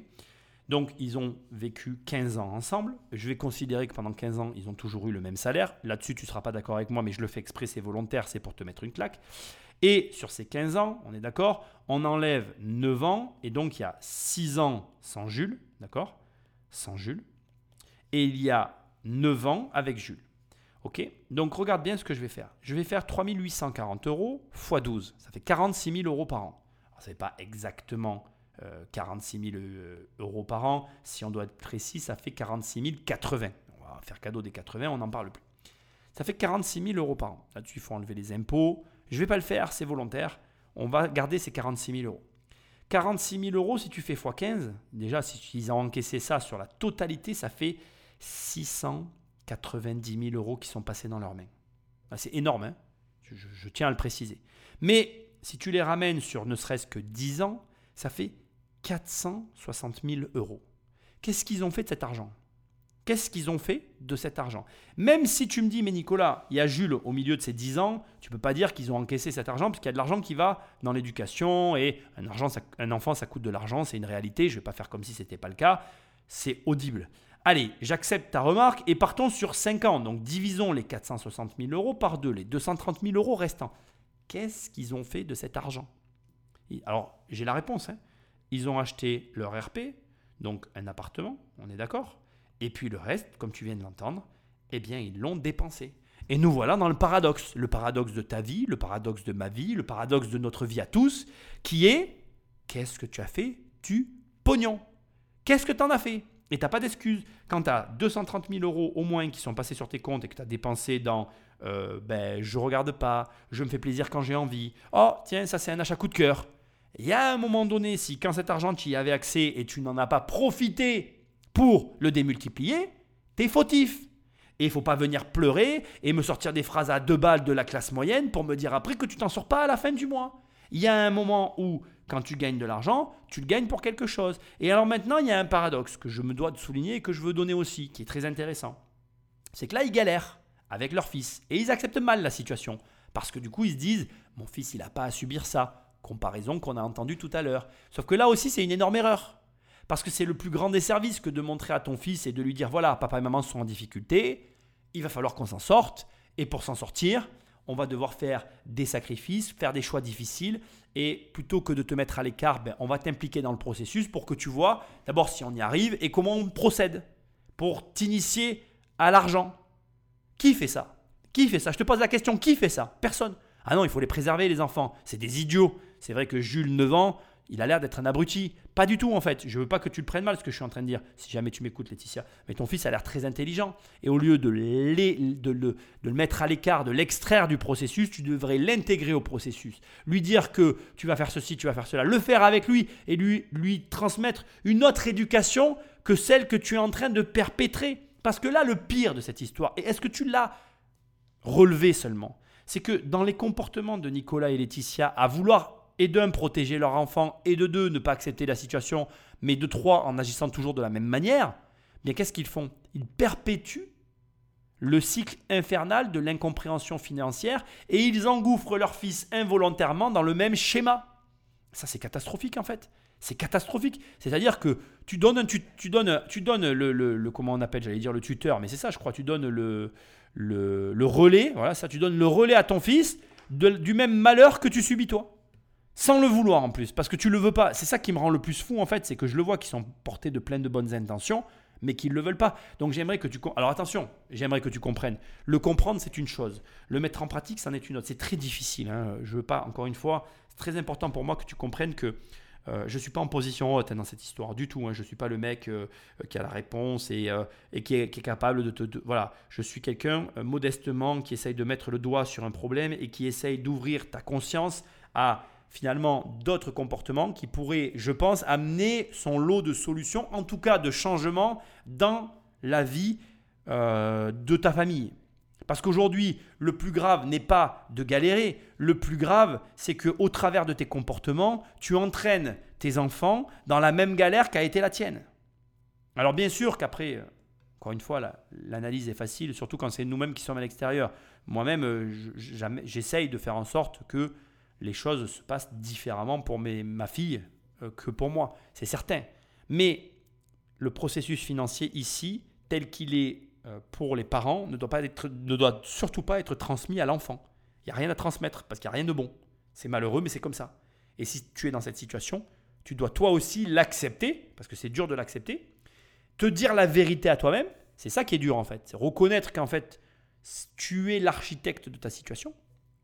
Donc, ils ont vécu 15 ans ensemble. Je vais considérer que pendant 15 ans, ils ont toujours eu le même salaire. Là-dessus, tu ne seras pas d'accord avec moi, mais je le fais exprès, c'est volontaire, c'est pour te mettre une claque. Et sur ces 15 ans, on est d'accord, on enlève 9 ans, et donc il y a 6 ans sans Jules, d'accord Sans Jules. Et il y a 9 ans avec Jules. Ok Donc regarde bien ce que je vais faire. Je vais faire 3840 euros x 12. Ça fait 46 000 euros par an. Ce n'est pas exactement euh, 46 000 euros par an. Si on doit être précis, ça fait 46 080. On va faire cadeau des 80, on n'en parle plus. Ça fait 46 000 euros par an. Là-dessus, il faut enlever les impôts. Je ne vais pas le faire, c'est volontaire. On va garder ces 46 000 euros. 46 000 euros, si tu fais x15, déjà, si ont encaissé ça sur la totalité, ça fait 690 000 euros qui sont passés dans leurs mains. Ah, c'est énorme, hein je, je tiens à le préciser. Mais si tu les ramènes sur ne serait-ce que 10 ans, ça fait 460 000 euros. Qu'est-ce qu'ils ont fait de cet argent? Qu'est-ce qu'ils ont fait de cet argent? Même si tu me dis, mais Nicolas, il y a Jules au milieu de ces 10 ans, tu peux pas dire qu'ils ont encaissé cet argent, parce qu'il y a de l'argent qui va dans l'éducation, et un, enfant, ça coûte de l'argent, c'est une réalité, je ne vais pas faire comme si ce n'était pas le cas, c'est audible. Allez, j'accepte ta remarque, et partons sur 5 ans, donc divisons les 460 000 euros par 2, les 230 000 euros restants. Qu'est-ce qu'ils ont fait de cet argent? Alors, j'ai la réponse. Hein. Ils ont acheté leur RP, donc un appartement, on est d'accord? Et puis le reste, comme tu viens de l'entendre, eh bien, ils l'ont dépensé. Et nous voilà dans le paradoxe. Le paradoxe de ta vie, le paradoxe de ma vie, le paradoxe de notre vie à tous, qui est qu'est-ce que tu as fait du pognon? Qu'est-ce que tu en as fait? Et tu n'as pas d'excuse. Quand tu as 230 000 euros au moins qui sont passés sur tes comptes et que tu as dépensé dans euh, ben, je regarde pas, je me fais plaisir quand j'ai envie. Oh, tiens, ça c'est un achat coup de cœur. Il y a un moment donné, si quand cet argent tu y avais accès et tu n'en as pas profité pour le démultiplier, t'es fautif. Et il faut pas venir pleurer et me sortir des phrases à deux balles de la classe moyenne pour me dire après que tu t'en sors pas à la fin du mois. Il y a un moment où, quand tu gagnes de l'argent, tu le gagnes pour quelque chose. Et alors maintenant, il y a un paradoxe que je me dois de souligner et que je veux donner aussi, qui est très intéressant. C'est que là, ils galèrent avec leur fils. Et ils acceptent mal la situation. Parce que du coup, ils se disent, mon fils, il n'a pas à subir ça. Comparaison qu'on a entendu tout à l'heure. Sauf que là aussi, c'est une énorme erreur. Parce que c'est le plus grand des services que de montrer à ton fils et de lui dire voilà, papa et maman sont en difficulté, il va falloir qu'on s'en sorte. Et pour s'en sortir, on va devoir faire des sacrifices, faire des choix difficiles. Et plutôt que de te mettre à l'écart, ben, on va t'impliquer dans le processus pour que tu vois d'abord si on y arrive et comment on procède pour t'initier à l'argent. Qui fait ça? Qui fait ça? Je te pose la question, qui fait ça? Personne. Ah non, il faut les préserver, les enfants. C'est des idiots. C'est vrai que Jules, 9 ans, il a l'air d'être un abruti. Pas du tout en fait. Je veux pas que tu le prennes mal ce que je suis en train de dire, si jamais tu m'écoutes Laetitia. Mais ton fils a l'air très intelligent. Et au lieu de, de, le, de le mettre à l'écart, de l'extraire du processus, tu devrais l'intégrer au processus. Lui dire que tu vas faire ceci, tu vas faire cela. Le faire avec lui et lui, lui transmettre une autre éducation que celle que tu es en train de perpétrer. Parce que là, le pire de cette histoire, et est-ce que tu l'as relevé seulement C'est que dans les comportements de Nicolas et Laetitia, à vouloir et d'un, protéger leur enfant, et de deux, ne pas accepter la situation, mais de trois, en agissant toujours de la même manière, bien qu'est-ce qu'ils font? Ils perpétuent le cycle infernal de l'incompréhension financière et ils engouffrent leur fils involontairement dans le même schéma. Ça, c'est catastrophique en fait. C'est catastrophique. C'est-à-dire que tu donnes, tu, donnes, tu donnes le, comment on appelle, j'allais dire le tuteur, mais c'est ça, je crois. Tu donnes le, le, relais. Voilà, ça, tu donnes le relais à ton fils du même malheur que tu subis toi. Sans le vouloir en plus, parce que tu le veux pas. C'est ça qui me rend le plus fou en fait, c'est que je le vois qu'ils sont portés de plein de bonnes intentions, mais qu'ils ne le veulent pas. Donc j'aimerais que tu... Alors attention, j'aimerais que tu comprennes. Le comprendre, c'est une chose. Le mettre en pratique, c'en est une autre. C'est très difficile. Hein. Je veux pas, encore une fois, c'est très important pour moi que tu comprennes que euh, je ne suis pas en position haute hein, dans cette histoire du tout. Hein. Je ne suis pas le mec euh, qui a la réponse euh, et qui, est, capable de te... voilà, je suis quelqu'un modestement qui essaye de mettre le doigt sur un problème et qui essaye d'ouvrir ta conscience à finalement d'autres comportements qui pourraient, je pense, amener son lot de solutions, en tout cas de changements dans la vie euh, de ta famille. Parce qu'aujourd'hui, le plus grave n'est pas de galérer, le plus grave, c'est que au travers de tes comportements, tu entraînes tes enfants dans la même galère qu'a été la tienne. Alors bien sûr qu'après, euh, encore une fois, l'analyse est facile, surtout quand c'est nous-mêmes qui sommes à l'extérieur. Moi-même, euh, j'essaye de faire en sorte que les choses se passent différemment pour ma fille euh, que pour moi, c'est certain. Mais le processus financier ici, tel qu'il est euh, pour les parents, ne doit, pas être, ne doit surtout pas être transmis à l'enfant. Il n'y a rien à transmettre parce qu'il n'y a rien de bon. C'est malheureux, mais c'est comme ça. Et si tu es dans cette situation, tu dois toi aussi l'accepter, parce que c'est dur de l'accepter, te dire la vérité à toi-même, c'est ça qui est dur en fait. C'est reconnaître qu'en fait, tu es l'architecte de ta situation.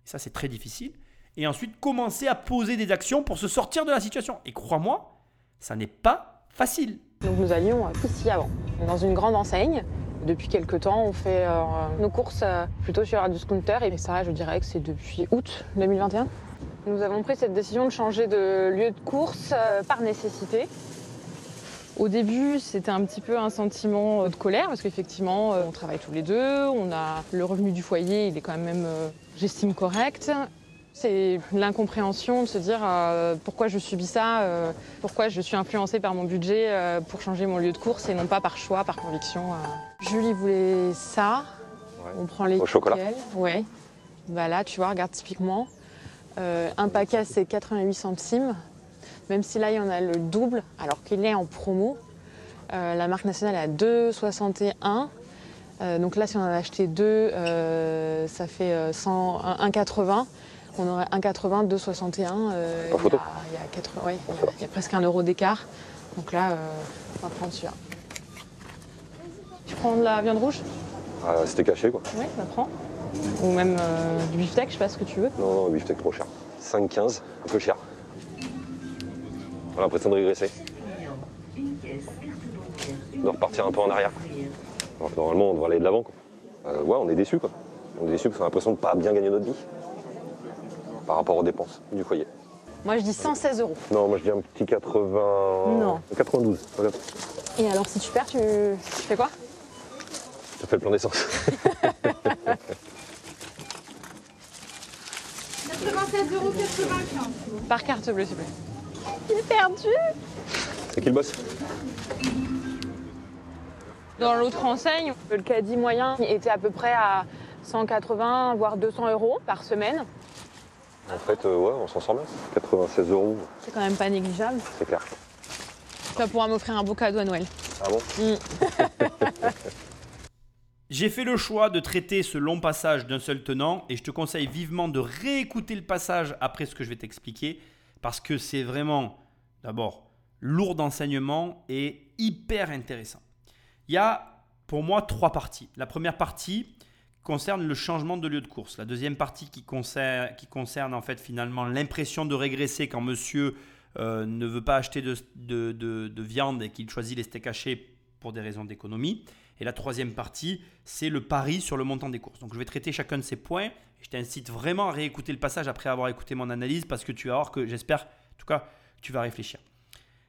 Et ça, c'est très difficile et ensuite commencer à poser des actions pour se sortir de la situation. Et crois-moi, ça n'est pas facile.
Donc nous allions ici avant, dans une grande enseigne. Depuis quelques temps, on fait euh, nos courses euh, plutôt sur du scooter et ça, je dirais que c'est depuis août 2021. Nous avons pris cette décision de changer de lieu de course euh, par nécessité. Au début, c'était un petit peu un sentiment euh, de colère parce qu'effectivement, euh, on travaille tous les deux, on a le revenu du foyer, il est quand même, euh, j'estime, correct. C'est l'incompréhension de se dire euh, pourquoi je subis ça, euh, pourquoi je suis influencée par mon budget euh, pour changer mon lieu de course et non pas par choix, par conviction. euh. Julie voulait ça.
Ouais.
On prend les
Au chocolat
Ouais. Bah là, tu vois, regarde typiquement. Euh, un paquet, c'est 88 centimes. Même si là, il y en a le double, alors qu'il est en promo. Euh, la marque nationale est à 2,61. Euh, donc là, si on en a acheté deux, euh, ça fait euh, 100 un- 1,80. On aurait 1,80, 2,61. euh, Il y a, il y a 80 ouais, il y a- il y a presque un euro d'écart. Donc là, euh, on va prendre celui-là. Tu prends de la viande rouge?
Ah, C'était caché quoi.
Oui, on prend. Ou même euh, du beefsteak, je sais pas ce que tu veux.
Non, non, beefsteak trop cher. 5,15, un peu cher. On a l'impression de régresser. De repartir un peu en arrière. Alors que normalement, on devrait aller de l'avant. quoi. Euh, ouais, on est déçus quoi. On est déçus parce qu'on a l'impression de pas bien gagner notre vie. Par rapport aux dépenses du foyer.
Moi, je dis 116 euros.
Non, moi je dis un petit 80.
Non.
92. Regarde,
Et alors, si tu perds, tu, tu fais quoi?
Ça fait le plein d'essence.
96,95 euros.
Par carte bleue, s'il te plaît. J'ai perdu
C'est qui le boss
Dans l'autre enseigne, le caddie moyen était à peu près à 180 voire 200 euros par semaine.
En fait, euh, ouais, on s'en sort bien. 96 euros,
C'est quand même pas négligeable.
c'est clair.
Tu vas pouvoir m'offrir un beau cadeau à Noël.
Ah bon
J'ai fait le choix de traiter ce long passage d'un seul tenant et je te conseille vivement de réécouter le passage après ce que je vais t'expliquer parce que c'est vraiment, d'abord, lourd d'enseignement et hyper intéressant. Il y a pour moi trois parties. La première partie concerne le changement de lieu de course. La deuxième partie qui concerne, en fait finalement l'impression de régresser quand monsieur euh, ne veut pas acheter de, de- de- de viande et qu'il choisit les steaks hachés pour des raisons d'économie. Et la troisième partie, c'est le pari sur le montant des courses. Donc je vais traiter chacun de ces points. Je t'incite vraiment à réécouter le passage après avoir écouté mon analyse parce que tu vas voir que j'espère, en tout cas, tu vas réfléchir.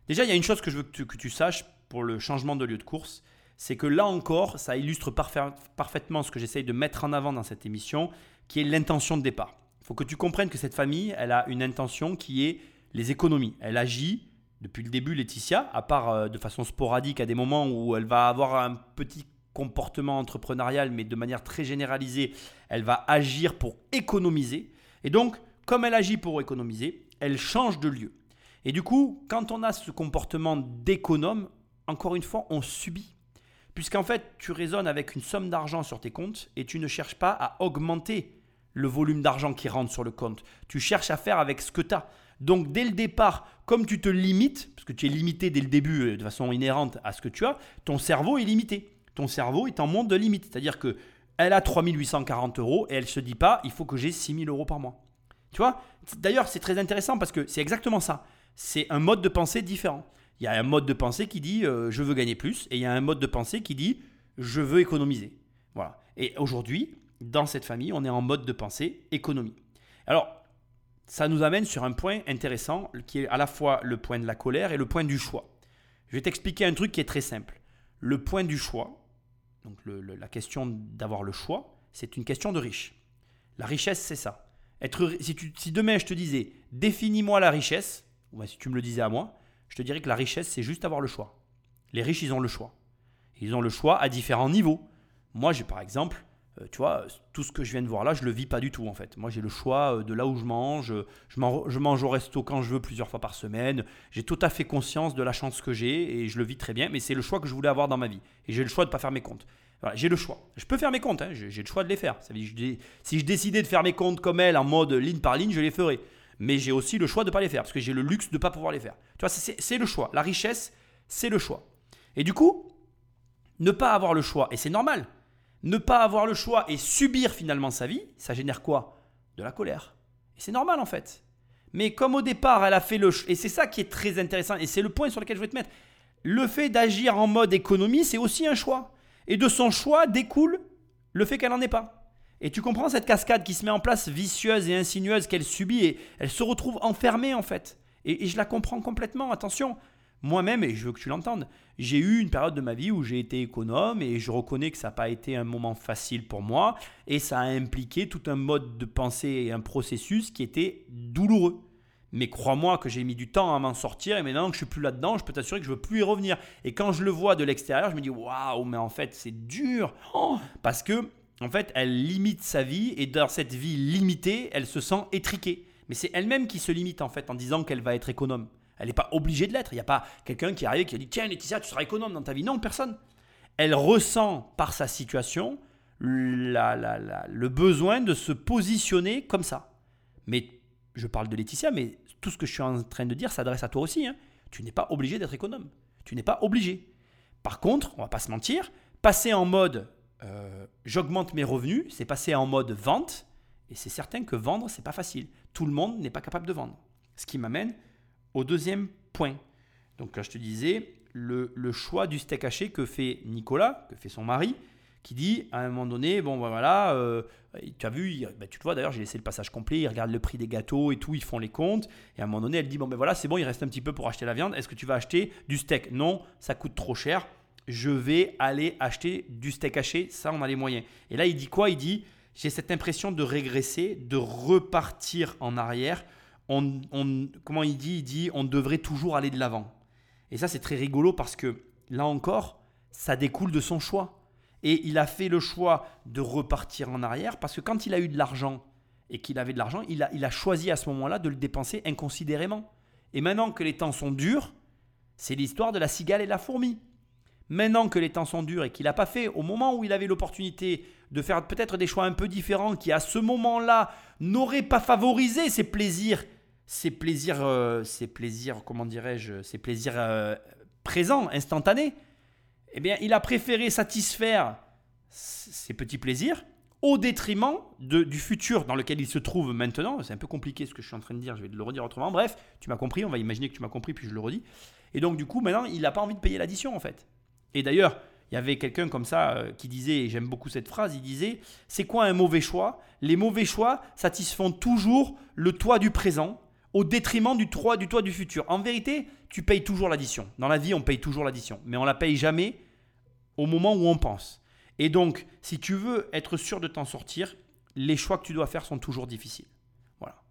Déjà, il y a une chose que je veux que tu saches pour le changement de lieu de course, c'est que là encore, ça illustre parfait- parfaitement ce que j'essaye de mettre en avant dans cette émission, qui est l'intention de départ. Il faut que tu comprennes que cette famille, elle a une intention qui est les économies. Elle agit depuis le début, Laetitia, à part euh, de façon sporadique à des moments où elle va avoir un petit comportement entrepreneurial, mais de manière très généralisée, elle va agir pour économiser. Et donc, comme elle agit pour économiser, elle change de lieu. Et du coup, quand on a ce comportement d'économe, encore une fois, on subit. Puisqu'en fait, tu raisonnes avec une somme d'argent sur tes comptes et tu ne cherches pas à augmenter le volume d'argent qui rentre sur le compte. Tu cherches à faire avec ce que tu as. Donc dès le départ, comme tu te limites, parce que tu es limité dès le début euh, de façon inhérente à ce que tu as, ton cerveau est limité. Ton cerveau est en monde de limite. C'est-à-dire que elle a 3840 euros et elle se dit pas, il faut que j'ai 6000 euros par mois. Tu vois? D'ailleurs, c'est très intéressant parce que c'est exactement ça. C'est un mode de pensée différent. Il y a un mode de pensée qui dit euh, je veux gagner plus et il y a un mode de pensée qui dit je veux économiser. Voilà. Et aujourd'hui, dans cette famille, on est en mode de pensée économie. Alors, ça nous amène sur un point intéressant qui est à la fois le point de la colère et le point du choix. Je vais t'expliquer un truc qui est très simple. Le point du choix, donc la question d'avoir le choix, c'est une question de riche. La richesse, c'est ça. Être, si, demain je te disais définis-moi la richesse, ou si tu me le disais à moi, je te dirais que la richesse, c'est juste avoir le choix. Les riches, ils ont le choix. Ils ont le choix à différents niveaux. Moi, j'ai par exemple, euh, tu vois, tout ce que je viens de voir là, je le vis pas du tout en fait. Moi, j'ai le choix euh, de là où je mange. Je, mange au resto quand je veux plusieurs fois par semaine. J'ai tout à fait conscience de la chance que j'ai et je le vis très bien. Mais c'est le choix que je voulais avoir dans ma vie. Et j'ai le choix de pas faire mes comptes. J'ai le choix. Je peux faire mes comptes. hein, j'ai le choix de les faire. Si je décidais de faire mes comptes comme elle, en mode ligne par ligne, je les ferais. Mais j'ai aussi le choix de pas les faire parce que j'ai le luxe de pas pouvoir les faire. Tu vois, c'est le choix. La richesse, c'est le choix. Et du coup, ne pas avoir le choix, et c'est normal, ne pas avoir le choix et subir finalement sa vie, ça génère quoi? De la colère. Et c'est normal en fait. Mais comme au départ, elle a fait le et c'est ça qui est très intéressant, et c'est le point sur lequel je vais te mettre, le fait d'agir en mode économie, c'est aussi un choix. Et de son choix découle le fait qu'elle n'en ait pas. Et tu comprends cette cascade qui se met en place vicieuse et insinueuse qu'elle subit et elle se retrouve enfermée en fait. Et, et je la comprends complètement, attention. Moi-même, et je veux que tu l'entendes, j'ai eu une période de ma vie où j'ai été économe et je reconnais que ça n'a pas été un moment facile pour moi et ça a impliqué tout un mode de pensée et un processus qui était douloureux. Mais crois-moi que j'ai mis du temps à m'en sortir et maintenant que je suis plus là-dedans, je peux t'assurer que je veux plus y revenir. Et quand je le vois de l'extérieur, je me dis waouh, mais en fait c'est dur Oh parce que en fait elle limite sa vie et dans cette vie limitée, elle se sent étriquée. Mais c'est elle-même qui se limite en fait en disant qu'elle va être économe. Elle n'est pas obligée de l'être. Il n'y a pas quelqu'un qui arrive qui a dit Tiens, Laetitia, tu seras économe dans ta vie. Non, personne. Elle ressent par sa situation la- la- la- le besoin de se positionner comme ça. Mais je parle de Laetitia, mais tout ce que je suis en train de dire s'adresse à toi aussi. hein. Tu n'es pas obligé d'être économe. Tu n'es pas obligé. Par contre, on va pas se mentir, passer en mode euh, j'augmente mes revenus, c'est passer en mode vente. Et c'est certain que vendre, c'est pas facile. Tout le monde n'est pas capable de vendre. Ce qui m'amène au deuxième point. Donc, quand je te disais, le, le choix du steak haché que fait Nicolas, que fait son mari, qui dit à un moment donné, bon ben voilà, euh, tu as vu, ben, tu le vois d'ailleurs, j'ai laissé le passage complet, il regarde le prix des gâteaux et tout, ils font les comptes, et à un moment donné, elle dit, bon ben voilà, c'est bon, il reste un petit peu pour acheter la viande, est-ce que tu vas acheter du steak? Non, ça coûte trop cher, je vais aller acheter du steak haché, ça on a les moyens. Et là, il dit quoi? Il dit, j'ai cette impression de régresser, de repartir en arrière. On, on- comment il dit? Il dit, on devrait toujours aller de l'avant. Et ça, c'est très rigolo parce que là encore, ça découle de son choix. Et il a fait le choix de repartir en arrière parce que quand il a eu de l'argent et qu'il avait de l'argent, il a, il a choisi à ce moment-là de le dépenser inconsidérément. Et maintenant que les temps sont durs, c'est l'histoire de la cigale et la fourmi. Maintenant que les temps sont durs et qu'il n'a pas fait au moment où il avait l'opportunité de faire peut-être des choix un peu différents qui à ce moment-là n'auraient pas favorisé ses plaisirs, ses plaisirs, euh, ses plaisirs, comment dirais-je, ses plaisirs euh, présents, instantanés, eh bien, il a préféré satisfaire ses petits plaisirs au détriment de- du futur dans lequel il se trouve maintenant. C'est un peu compliqué ce que je suis en train de dire, je vais le redire autrement. Bref, tu m'as compris, on va imaginer que tu m'as compris, puis je le redis. Et donc, du coup, maintenant, il n'a pas envie de payer l'addition, en fait. Et d'ailleurs, il y avait quelqu'un comme ça euh, qui disait, et j'aime beaucoup cette phrase, il disait, c'est quoi un mauvais choix? Les mauvais choix satisfont toujours le toit du présent au détriment du toit, du toit du futur. En vérité, tu payes toujours l'addition. Dans la vie, on paye toujours l'addition, mais on la paye jamais au moment où on pense. Et donc, si tu veux être sûr de t'en sortir, les choix que tu dois faire sont toujours difficiles. Voilà.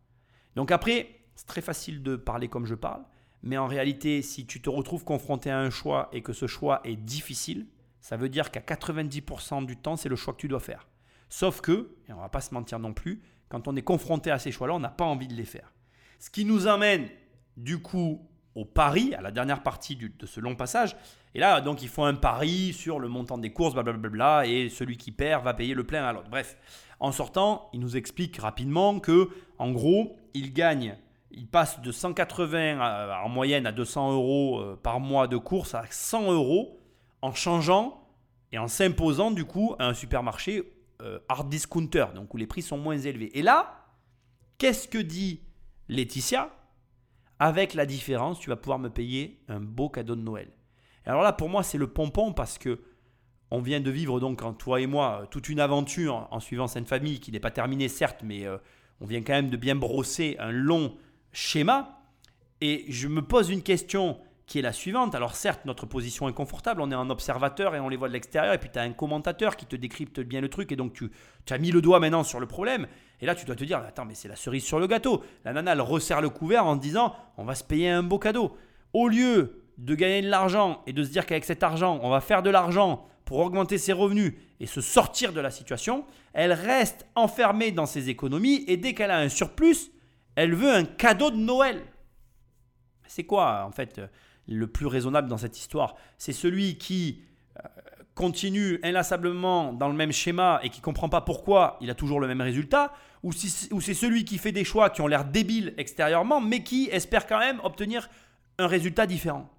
Donc après, c'est très facile de parler comme je parle, mais en réalité, si tu te retrouves confronté à un choix et que ce choix est difficile, ça veut dire qu'à 90% du temps, c'est le choix que tu dois faire. Sauf que, et on va pas se mentir non plus, quand on est confronté à ces choix-là, on n'a pas envie de les faire. Ce qui nous amène du coup au pari, à la dernière partie de ce long passage. Et là, donc, ils font un pari sur le montant des courses, blablabla, et celui qui perd va payer le plein à l'autre. Bref, en sortant, il nous explique rapidement que, en gros, il gagne, il passe de 180 à- en moyenne à 200 euros euh, par mois de courses à 100 euros en changeant et en s'imposant du coup à un supermarché euh, hard discounter, donc où les prix sont moins élevés. Et là, qu'est-ce que dit Laetitia? Avec la différence, tu vas pouvoir me payer un beau cadeau de Noël. Et alors là, pour moi, c'est le pompon parce que on vient de vivre donc, toi et moi, euh, toute une aventure en suivant cette famille qui n'est pas terminée certes, mais euh, on vient quand même de bien brosser un long schéma. Et je me pose une question qui est la suivante. Alors certes, notre position est confortable, on est un observateur et on les voit de l'extérieur, et puis tu as un commentateur qui te décrypte bien le truc, et donc tu, tu as mis le doigt maintenant sur le problème. Et là, tu dois te dire, attends, mais c'est la cerise sur le gâteau. La nana, elle resserre le couvert en disant, on va se payer un beau cadeau. Au lieu de gagner de l'argent et de se dire qu'avec cet argent, on va faire de l'argent pour augmenter ses revenus et se sortir de la situation, elle reste enfermée dans ses économies et dès qu'elle a un surplus, elle veut un cadeau de Noël. C'est quoi, en fait, le plus raisonnable dans cette histoire? C'est celui qui euh, continue inlassablement dans le même schéma et qui comprend pas pourquoi il a toujours le même résultat, ou, ou c'est celui qui fait des choix qui ont l'air débiles extérieurement, mais qui espère quand même obtenir un résultat différent.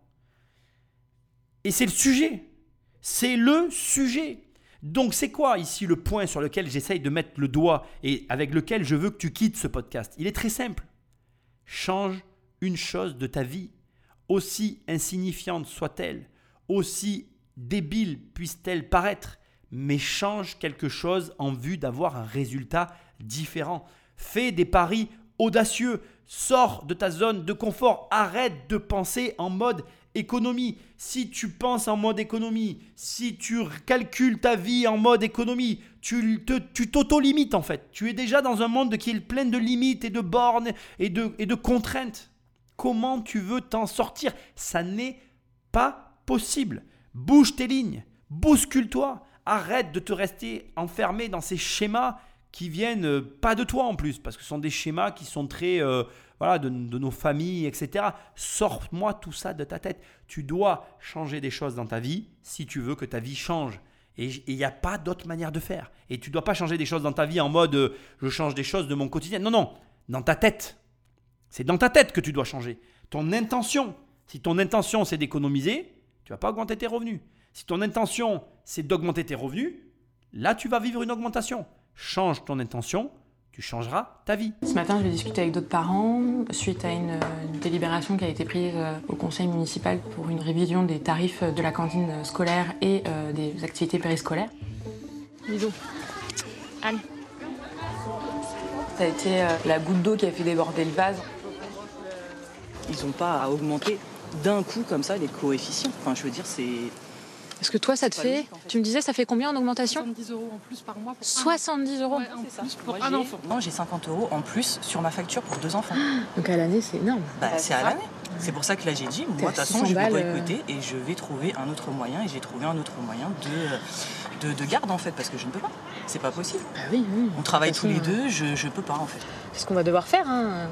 Et c'est le sujet. C'est le sujet. Donc c'est quoi ici le point sur lequel j'essaye de mettre le doigt et avec lequel je veux que tu quittes ce podcast? Il est très simple. Change une chose de ta vie, aussi insignifiante soit-elle, aussi débile puisse-t-elle paraître, mais change quelque chose en vue d'avoir un résultat différent. Fais des paris audacieux, sors de ta zone de confort, arrête de penser en mode économie. Si tu penses en mode économie, si tu calcules ta vie en mode économie, tu t'auto-limites en fait. Tu es déjà dans un monde qui est plein de limites et de bornes et de, et de contraintes. Comment tu veux t'en sortir? Ça n'est pas possible. Bouge tes lignes, bouscule-toi, arrête de te rester enfermé dans ces schémas qui viennent euh, pas de toi en plus, parce que ce sont des schémas qui sont très, euh, voilà, de, nos familles, etc. Sors-moi tout ça de ta tête. Tu dois changer des choses dans ta vie si tu veux que ta vie change. Et il n'y a pas d'autre manière de faire. Et tu ne dois pas changer des choses dans ta vie en mode euh, je change des choses de mon quotidien. Non, non, dans ta tête. C'est dans ta tête que tu dois changer. Ton intention. Si ton intention c'est d'économiser, tu vas pas augmenter tes revenus. Si ton intention c'est d'augmenter tes revenus, là tu vas vivre une augmentation. Change ton intention, tu changeras ta vie.
Ce matin, je vais discuter avec d'autres parents suite à une, délibération qui a été prise euh, au conseil municipal pour une révision des tarifs de la cantine scolaire et euh, des activités périscolaires. Bisous. Allez. Ça a été euh, la goutte d'eau qui a fait déborder le vase.
Ils n'ont pas à augmenter d'un coup comme ça les coefficients. Enfin, je veux dire, c'est
est-ce que toi, ça te fait, Tu me disais, ça fait combien en augmentation
70 euros en plus par mois. Pour
70 euros
en plus pour un enfant.
Non, j'ai 50 euros en plus sur ma facture pour deux enfants.
Donc à l'année, c'est énorme.
Bah, c'est à l'année. C'est pour ça que là, j'ai dit, moi, de toute façon, je vais boycotter et je vais trouver un autre moyen. Et j'ai trouvé un autre moyen de, de, de, garde, en fait, parce que je ne peux pas. C'est pas possible.
Bah oui, oui.
On travaille tous les deux, je ne peux pas, en fait.
C'est ce qu'on va devoir faire, hein,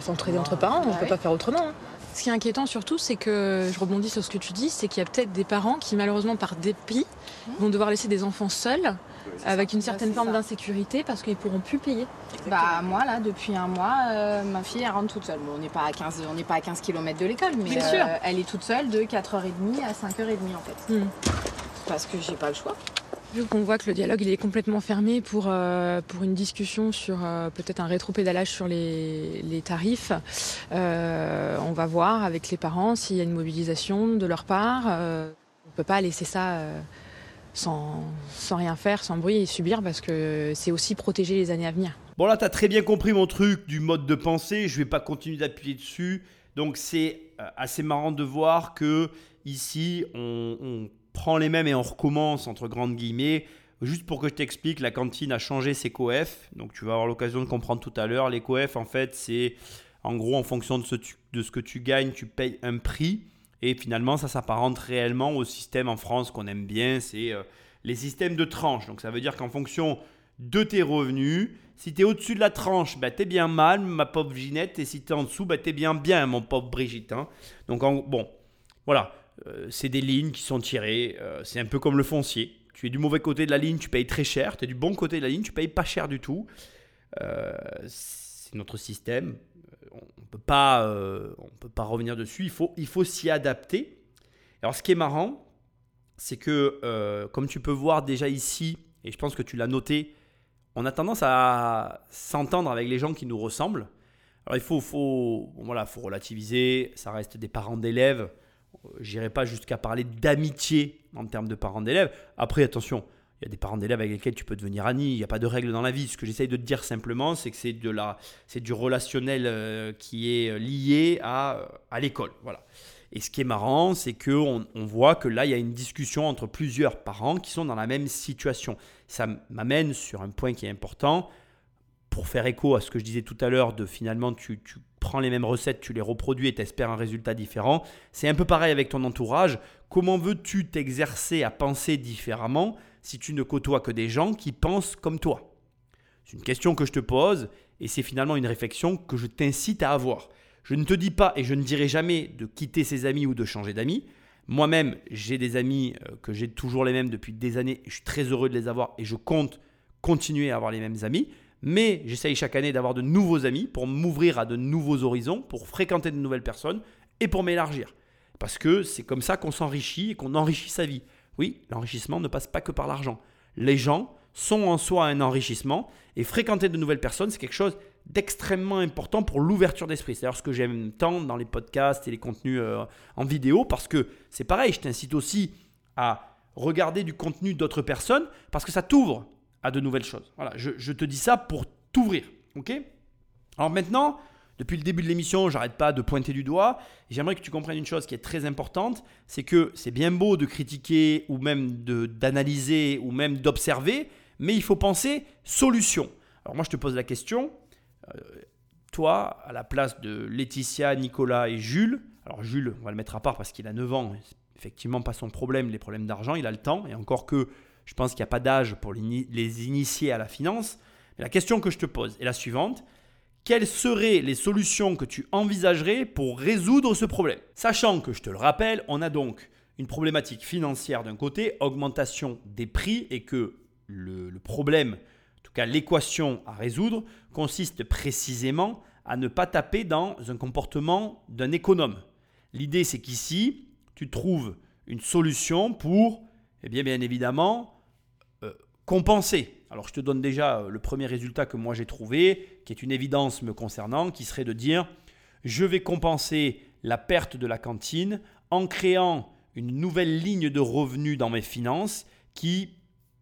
s'entraider entre parents. On ne peut pas faire autrement. Hein. Ce qui est inquiétant surtout, c'est que, je rebondis sur ce que tu dis, c'est qu'il y a peut-être des parents qui, malheureusement, par dépit, vont devoir laisser des enfants seuls, avec une certaine forme d'insécurité, parce qu'ils pourront plus payer.
Bah moi, là, depuis un mois, euh, ma fille, elle rentre toute seule. on n'est pas à 15, on n'est pas à 15 km de l'école, mais euh, elle est toute seule de 4h30 à 5h30 en fait. Hmm. Parce que j'ai pas le choix.
Vu qu'on voit que le dialogue il est complètement fermé pour, euh, pour une discussion sur euh, peut-être un rétro-pédalage sur les, les tarifs, euh, on va voir avec les parents s'il y a une mobilisation de leur part. on ne peut pas laisser ça sans, sans, rien faire, sans bruit et subir parce que c'est aussi protéger les années à venir.
Bon là, tu as très bien compris mon truc du mode de pensée, je vais pas continuer d'appuyer dessus. Donc c'est assez marrant de voir que ici on prend les mêmes et on recommence entre grandes guillemets. Juste pour que je t'explique, la cantine a changé ses coefs. Donc tu vas avoir l'occasion de comprendre tout à l'heure. Les coefs, en fait, c'est en gros en fonction de ce, de ce que tu gagnes, tu payes un prix. Et finalement, ça s'apparente réellement au système en France qu'on aime bien. C'est euh, les systèmes de tranches. Donc ça veut dire qu'en fonction de tes revenus, si tu es au-dessus de la tranche, bah, tu es bien mal, ma pauvre Ginette. Et si tu es en dessous, bah, tu es bien bien, mon pauvre Brigitte. Hein. Donc bon, voilà. Euh, c'est des lignes qui sont tirées. Euh, c'est un peu comme le foncier. Tu es du mauvais côté de la ligne, tu payes très cher. Tu es du bon côté de la ligne, tu payes pas cher du tout. Euh, c'est notre système. On ne peut, pas, peut pas revenir dessus. Il faut, il faut s'y adapter. Alors, ce qui est marrant, c'est que, comme tu peux voir déjà ici, et je pense que tu l'as noté, on a tendance à s'entendre avec les gens qui nous ressemblent. Alors, il faut, faut, voilà, faut relativiser. Ça reste des parents d'élèves. J'irai pas jusqu'à parler d'amitié en termes de parents d'élèves. Après, attention, il y a des parents d'élèves avec lesquels tu peux devenir ami. Il n'y a pas de règle dans la vie. Ce que j'essaye de te dire simplement, c'est que c'est de la, c'est du relationnel euh, qui est lié à, euh, à l'école. Voilà. Et ce qui est marrant, c'est que on, voit que là, il y a une discussion entre plusieurs parents qui sont dans la même situation. Ça m'amène sur un point qui est important pour faire écho à ce que je disais tout à l'heure de finalement tu prends les mêmes recettes, tu les reproduis et t'espères un résultat différent. C'est un peu pareil avec ton entourage. Comment veux-tu t'exercer à penser différemment si tu ne côtoies que des gens qui pensent comme toi? C'est une question que je te pose et c'est finalement une réflexion que je t'incite à avoir. Je ne te dis pas et je ne dirai jamais de quitter ses amis ou de changer d'amis. Moi-même, j'ai des amis euh, que j'ai toujours les mêmes depuis des années. Je suis très heureux de les avoir et je compte continuer à avoir les mêmes amis mais j'essaye chaque année d'avoir de nouveaux amis pour m'ouvrir à de nouveaux horizons, pour fréquenter de nouvelles personnes et pour m'élargir. Parce que c'est comme ça qu'on s'enrichit et qu'on enrichit sa vie. Oui, l'enrichissement ne passe pas que par l'argent. Les gens sont en soi un enrichissement et fréquenter de nouvelles personnes, c'est quelque chose d'extrêmement important pour l'ouverture d'esprit. C'est d'ailleurs ce que j'aime tant dans les podcasts et les contenus euh, en vidéo parce que c'est pareil, je t'incite aussi à regarder du contenu d'autres personnes parce que ça t'ouvre à de nouvelles choses. Voilà, je, te dis ça pour t'ouvrir. Ok? Alors maintenant, depuis le début de l'émission, j'arrête pas de pointer du doigt. J'aimerais que tu comprennes une chose qui est très importante, c'est que c'est bien beau de critiquer ou même d'analyser ou même d'observer, mais il faut penser solution. Alors moi je te pose la question, euh, toi à la place de Laetitia, Nicolas et Jules, alors Jules on va le mettre à part parce qu'il a 9 ans, effectivement pas son problème, les problèmes d'argent, il a le temps, et encore que je pense qu'il n'y a pas d'âge pour les initier à la finance. Mais la question que je te pose est la suivante, quelles seraient les solutions que tu envisagerais pour résoudre ce problème? Sachant que, je te le rappelle, on a donc une problématique financière d'un côté, augmentation des prix, et que le, le problème, en tout cas l'équation à résoudre, consiste précisément à ne pas taper dans un comportement d'un économe. L'idée, c'est qu'ici, tu trouves une solution pour, eh bien, bien évidemment, compenser. Alors je te donne déjà euh, le premier résultat que moi j'ai trouvé, qui est une évidence me concernant, qui serait de dire je vais compenser la perte de la cantine en créant une nouvelle ligne de revenus dans mes finances qui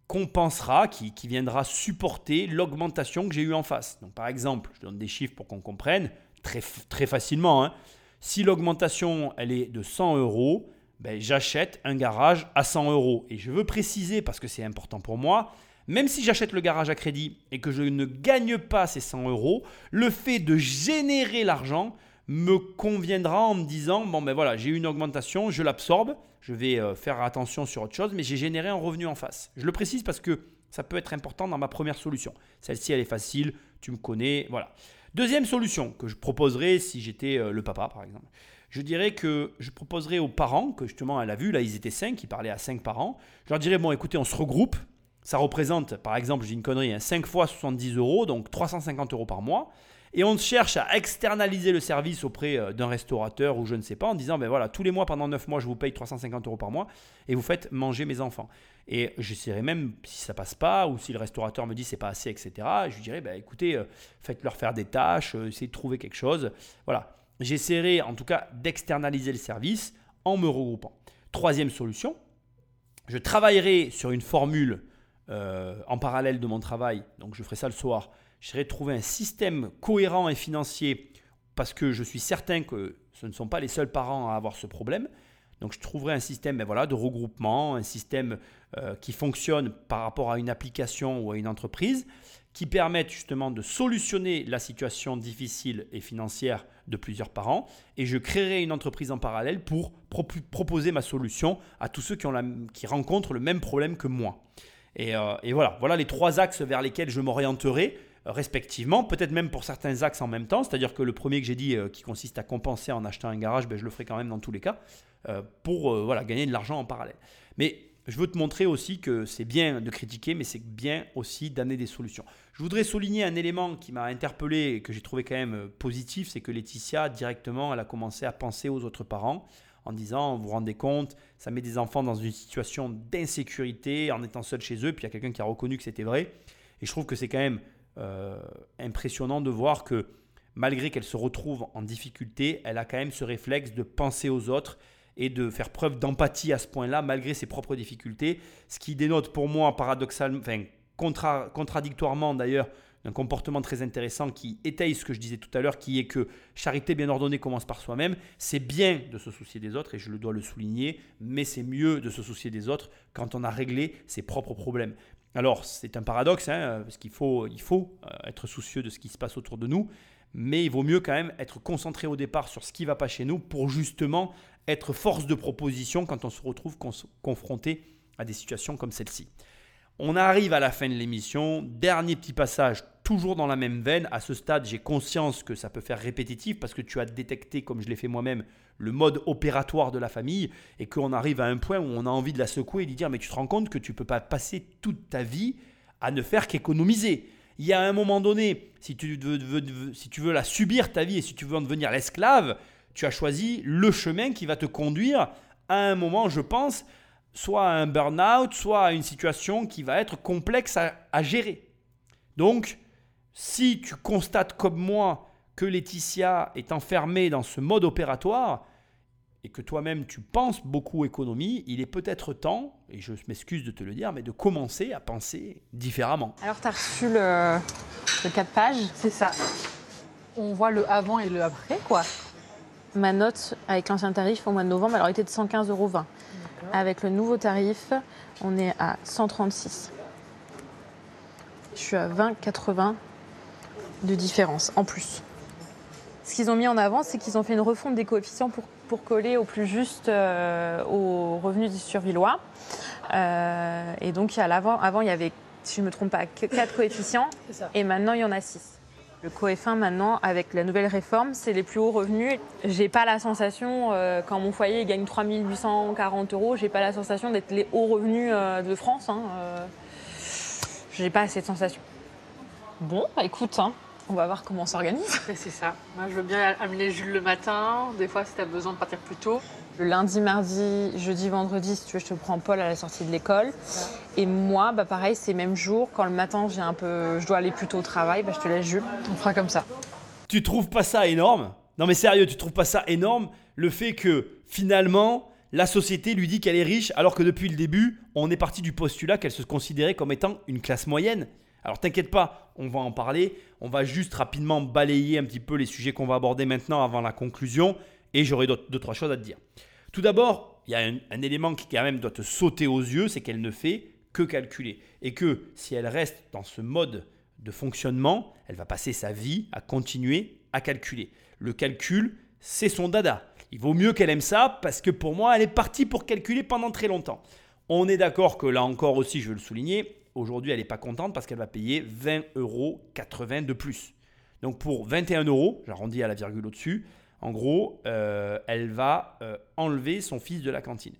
compensera, qui, viendra supporter l'augmentation que j'ai eue en face. Donc par exemple, je donne des chiffres pour qu'on comprenne très, très facilement. hein. Si l'augmentation elle est de 100 euros, ben, j'achète un garage à 100 euros. Et je veux préciser, parce que c'est important pour moi, même si j'achète le garage à crédit et que je ne gagne pas ces 100 euros, le fait de générer l'argent me conviendra en me disant, bon ben voilà, j'ai une augmentation, je l'absorbe, je vais euh, faire attention sur autre chose, mais j'ai généré un revenu en face. Je le précise parce que ça peut être important dans ma première solution. Celle-ci, elle est facile, tu me connais, voilà. Deuxième solution que je proposerais si j'étais euh, le papa, par exemple. Je dirais que je proposerais aux parents, que justement elle a vu, là ils étaient 5, ils parlaient à 5 parents, je leur dirais, bon écoutez, on se regroupe, ça représente, par exemple, j'ai une connerie, hein, 5 fois 70 euros, donc 350 euros par mois. Et on cherche à externaliser le service auprès euh, d'un restaurateur ou je ne sais pas en disant, ben voilà, tous les mois pendant 9 mois, je vous paye 350 euros par mois et vous faites manger mes enfants. Et j'essaierai même, si ça passe pas ou si le restaurateur me dit c'est pas assez, etc., je lui dirais, ben écoutez, euh, faites-leur faire des tâches, euh, essayez de trouver quelque chose. Voilà. J'essaierai en tout cas d'externaliser le service en me regroupant. Troisième solution, je travaillerai sur une formule euh, en parallèle de mon travail, donc je ferai ça le soir. J'essaierai de trouver un système cohérent et financier parce que je suis certain que ce ne sont pas les seuls parents à avoir ce problème. Donc je trouverai un système ben voilà, de regroupement, un système euh, qui fonctionne par rapport à une application ou à une entreprise, qui permette justement de solutionner la situation difficile et financière de plusieurs parents. Et je créerai une entreprise en parallèle pour pro- proposer ma solution à tous ceux qui, rencontrent le même problème que moi. Et, euh, et voilà, voilà les trois axes vers lesquels je m'orienterai respectivement, peut-être même pour certains axes en même temps, c'est-à-dire que le premier que j'ai dit euh, qui consiste à compenser en achetant un garage, ben, je le ferai quand même dans tous les cas, euh, pour voilà, gagner de l'argent en parallèle. Mais je veux te montrer aussi que c'est bien de critiquer, mais c'est bien aussi d'amener des solutions. Je voudrais souligner un élément qui m'a interpellé et que j'ai trouvé quand même euh, positif, c'est que Laetitia, directement, elle a commencé à penser aux autres parents en disant, vous vous rendez compte, ça met des enfants dans une situation d'insécurité en étant seul chez eux, puis il y a quelqu'un qui a reconnu que c'était vrai. Et je trouve que c'est quand même euh, impressionnant de voir que malgré qu'elle se retrouve en difficulté, elle a quand même ce réflexe de penser aux autres et de faire preuve d'empathie à ce point-là, malgré ses propres difficultés, ce qui dénote pour moi paradoxalement, enfin contra- contradictoirement d'ailleurs, d'un comportement très intéressant qui étaye ce que je disais tout à l'heure, qui est que charité bien ordonnée commence par soi-même. C'est bien de se soucier des autres, et je le dois le souligner, mais c'est mieux de se soucier des autres quand on a réglé ses propres problèmes. Alors, c'est un paradoxe, hein, parce qu'il faut, il faut euh, être soucieux de ce qui se passe autour de nous, mais il vaut mieux quand même être concentré au départ sur ce qui ne va pas chez nous pour justement être force de proposition quand on se retrouve confronté à des situations comme celle-ci. On arrive à la fin de l'émission. Dernier petit passage, toujours dans la même veine. À ce stade, j'ai conscience que ça peut faire répétitif parce que tu as détecté, comme je l'ai fait moi-même, le mode opératoire de la famille et qu'on arrive à un point où on a envie de la secouer et de dire Mais tu te rends compte que tu ne peux pas passer toute ta vie à ne faire qu'économiser. Il y a un moment donné, si tu, veux- si tu veux la subir ta vie et si tu veux en devenir l'esclave, tu as choisi le chemin qui va te conduire à un moment, je pense, soit à un burn-out, soit à une situation qui va être complexe à, à gérer. Donc, si tu constates comme moi que Laetitia est enfermée dans ce mode opératoire, et que toi-même tu penses beaucoup économie, il est peut-être temps, et je m'excuse de te le dire, mais de commencer à penser différemment.
Alors, tu as reçu le, le 4 pages.
C'est ça. On voit le avant et le après, quoi.
Ma note avec l'ancien tarif au mois de novembre, aurait été de 115,20 euros. Avec le nouveau tarif, on est à 136. Je suis à 20,80 de différence en plus. Ce qu'ils ont mis en avant, c'est qu'ils ont fait une refonte des coefficients pour, pour coller au plus juste euh, aux revenus du survillois. Euh, et donc, à l'avant, avant, il y avait, si je ne me trompe pas, 4 coefficients. Et maintenant, il y en a 6. Le coef1 maintenant, avec la nouvelle réforme, c'est les plus hauts revenus. J'ai pas la sensation, euh, quand mon foyer gagne 3840 euros, j'ai pas la sensation d'être les hauts revenus euh, de France. Hein, euh. j'ai pas cette sensation. Bon, bah, écoute, hein, on va voir comment on s'organise.
C'est ça. Moi, je veux bien amener Jules le matin. Des fois, si tu as besoin de partir plus tôt.
Le lundi, mardi, jeudi, vendredi, si tu veux, je te prends Paul à la sortie de l'école. Et moi, bah pareil, c'est même jour. Quand le matin, j'ai un peu, je dois aller plus tôt au travail, bah, je te laisse Jules.
On fera comme ça.
Tu trouves pas ça énorme? Non mais sérieux, tu trouves pas ça énorme le fait que finalement la société lui dit qu'elle est riche alors que depuis le début, on est parti du postulat qu'elle se considérait comme étant une classe moyenne? Alors t'inquiète pas, on va en parler, on va juste rapidement balayer un petit peu les sujets qu'on va aborder maintenant avant la conclusion et j'aurai deux trois choses à te dire. Tout d'abord, il y a un, un élément qui quand même doit te sauter aux yeux, c'est qu'elle ne fait que calculer. Et que si elle reste dans ce mode de fonctionnement, elle va passer sa vie à continuer à calculer. Le calcul, c'est son dada. Il vaut mieux qu'elle aime ça parce que pour moi, elle est partie pour calculer pendant très longtemps. On est d'accord que là encore aussi, je veux le souligner, aujourd'hui, elle n'est pas contente parce qu'elle va payer 20,80 euros de plus. Donc pour 21 euros, j'arrondis à la virgule au-dessus, en gros, euh, elle va euh, enlever son fils de la cantine.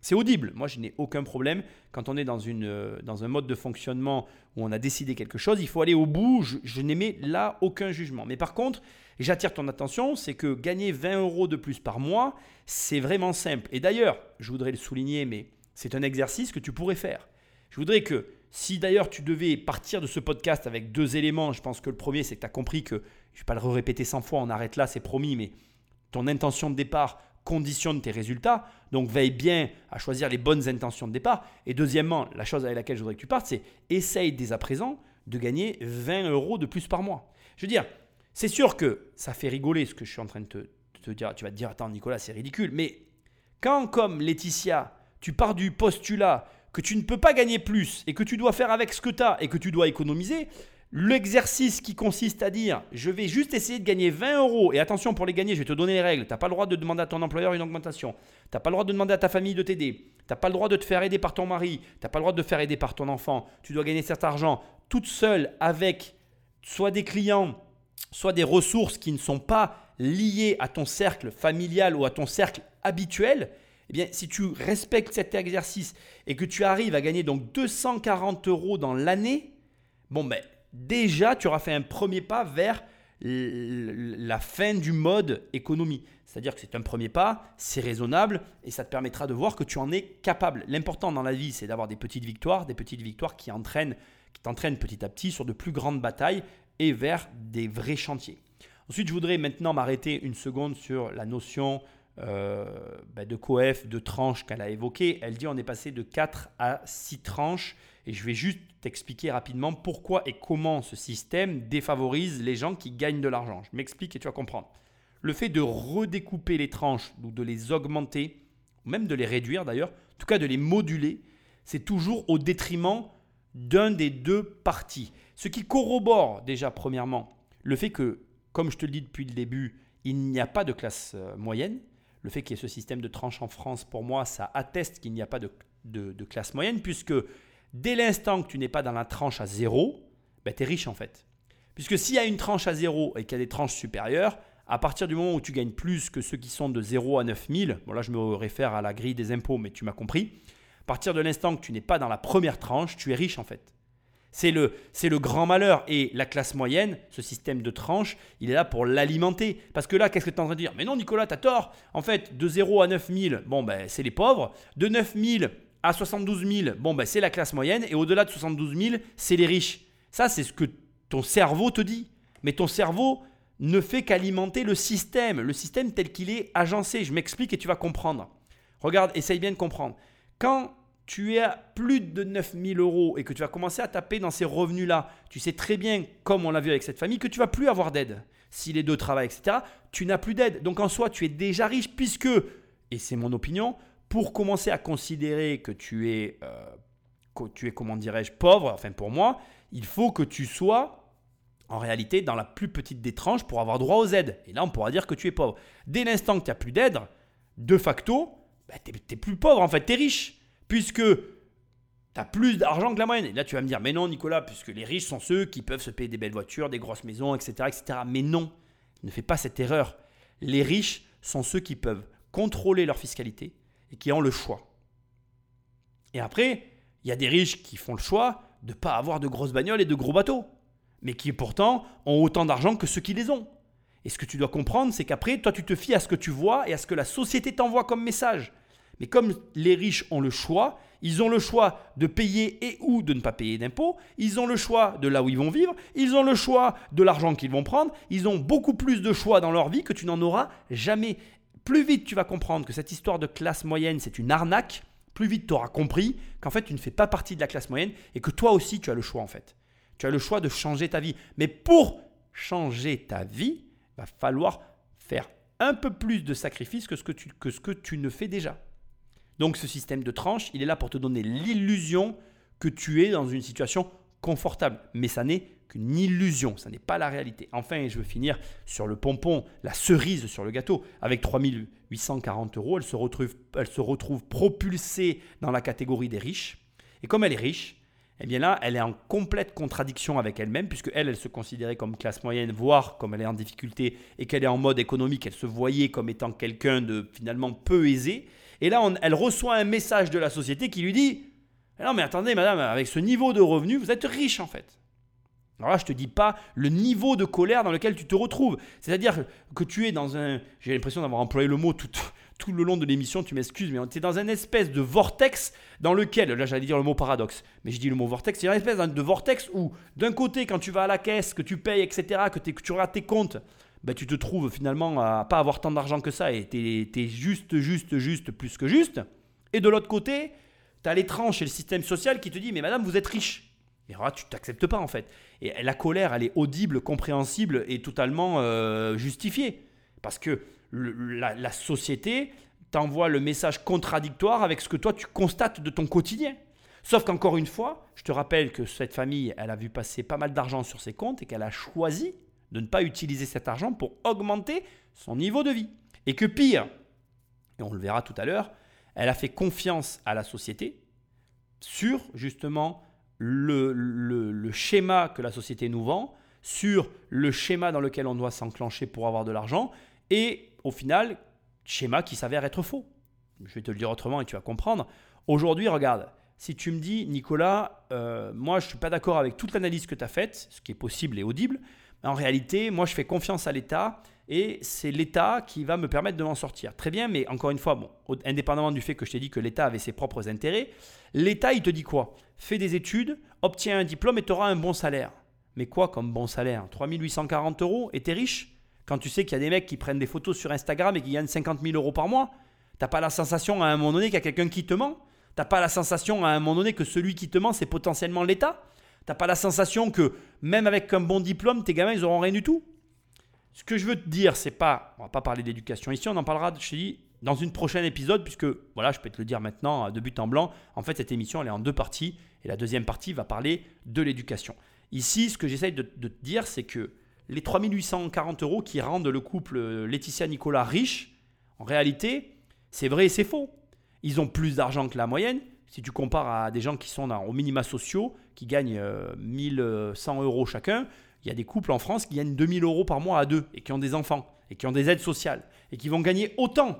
C'est audible. Moi, je n'ai aucun problème. Quand on est dans, une, euh, dans un mode de fonctionnement où on a décidé quelque chose, il faut aller au bout. Je, je n'émets là aucun jugement. Mais par contre, j'attire ton attention, c'est que gagner 20 euros de plus par mois, c'est vraiment simple. Et d'ailleurs, je voudrais le souligner, mais c'est un exercice que tu pourrais faire. Je voudrais que si d'ailleurs tu devais partir de ce podcast avec deux éléments, je pense que le premier, c'est que tu as compris que, je ne vais pas le répéter 100 fois, on arrête là, c'est promis, mais ton intention de départ conditionne tes résultats. Donc veille bien à choisir les bonnes intentions de départ. Et deuxièmement, la chose avec laquelle je voudrais que tu partes, c'est essaye dès à présent de gagner 20 euros de plus par mois. Je veux dire, c'est sûr que ça fait rigoler ce que je suis en train de te, dire. Tu vas te dire, attends Nicolas, c'est ridicule. Mais quand, comme Laetitia, tu pars du postulat que tu ne peux pas gagner plus et que tu dois faire avec ce que tu as et que tu dois économiser, l'exercice qui consiste à dire je vais juste essayer de gagner 20 euros et attention pour les gagner, je vais te donner les règles. Tu n'as pas le droit de demander à ton employeur une augmentation. Tu n'as pas le droit de demander à ta famille de t'aider. Tu n'as pas le droit de te faire aider par ton mari. Tu n'as pas le droit de te faire aider par ton enfant. Tu dois gagner cet argent toute seule avec soit des clients, soit des ressources qui ne sont pas liées à ton cercle familial ou à ton cercle habituel. Eh bien, si tu respectes cet exercice et que tu arrives à gagner donc 240 euros dans l'année, bon ben déjà tu auras fait un premier pas vers la fin du mode économie. C'est-à-dire que c'est un premier pas, c'est raisonnable et ça te permettra de voir que tu en es capable. L'important dans la vie, c'est d'avoir des petites victoires, des petites victoires qui entraînent, qui t'entraînent petit à petit sur de plus grandes batailles et vers des vrais chantiers. Ensuite, je voudrais maintenant m'arrêter une seconde sur la notion euh, bah, de coef, de tranche qu'elle a évoquée. Elle dit on est passé de 4 à 6 tranches. Et je vais juste t'expliquer rapidement pourquoi et comment ce système défavorise les gens qui gagnent de l'argent. Je m'explique et tu vas comprendre. Le fait de redécouper les tranches ou de les augmenter, ou même de les réduire d'ailleurs, en tout cas de les moduler, c'est toujours au détriment d'un des deux partis. Ce qui corrobore déjà premièrement le fait que, comme je te le dis depuis le début, il n'y a pas de classe euh, moyenne. Le fait qu'il y ait ce système de tranche en France, pour moi, ça atteste qu'il n'y a pas de classe moyenne, puisque dès l'instant que tu n'es pas dans la tranche à zéro, ben, tu es riche en fait. Puisque s'il y a une tranche à zéro et qu'il y a des tranches supérieures, à partir du moment où tu gagnes plus que ceux qui sont de 0 à 9000, bon là je me réfère à la grille des impôts, mais tu m'as compris, à partir de l'instant que tu n'es pas dans la première tranche, tu es riche en fait. C'est le, c'est le grand malheur. Et la classe moyenne, ce système de tranches, il est là pour l'alimenter. Parce que là, qu'est-ce que tu es en train de dire? Mais non, Nicolas, tu as tort. En fait, de 0 à 9000, bon, ben, c'est les pauvres. De 9000 à 72 000, bon, ben, c'est la classe moyenne. Et au-delà de 72 000, c'est les riches. Ça, c'est ce que ton cerveau te dit. Mais ton cerveau ne fait qu'alimenter le système, le système tel qu'il est agencé. Je m'explique et tu vas comprendre. Regarde, essaye bien de comprendre. Quand tu es à plus de 9000 euros et que tu vas commencer à taper dans ces revenus-là, tu sais très bien, comme on l'a vu avec cette famille, que tu vas plus avoir d'aide. Si les deux travaillent, etc., tu n'as plus d'aide. Donc en soi, tu es déjà riche puisque, et c'est mon opinion, pour commencer à considérer que tu es, euh, que tu es comment dirais-je, pauvre, enfin pour moi, il faut que tu sois en réalité dans la plus petite des tranches pour avoir droit aux aides. Et là, on pourra dire que tu es pauvre. Dès l'instant que tu n'as plus d'aide, de facto, bah, tu plus pauvre, en fait, tu es riche. Puisque tu as plus d'argent que la moyenne. Et là, tu vas me dire, mais non, Nicolas, puisque les riches sont ceux qui peuvent se payer des belles voitures, des grosses maisons, etc. etc. Mais non, ne fais pas cette erreur. Les riches sont ceux qui peuvent contrôler leur fiscalité et qui ont le choix. Et après, il y a des riches qui font le choix de ne pas avoir de grosses bagnoles et de gros bateaux mais qui pourtant ont autant d'argent que ceux qui les ont. Et ce que tu dois comprendre, c'est qu'après, toi, tu te fies à ce que tu vois et à ce que la société t'envoie comme message. Mais comme les riches ont le choix, ils ont le choix de payer et ou de ne pas payer d'impôts, ils ont le choix de là où ils vont vivre, ils ont le choix de l'argent qu'ils vont prendre, ils ont beaucoup plus de choix dans leur vie que tu n'en auras jamais. Plus vite tu vas comprendre que cette histoire de classe moyenne, c'est une arnaque, plus vite tu auras compris qu'en fait tu ne fais pas partie de la classe moyenne et que toi aussi tu as le choix en fait. Tu as le choix de changer ta vie. Mais pour changer ta vie, il va falloir faire un peu plus de sacrifices que ce que tu, que ce que tu ne fais déjà. Donc ce système de tranche, il est là pour te donner l'illusion que tu es dans une situation confortable. Mais ça n'est qu'une illusion, ça n'est pas la réalité. Enfin, je veux finir sur le pompon, la cerise sur le gâteau. Avec 3840 euros, elle se retrouve, elle se retrouve propulsée dans la catégorie des riches. Et comme elle est riche, eh bien là, elle est en complète contradiction avec elle-même, puisque elle, elle se considérait comme classe moyenne, voire comme elle est en difficulté et qu'elle est en mode économique, elle se voyait comme étant quelqu'un de finalement peu aisé. Et là, elle reçoit un message de la société qui lui dit Non, mais attendez, madame, avec ce niveau de revenu, vous êtes riche en fait. Alors là, je ne te dis pas le niveau de colère dans lequel tu te retrouves. C'est-à-dire que tu es dans un. J'ai l'impression d'avoir employé le mot tout, tout le long de l'émission, tu m'excuses, mais tu es dans un espèce de vortex dans lequel, là j'allais dire le mot paradoxe, mais je dis le mot vortex, c'est une espèce de vortex où d'un côté quand tu vas à la caisse, que tu payes, etc., que, tu regardes tes comptes, ben, tu te trouves finalement à pas avoir tant d'argent que ça et tu es, juste, juste, juste, plus que juste. Et de l'autre côté, tu as les tranches et le système social qui te dit, mais madame, vous êtes riche. Et alors là, tu t'acceptes pas en fait. Et la colère, elle est audible, compréhensible et totalement euh, justifiée. Parce que la, société t'envoie le message contradictoire avec ce que toi tu constates de ton quotidien. Sauf qu'encore une fois, je te rappelle que cette famille, elle a vu passer pas mal d'argent sur ses comptes et qu'elle a choisi de ne pas utiliser cet argent pour augmenter son niveau de vie. Et que pire, et on le verra tout à l'heure, elle a fait confiance à la société sur justement le, le, schéma que la société nous vend, sur le schéma dans lequel on doit s'enclencher pour avoir de l'argent, et au final, schéma qui s'avère être faux. Je vais te le dire autrement et tu vas comprendre. Aujourd'hui, regarde, si tu me dis, Nicolas, euh, moi je ne suis pas d'accord avec toute l'analyse que tu as faite, ce qui est possible et audible, en réalité, moi je fais confiance à l'État et c'est l'État qui va me permettre de m'en sortir. Très bien, mais encore une fois, indépendamment du fait que je t'ai dit que l'État avait ses propres intérêts, l'État il te dit quoi? Fais des études, obtiens un diplôme et tu un bon salaire. Mais quoi comme bon salaire? 3840 euros? Et tu es riche? Quand tu sais qu'il y a des mecs qui prennent des photos sur Instagram et qui gagnent 50 000 euros par mois, t'as pas la sensation à un moment donné qu'il y a quelqu'un qui te ment? T'as pas la sensation à un moment donné que celui qui te ment, c'est potentiellement l'État? T'as pas la sensation que même avec un bon diplôme, tes gamins, ils auront rien du tout? Ce que je veux te dire, c'est pas, on va pas parler d'éducation ici, on en parlera, je dis, dans une prochaine épisode, puisque voilà, je peux te le dire maintenant de but en blanc. En fait, cette émission, elle est en deux parties, et la deuxième partie va parler de l'éducation. Ici, ce que j'essaye de, te dire, c'est que les 3840 euros qui rendent le couple Laetitia-Nicolas riche, en réalité, c'est vrai et c'est faux. Ils ont plus d'argent que la moyenne. Si tu compares à des gens qui sont dans, au minima sociaux, qui gagnent 1100 euh, euros chacun, il y a des couples en France qui gagnent 2000 euros par mois à deux et qui ont des enfants et qui ont des aides sociales et qui vont gagner autant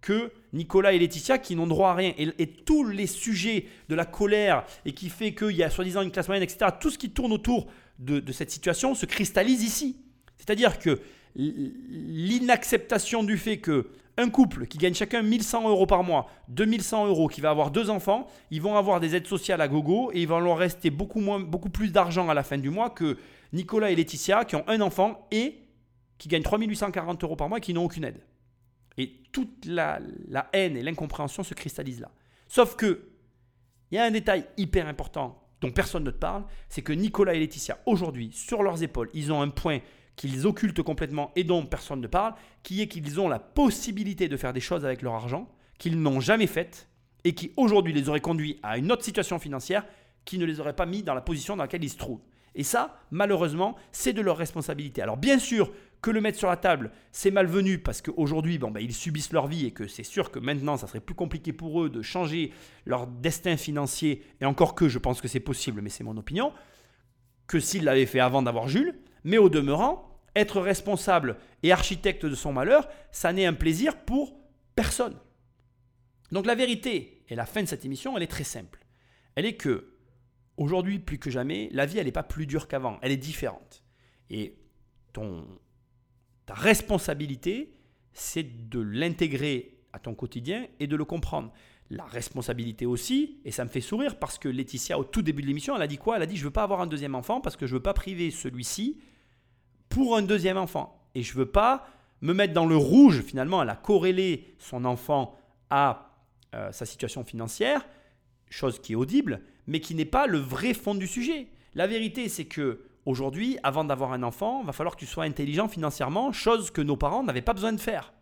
que Nicolas et Laetitia qui n'ont droit à rien. Et, tous les sujets de la colère et qui fait qu'il y a soi-disant une classe moyenne, etc., tout ce qui tourne autour de, cette situation se cristallise ici. C'est-à-dire que l'inacceptation du fait que un couple qui gagne chacun 1100 euros par mois, 2100 euros, qui va avoir deux enfants, ils vont avoir des aides sociales à gogo et il va leur rester beaucoup, moins, beaucoup plus d'argent à la fin du mois que Nicolas et Laetitia qui ont un enfant et qui gagnent 3840 euros par mois et qui n'ont aucune aide. Et toute la, la haine et l'incompréhension se cristallisent là. Sauf que, il y a un détail hyper important dont personne ne te parle, c'est que Nicolas et Laetitia, aujourd'hui, sur leurs épaules, ils ont un point qu'ils occultent complètement et dont personne ne parle, qui est qu'ils ont la possibilité de faire des choses avec leur argent qu'ils n'ont jamais faites et qui aujourd'hui les aurait conduits à une autre situation financière qui ne les aurait pas mis dans la position dans laquelle ils se trouvent. Et ça, malheureusement, c'est de leur responsabilité. Alors bien sûr que le mettre sur la table, c'est malvenu parce qu'aujourd'hui, bon, ben, ils subissent leur vie et que c'est sûr que maintenant, ça serait plus compliqué pour eux de changer leur destin financier, et encore que je pense que c'est possible, mais c'est mon opinion, que s'ils l'avaient fait avant d'avoir Jules. Mais au demeurant, être responsable et architecte de son malheur, ça n'est un plaisir pour personne. Donc la vérité, et la fin de cette émission, elle est très simple. Elle est que Aujourd'hui, plus que jamais, la vie, elle n'est pas plus dure qu'avant, elle est différente. Et ton, ta responsabilité, c'est de l'intégrer à ton quotidien et de le comprendre. La responsabilité aussi, et ça me fait sourire parce que Laetitia, au tout début de l'émission, elle a dit quoi? Elle a dit Je ne veux pas avoir un deuxième enfant parce que je ne veux pas priver celui-ci pour un deuxième enfant. Et je ne veux pas me mettre dans le rouge, finalement, elle a corrélé son enfant à euh, sa situation financière, chose qui est audible, mais qui n'est pas le vrai fond du sujet. La vérité, c'est que aujourd'hui, avant d'avoir un enfant, va falloir que tu sois intelligent financièrement, chose que nos parents n'avaient pas besoin de faire.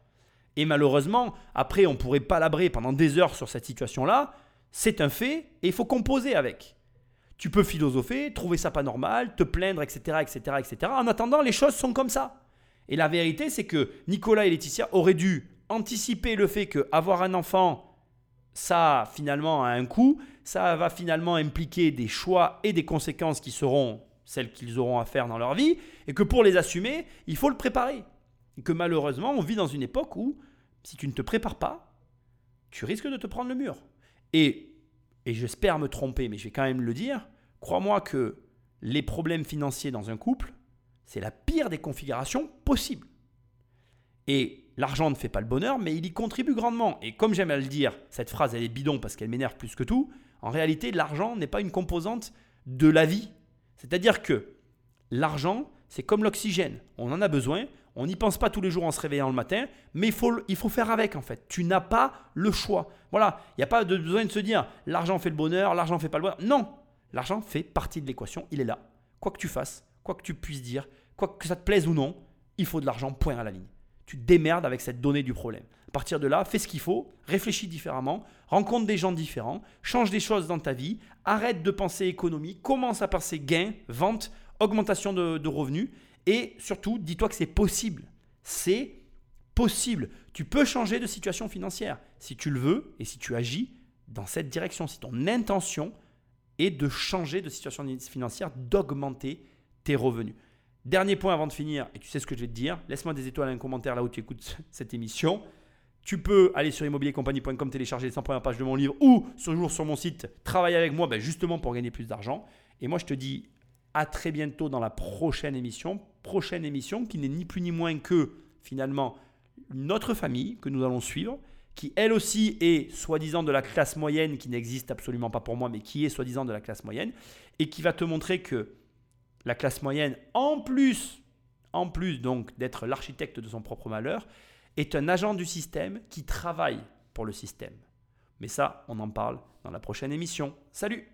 Et malheureusement, après, on pourrait palabrer pendant des heures sur cette situation-là. C'est un fait et il faut composer avec. Tu peux philosopher, trouver ça pas normal, te plaindre, etc., etc., etc. En attendant, les choses sont comme ça. Et la vérité, c'est que Nicolas et Laetitia auraient dû anticiper le fait qu'avoir un enfant, ça finalement a un coût, ça va finalement impliquer des choix et des conséquences qui seront celles qu'ils auront à faire dans leur vie, et que pour les assumer, il faut le préparer. Et que malheureusement, on vit dans une époque où, si tu ne te prépares pas, tu risques de te prendre le mur. Et, et j'espère me tromper, mais je vais quand même le dire, crois-moi que les problèmes financiers dans un couple, c'est la pire des configurations possibles. Et l'argent ne fait pas le bonheur, mais il y contribue grandement. Et comme j'aime à le dire, cette phrase elle est bidon parce qu'elle m'énerve plus que tout. En réalité, l'argent n'est pas une composante de la vie. C'est-à-dire que l'argent, c'est comme l'oxygène. On en a besoin. On n'y pense pas tous les jours en se réveillant le matin, mais il faut, il faut faire avec en fait. Tu n'as pas le choix. Voilà, il n'y a pas besoin de se dire l'argent fait le bonheur, l'argent fait pas le bonheur. Non, l'argent fait partie de l'équation, il est là. Quoi que tu fasses, quoi que tu puisses dire, quoi que ça te plaise ou non, il faut de l'argent, point à la ligne tu démerdes avec cette donnée du problème. À partir de là, fais ce qu'il faut, réfléchis différemment, rencontre des gens différents, change des choses dans ta vie, arrête de penser économie, commence à penser gain, vente, augmentation de revenus et surtout, dis-toi que c'est possible. C'est possible. Tu peux changer de situation financière si tu le veux et si tu agis dans cette direction. Si ton intention est de changer de situation financière, d'augmenter tes revenus. Dernier point avant de finir, et tu sais ce que je vais te dire, laisse-moi des étoiles et un commentaire là où tu écoutes cette émission. Tu peux aller sur immobiliercompagnie.com, télécharger les 100 premières pages de mon livre ou ce jour sur mon site, travailler avec moi ben justement pour gagner plus d'argent. Et moi, je te dis à très bientôt dans la prochaine émission. Prochaine émission qui n'est ni plus ni moins que finalement notre famille que nous allons suivre, qui elle aussi est soi-disant de la classe moyenne, qui n'existe absolument pas pour moi, mais qui est soi-disant de la classe moyenne, et qui va te montrer que la classe moyenne, en plus, en plus donc d'être l'architecte de son propre malheur, est un agent du système qui travaille pour le système. Mais ça, on en parle dans la prochaine émission. Salut